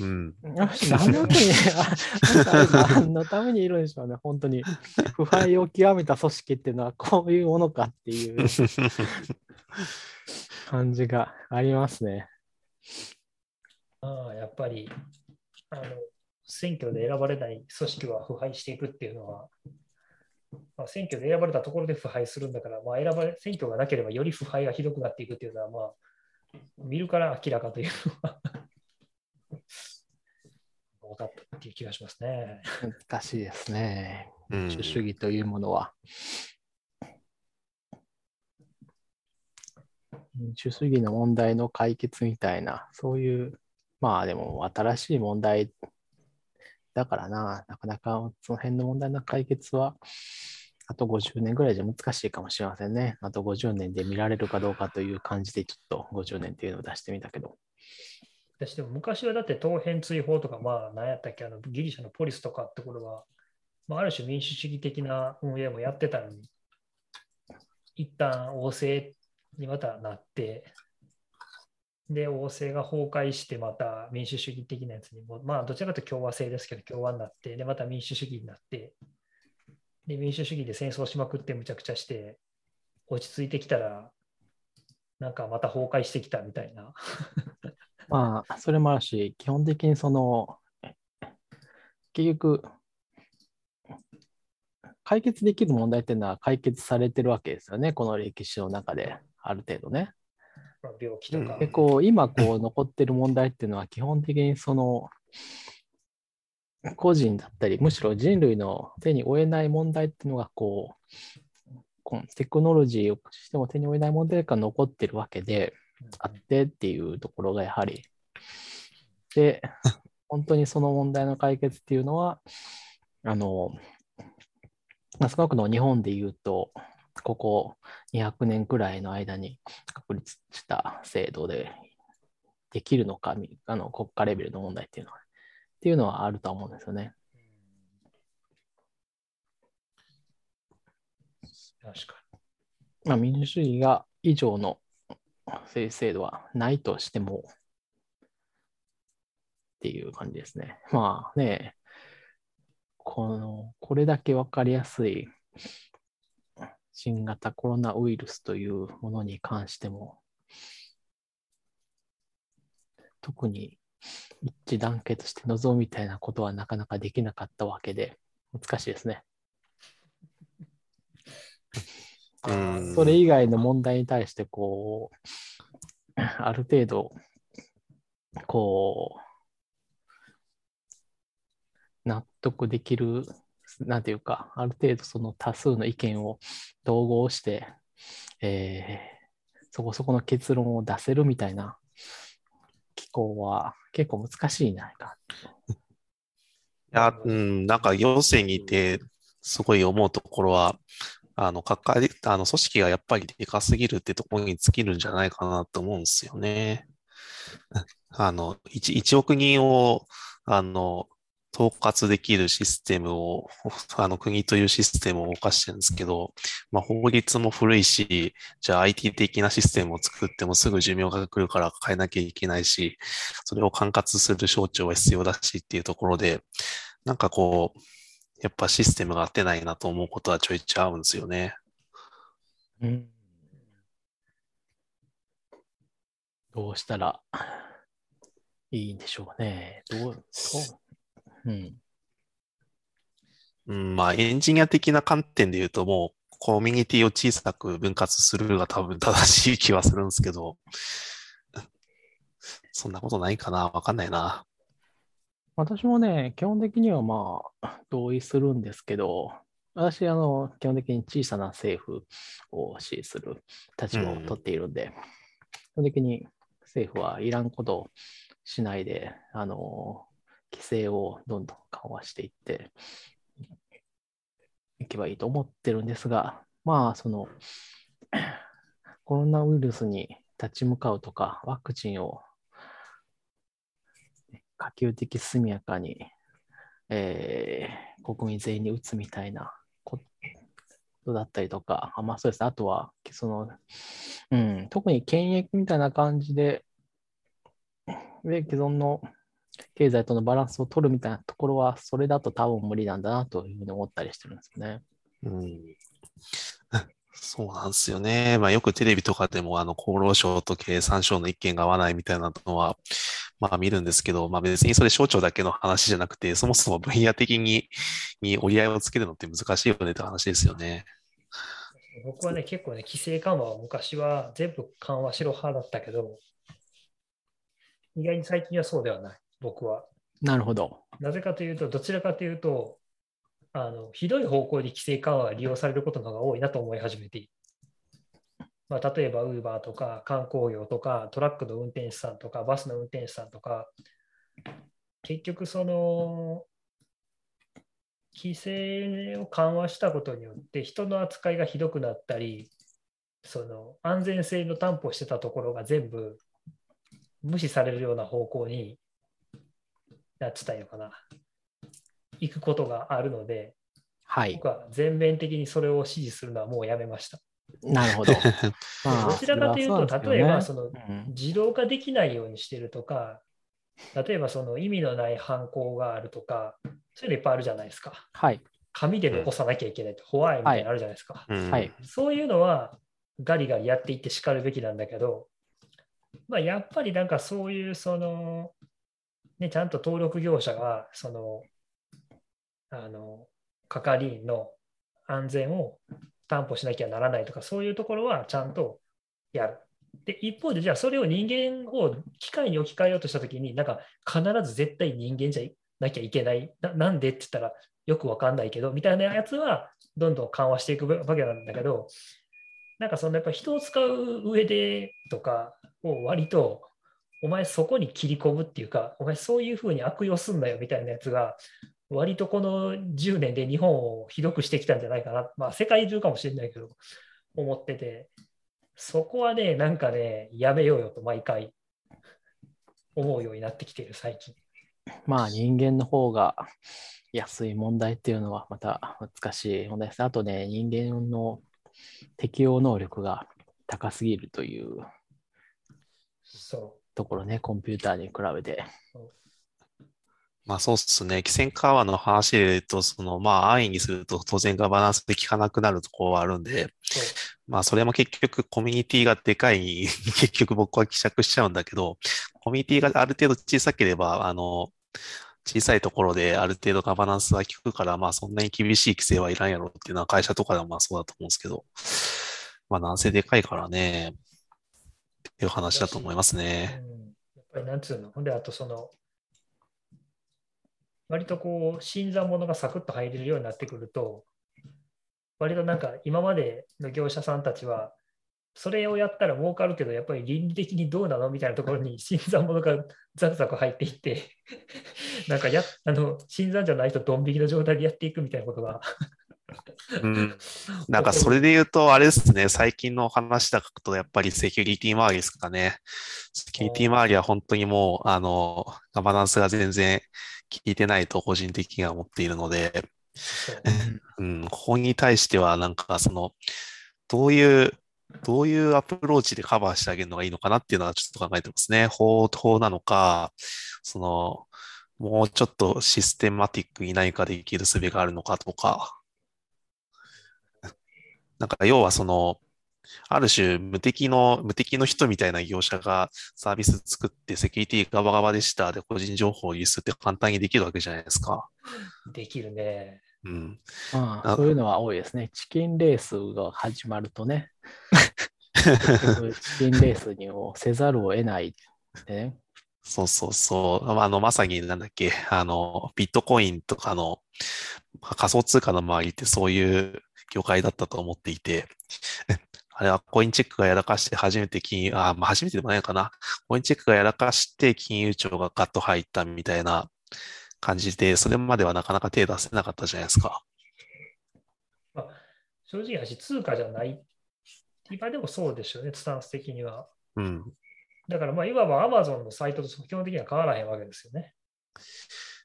うん。[LAUGHS] 何の役に、ああれ何のためにいるんでしょうね。本当に。[LAUGHS] 腐敗を極めた組織っていうのはこういうものかっていう [LAUGHS] 感じがありますね。ああ、やっぱり、あの、選挙で選ばれない組織は腐敗していくっていうのは、まあ、選挙で選ばれたところで腐敗するんだから、まあ、選ばれ選挙がなければより腐敗がひどくなっていくっていうのは、まあ、見るから明らかというのは分かったっていう気がしますね。難しいですね。うん民主主義というものは。民主主義の問題の解決みたいな、そういう、まあでも新しい問題だからな、なかなかその辺の問題の解決は、あと50年ぐらいじゃ難しいかもしれませんね。あと50年で見られるかどうかという感じで、ちょっと50年っていうのを出してみたけど。私でも昔はだって当編追放とか、まあ何やったっけ、あのギリシャのポリスとかってころは、まあ、ある種民主主義的な運営もやってたのに、一旦王政にまたなって、で、王政が崩壊して、また民主主義的なやつにも、まあ、どちらかというと共和制ですけど、共和になって、で、また民主主義になって、で、民主主義で戦争しまくってむちゃくちゃして、落ち着いてきたら、なんかまた崩壊してきたみたいな。まあ、それもあるし、基本的にその、結局、解決できる問題っていうのは解決されてるわけですよね、この歴史の中で、ある程度ね。まあ病気とか。で、こう、今こう残ってる問題っていうのは基本的にその、個人だったり、むしろ人類の手に負えない問題っていうのが、こう、テクノロジーをしても手に負えない問題が残ってるわけで、あってっていうところがやはり、で、本当にその問題の解決っていうのは、あの、まあ少なくとも日本で言うと、ここ200年くらいの間に確立した制度でできるのか、みあの国家レベルの問題っていうのは、っていうのはあるとは思うんですよね。確かまあ、民主主義が以上の制制度はないとしても、っていう感じですね。まあね、この、これだけわかりやすい新型コロナウイルスというものに関しても、特に一致団結して臨むみたいなことはなかなかできなかったわけで、難しいですね。うんそれ以外の問題に対して、こう、ある程度、こう、納得できる、なんていうか、ある程度その多数の意見を統合して、えーそこそこの結論を出せるみたいな機構は結構難しいんじゃないか。いや、うん、なんか行政にいて、すごい思うところは、あの、かかり、あの、組織がやっぱりでかすぎるってところに尽きるんじゃないかなと思うんですよね。[LAUGHS] あの、1、1億人を、あの、統括できるシステムを、あの、国というシステムを動かしてるんですけど、まあ、法律も古いし、じゃあ IT 的なシステムを作ってもすぐ寿命が来るから変えなきゃいけないし、それを管轄する省庁は必要だしっていうところで、なんかこう、やっぱシステムが合ってないなと思うことはちょいちょい合うんですよね。うんどうしたらいいんでしょうね。どう、どううん。うん、まあエンジニア的な観点で言うともうコミュニティを小さく分割するが多分正しい気はするんですけど、そんなことないかなわかんないな。私もね、基本的にはまあ、同意するんですけど、私、あの、基本的に小さな政府を支持する立場を取っているんで、基本的に政府はいらんことをしないで、あの、規制をどんどん緩和していっていけばいいと思ってるんですが、まあ、その、コロナウイルスに立ち向かうとか、ワクチンを可及的速やかに、えー国民全員に打つみたいなことだったりとか、あまあそうです、あとは、その、うん、特に検疫みたいな感じで、で、既存の経済とのバランスを取るみたいなところは、それだと多分無理なんだなというふうに思ったりしてるんですよね。うん。[LAUGHS] そうなんですよね。まあよくテレビとかでもあの厚労省と経産省の意見が合わないみたいなのは、まあ見るんですけど、まあ別にそれ省庁だけの話じゃなくて、そもそも分野的に、に折り合いをつけるのって難しいよねって話ですよね。僕はね、結構ね、規制緩和は昔は全部緩和しろ派だったけど、意外に最近はそうではない、僕は。なるほど。なぜかというと、どちらかというと、あのひどい方向で規制緩和が利用されることの方が多いなと思い始めている。まあ、例えば、ウーバーとか観光業とか、トラックの運転手さんとか、バスの運転手さんとか、結局、その、規制を緩和したことによって人の扱いがひどくなったり、その安全性の担保してたところが全部無視されるような方向になってたのかな、行くことがあるので、はい。僕は全面的にそれを支持するのはもうやめました。なるほど。[LAUGHS] まあどちらかというと、うね例えばそのうん自動化できないようにしてるとか、例えばその意味のない犯行があるとか、そういうのいっぱいあるじゃないですか。はい。紙で残さなきゃいけないと、ホワイみたいなのあるじゃないですか。うんはい。そういうのはガリガリやっていってしかるべきなんだけど、まあ、やっぱりなんかそういうその、ね、ちゃんと登録業者がそのあの係員の安全を担保しなきゃならないとかそういうところはちゃんとやる。で一方でじゃあそれを人間を機械に置き換えようとしたときになんか必ず絶対人間じゃなきゃいけないななんでって言ったらよくわかんないけどみたいなやつはどんどん緩和していくわけなんだけどなんかそのやっぱ人を使う上でとかを割とお前そこに切り込むっていうかお前そういうふうに悪用すんなよみたいなやつが割とこの10年で日本をひどくしてきたんじゃないかなまあ世界中かもしれないけど思っててそこはねなんかねやめようよと毎回思うようになってきている最近。まあ人間の方が安い問題っていうのはまた難しい問題です。あとね、人間の適応能力が高すぎるというそところね、コンピューターに比べて。まあそうっすね。規制緩和の話で言うと、そのまあ安易にすると当然ガバナンスで効かなくなるところはあるんで、まあそれも結局コミュニティがでかい。に [LAUGHS] 結局僕は希釈しちゃうんだけど、コミュニティがある程度小さければ、あの、小さいところである程度ガバナンスは効くから、まあそんなに厳しい規制はいらんやろっていうのは会社とかでもまあそうだと思うんですけど、まあなんせでかいからね、っていう話だと思いますね。うん。やっぱりなんつうの、ほんで、あとその、割とこう、新参者がサクッと入れるようになってくると、割となんか今までの業者さんたちは、それをやったら儲かるけど、やっぱり倫理的にどうなのみたいなところに [LAUGHS] 新参者がザクザク入っていって、なんかやあの新参じゃないとドン引きの状態でやっていくみたいなことが。うん。なんかそれで言うと、あれですね、最近の話だと、やっぱりセキュリティ周りですかね。セキュリティ周りは本当にもう、あの、ガバナンスが全然効いてないと個人的には思っているので、うん、ここに対しては、なんかその、どういう、どういうアプローチでカバーしてあげるのがいいのかなっていうのはちょっと考えてますね。法、法なのか、その、もうちょっとシステマティックに何かできる術があるのかとか。なんか要はその、ある種無敵の、無敵の人みたいな業者がサービス作ってセキュリティガバガバでしたで個人情報を輸出って簡単にできるわけじゃないですか。できるね。うん。まあ、あそういうのは多いですね。チキンレースが始まるとね、[LAUGHS] チキンレースにもせざるを得ないね。そうそうそう。まああの、まさになんだっけ、あの、ビットコインとかの仮想通貨の周りってそういう業界だったと思っていて、あれはコインチェックがやらかして初めて金融、あ、まあ初めてでもないのかな。コインチェックがやらかして金融庁がガッと入ったみたいな感じで、それまではなかなか手出せなかったじゃないですか。まあ、正直な話、通貨じゃない。今でもそうでしょうね、スタンス的には。うん。だから、まあ、いわば Amazon のサイトと基本的には変わらへんわけですよね。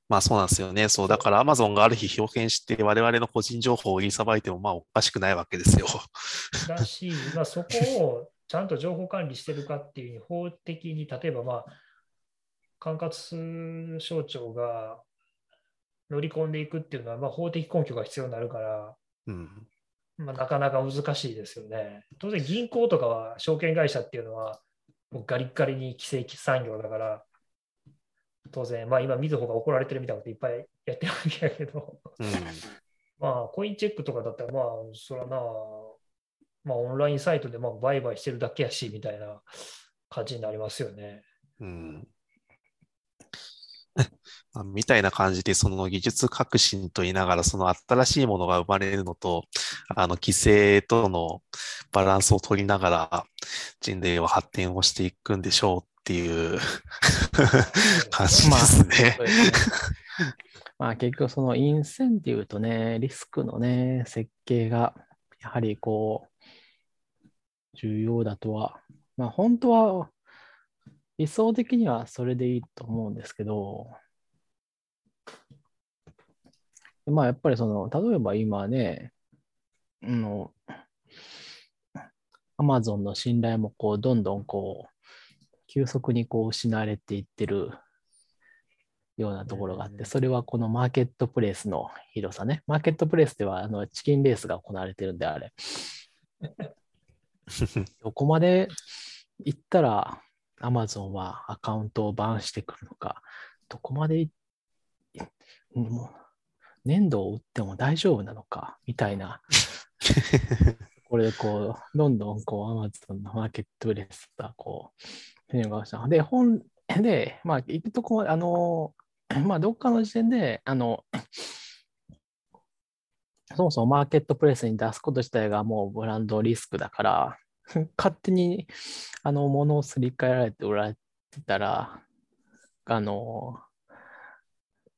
まあそうなんですよね。そう、だから Amazon がある日表現して我々の個人情報を売りさばいてもまあおかしくないわけですよ。[LAUGHS] だし、まあ、そこをちゃんと情報管理してるかっていう法的に、例えば、まあ、管轄省庁が乗り込んでいくっていうのは、まあ、法的根拠が必要になるから、うん。まあ、なかなか難しいですよね。当然銀行とかは証券会社っていうのはもうガリッガリに規制産業だから当然、まあ今みずほが怒られてるみたいなこといっぱいやってるわけやけど、うん。まあコインチェックとかだったらまあそらな、まあオンラインサイトでまあ売買してるだけやしみたいな感じになりますよね。うん。[LAUGHS] まあみたいな感じで、その技術革新と言いながら、その新しいものが生まれるのと、あの、規制とのバランスを取りながら、人類は発展をしていくんでしょうっていう。[LAUGHS] 感じですね。まあ結局そのインセンティブとね、リスクのね、設計がやはりこう、重要だとは、まあ本当は理想的にはそれでいいと思うんですけど、まあやっぱりその、例えば今ね、あの、アマゾンの信頼もこう、どんどんこう、急速にこう失われていってるようなところがあって、それはこのマーケットプレイスの広さね。マーケットプレイスではあのチキンレースが行われてるんで、あれ。[LAUGHS] どこまで行ったら Amazon はアカウントをバンしてくるのか、どこまでいもう粘土を売っても大丈夫なのか、みたいな。[LAUGHS] これでこう、どんどんこう Amazon のマーケットプレイスがこう、変化した。で、本で、まあ、行くとこ、あの、[CLEARS THROAT] まあ、どっかの時点で、あの、[CLEARS THROAT] そもそもマーケットプレスに出すこと自体がもうブランドリスクだから、[LAUGHS] 勝手に、あの、物をすり替えられて売られてたら、あの、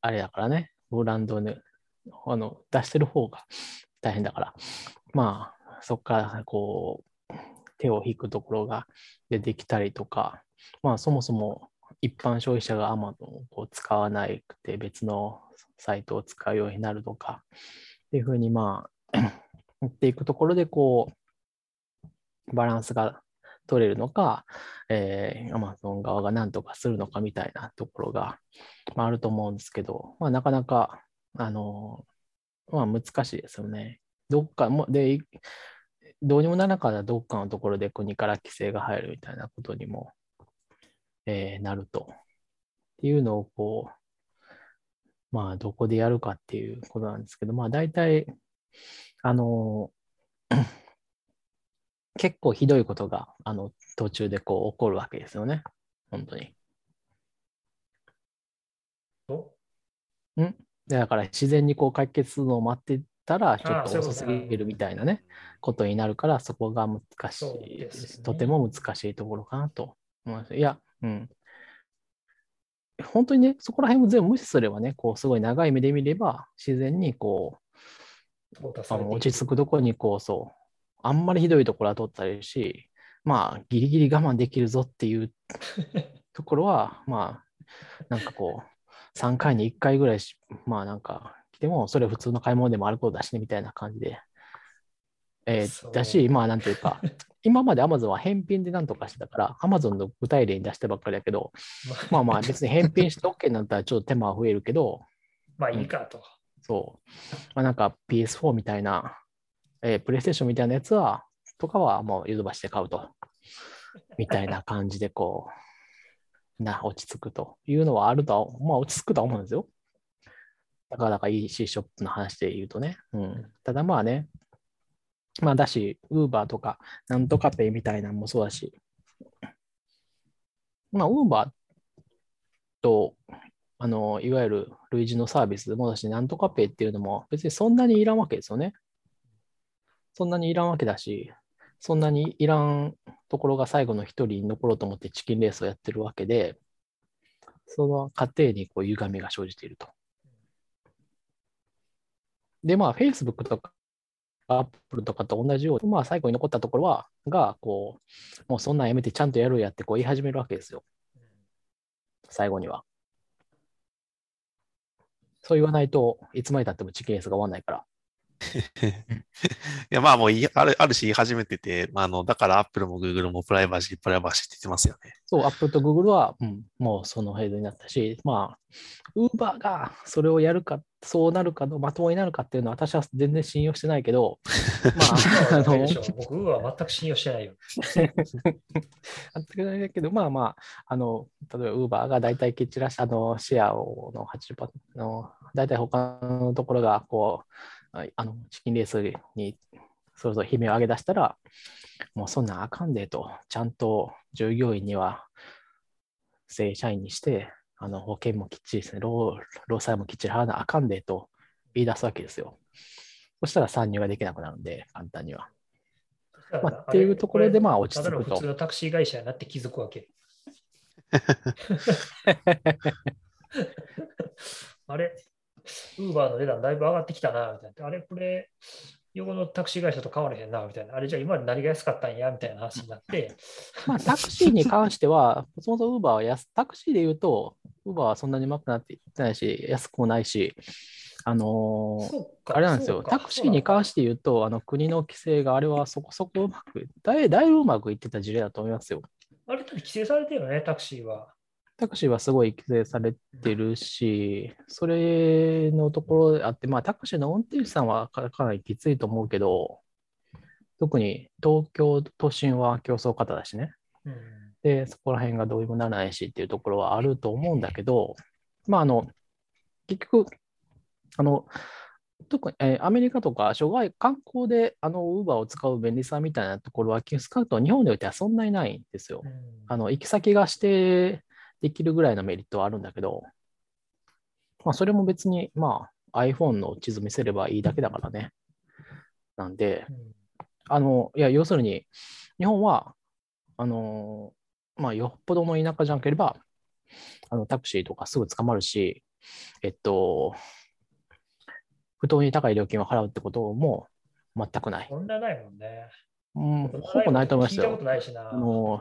あれだからね、ブランドね、あの、出してる方が大変だから、まあ、そこから、こう、手を引くところが出てきたりとか、まあ、そもそも一般消費者が Amazon をこう使わなくて別のサイトを使うようになるとか、っていうふうにまあ、や [CLEARS THROAT] っていくところでこう、バランスが取れるのか、えー、Amazon 側が何とかするのかみたいなところが、まあ、あると思うんですけど、まあ、なかなか、あの、まあ、難しいですよね。どっかも、で、どうにもならなかったらどっかのところで国から規制が入るみたいなことにも、えーなると。っていうのをこう、まあどこでやるかっていうことなんですけど、まあ大体、あの、[COUGHS] 結構ひどいことが、あの、途中でこう起こるわけですよね。本当に。お？でだから自然にこう解決するのを待ってたら、ちょっと遅すぎるみたいなね、ことになるから、そこが難しいで、すねとても難しいところかなと思います。いや、うん。本当にね、そこら辺も全部無視すればね、こう、すごい長い目で見れば、自然にこう、あの落ち着くところにこう、そう、あんまりひどいところは取ったらいいし、まあ、ギリギリ我慢できるぞっていう [LAUGHS] ところは、まあ、なんかこう、3回に1回ぐらいし、まあなんか来ても、それは普通の買い物でもあることだしね、みたいな感じで。えーだし、まあなんていうか、[LAUGHS] 今まで Amazon は返品でなんとかしてたから、Amazon の具体例に出してばっかりだけど、[LAUGHS] まあまあ別に返品して OK になったらちょっと手間は増えるけど、まあいいかと。そう。まあなんか PS4 みたいな、えー、プレイステーションみたいなやつは、とかはもうゆずばして買うと。[LAUGHS] みたいな感じでこう、な、落ち着くというのはあるとは、まあ落ち着くとは思うんですよ。なかなか EC ショップの話で言うとね。うん。ただまあね、まあだし、Uber とか、なんとかペイみたいなのもそうだし、まあ Uber と、あの、いわゆる類似のサービスもだし、なんとかペイっていうのも別にそんなにいらんわけですよね。そんなにいらんわけだし、そんなにいらんところが最後の一人に残ろうと思ってチキンレースをやってるわけで、その過程にこう歪みが生じていると。で、まあ、Facebook とかアップルとかと同じように、まあ、最後に残ったところは、が、こう、もうそんなんやめてちゃんとやるやってこう言い始めるわけですよ。最後には。そう言わないといつまでたってもチキンレースが終わらないから。[LAUGHS] いや、まあもういいある、あるし言い始めてて、まあ、あの、だから Apple も Google もプライバシー、プライバシーって言ってますよね。そう、Apple と Google は、うん、もうそのフェーズになったし、まあ、Uber がそれをやるか、そうなるかのまともになるかっていうのは私は全然信用してないけど、[LAUGHS] まあ、あの、僕は全く信用してないよ。あったけどだけど、まあまあ、あの、例えば Uber が大体蹴散らし、あの、シェアをの80%の、大体他のところが、こう、あの、チキンレースにそろそろ悲鳴を上げ出したら、もうそんなんあかんでと、ちゃんと従業員には正社員にして、あの保険もきっちりですね、労労災もきっちり払わなあかんでと言い出すわけですよ。そしたら参入ができなくなるんで、簡単には。まあっていうところでまあ落ち着くと普通のタクシー会社になって気づくわけ。[LAUGHS] あれ？ウーバーの値段だいぶ上がってきたな、みたいな。あれこれ、横のタクシー会社と変わらへんな、みたいな。あれじゃあ今まで何が安かったんや、みたいな話になって。まあ、タクシーに関しては、そもそも Uber は安、タクシーで言うと、Uber はそんなにうまくなっていってないし、安くもないし、あのーあれなんですよ、タクシーに関して言うと、あの国の規制があれはそこそこうまく、だいだいぶうまくいってた事例だと思いますよ。あれ規制されてるよね、タクシーは。タクシーはすごい規制されてるし、それのところであって、まあ、タクシーの運転手さんはかかなりきついと思うけど、特に東京都心は競争方だしね。うんで、そこら辺がどうにもならないしっていうところはあると思うんだけど、まあ、あの、結局、あの、特に、えーアメリカとか、諸外、観光で、あの、ウーバーを使う便利さみたいなところは、少なくとも日本においてはそんなにないんですよ。うんあの、行き先が指定できるぐらいのメリットはあるんだけど、まあ、それも別に、まあ、iPhone の地図見せればいいだけだからね。なんで、あの、いや、要するに、日本は、あの、まあ、よっぽどの田舎じゃなければ、あの、タクシーとかすぐ捕まるし、えっと、不当に高い料金を払うってことも全くない。そんなないもんね。うん、ほぼないと思います聞いたこよ。とないしな。あの、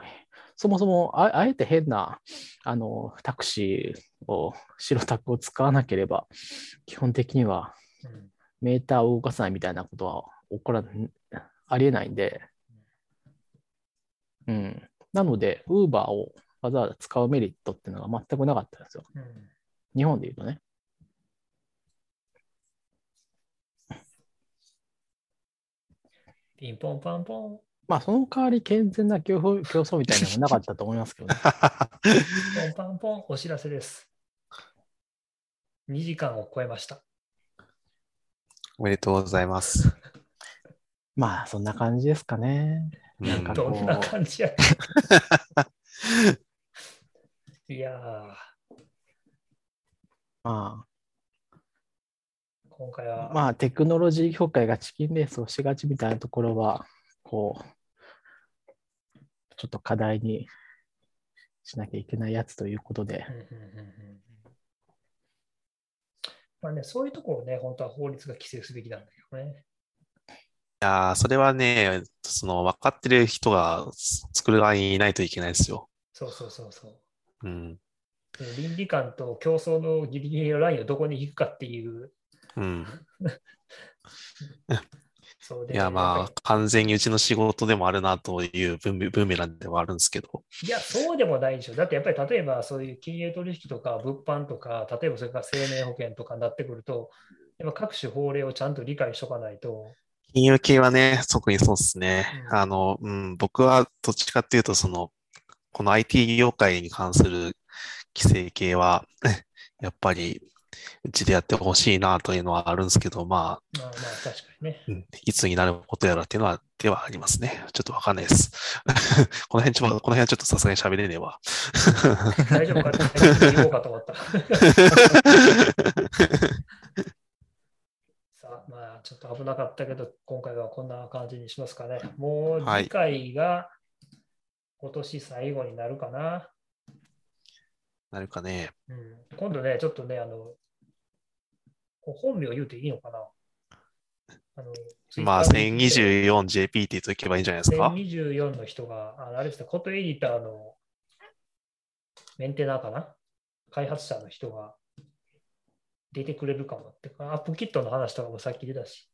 そもそもあ、あえて変な、あの、タクシーを、白タクを使わなければ、基本的にはうんメーターを動かさないみたいなことは起こらん、ありえないんで、うん。なので、ウーバーをわざわざ使うメリットっていうのが全くなかったんですよ。うん日本で言うとね。ピンポンパンポン。まあ、その代わり健全な競争競争みたいなのもなかったと思いますけどね。ピンポンパンポン、お知らせです。2時間を超えました。おめでとうございます。まあ、そんな感じですかね。うんなんかどんな感じや。[LAUGHS] いやー、ま今回は、あ、まあ、テクノロジー業界がチキンレースをしがちみたいなところは、こう、ちょっと課題にしなきゃいけないやつということでう、んうんうんうんまあね、そういうところをね、本当は法律が規制すべきなんだけどね。いやーそれはね、その分かってる人が作る側にいないといけないですよ。そうそうそうそう。うん。倫理観と競争のギリギリのラインをどこに引くかっていう。うん。[LAUGHS] そうでいや、まあ、完全にうちの仕事でもあるなというブーランではあるんですけど。いや、そうでもないでしょ。だってやっぱり例えばそういう金融取引とか物販とか、例えばそれから生命保険とかになってくると、やっぱ各種法令をちゃんと理解しとかないと、金融系はね、特にそうですね。うんあの、うん、僕はどっちかっていうと、その、この IT 業界に関する規制系は、やっぱり、うちでやってほしいなというのはあるんですけど、まあ、まあまあ確かにね。うんいつになることやらっていうのは、ではありますね。ちょっとわかんないです。[LAUGHS] この辺ちょっと、この辺はちょっとさすがに喋れねえわ。大丈夫か言おうかと思った。[LAUGHS] さあ、まあちょっと危なかったけど、今回はこんな感じにしますかね。もうはい次回が今年最後になるかな。なるかね。うん、今度ね、ちょっとね、あの、本名言うていいのかな？あのまあ、Twitter に 1024JP って。言っておけばいいんじゃないですか？1024の人が、あのあれですね、コトエディターのメンテナーかな？開発者の人が出てくれるかもってか、アップキットの話とかもさっき出たし、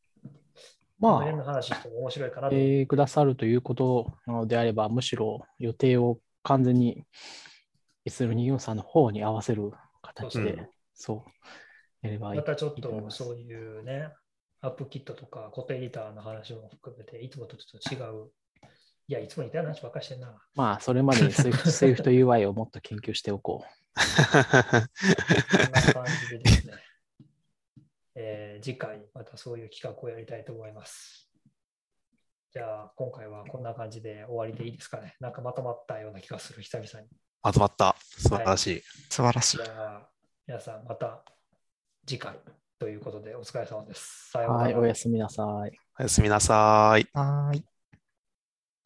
まあこの辺の話しても面白いかなと。えーくださるということなのであれば、むしろ予定を完全に SL243 の方に合わせる形で、うんそう、ま。たちょっいいとそういうね、アップキットとか固定エディターの話も含めて、いつもとちょっと違う。いや、いつも似たような話ばっかりしてんな。まあ、それまでに Swift [LAUGHS] UI をもっと研究しておここんな感じでですね、えー次回またそういう企画をやりたいと思います。じゃあ、今回はこんな感じで終わりでいいですかね。なんかまとまったような気がする、久々に。まとまった。素晴らしい。素晴らしいじ。ゃあ、皆さんまた次回ということでお疲れ様です。さう。ようなら。はい、おやすみなさい。おやすみなさい。はーい。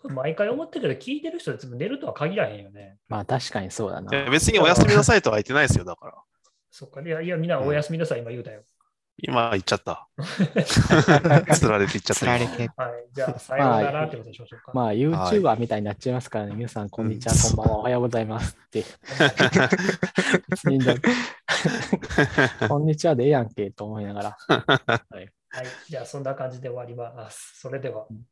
毎回思ってるけど、聞いてる人で寝るとは限らへんよね。まあ、確かにそうだいやな。別におやすみなさいとは言ってないですよ、だから。そっか。いや、いやみんなおやすみなさい、今言うたよ。今言っちゃった。[LAUGHS] つられて言っちゃった。つられて。はい。じゃあ、さようならってことにしましょうか。まあ、YouTuber みたいになっちゃいますからね。皆さん、こんにちは、こんばんは、おはようございますって。[LAUGHS] [LAUGHS] こんにちはでええやんけと思いながら。はいはい。じゃあ、そんな感じで終わります。それでは。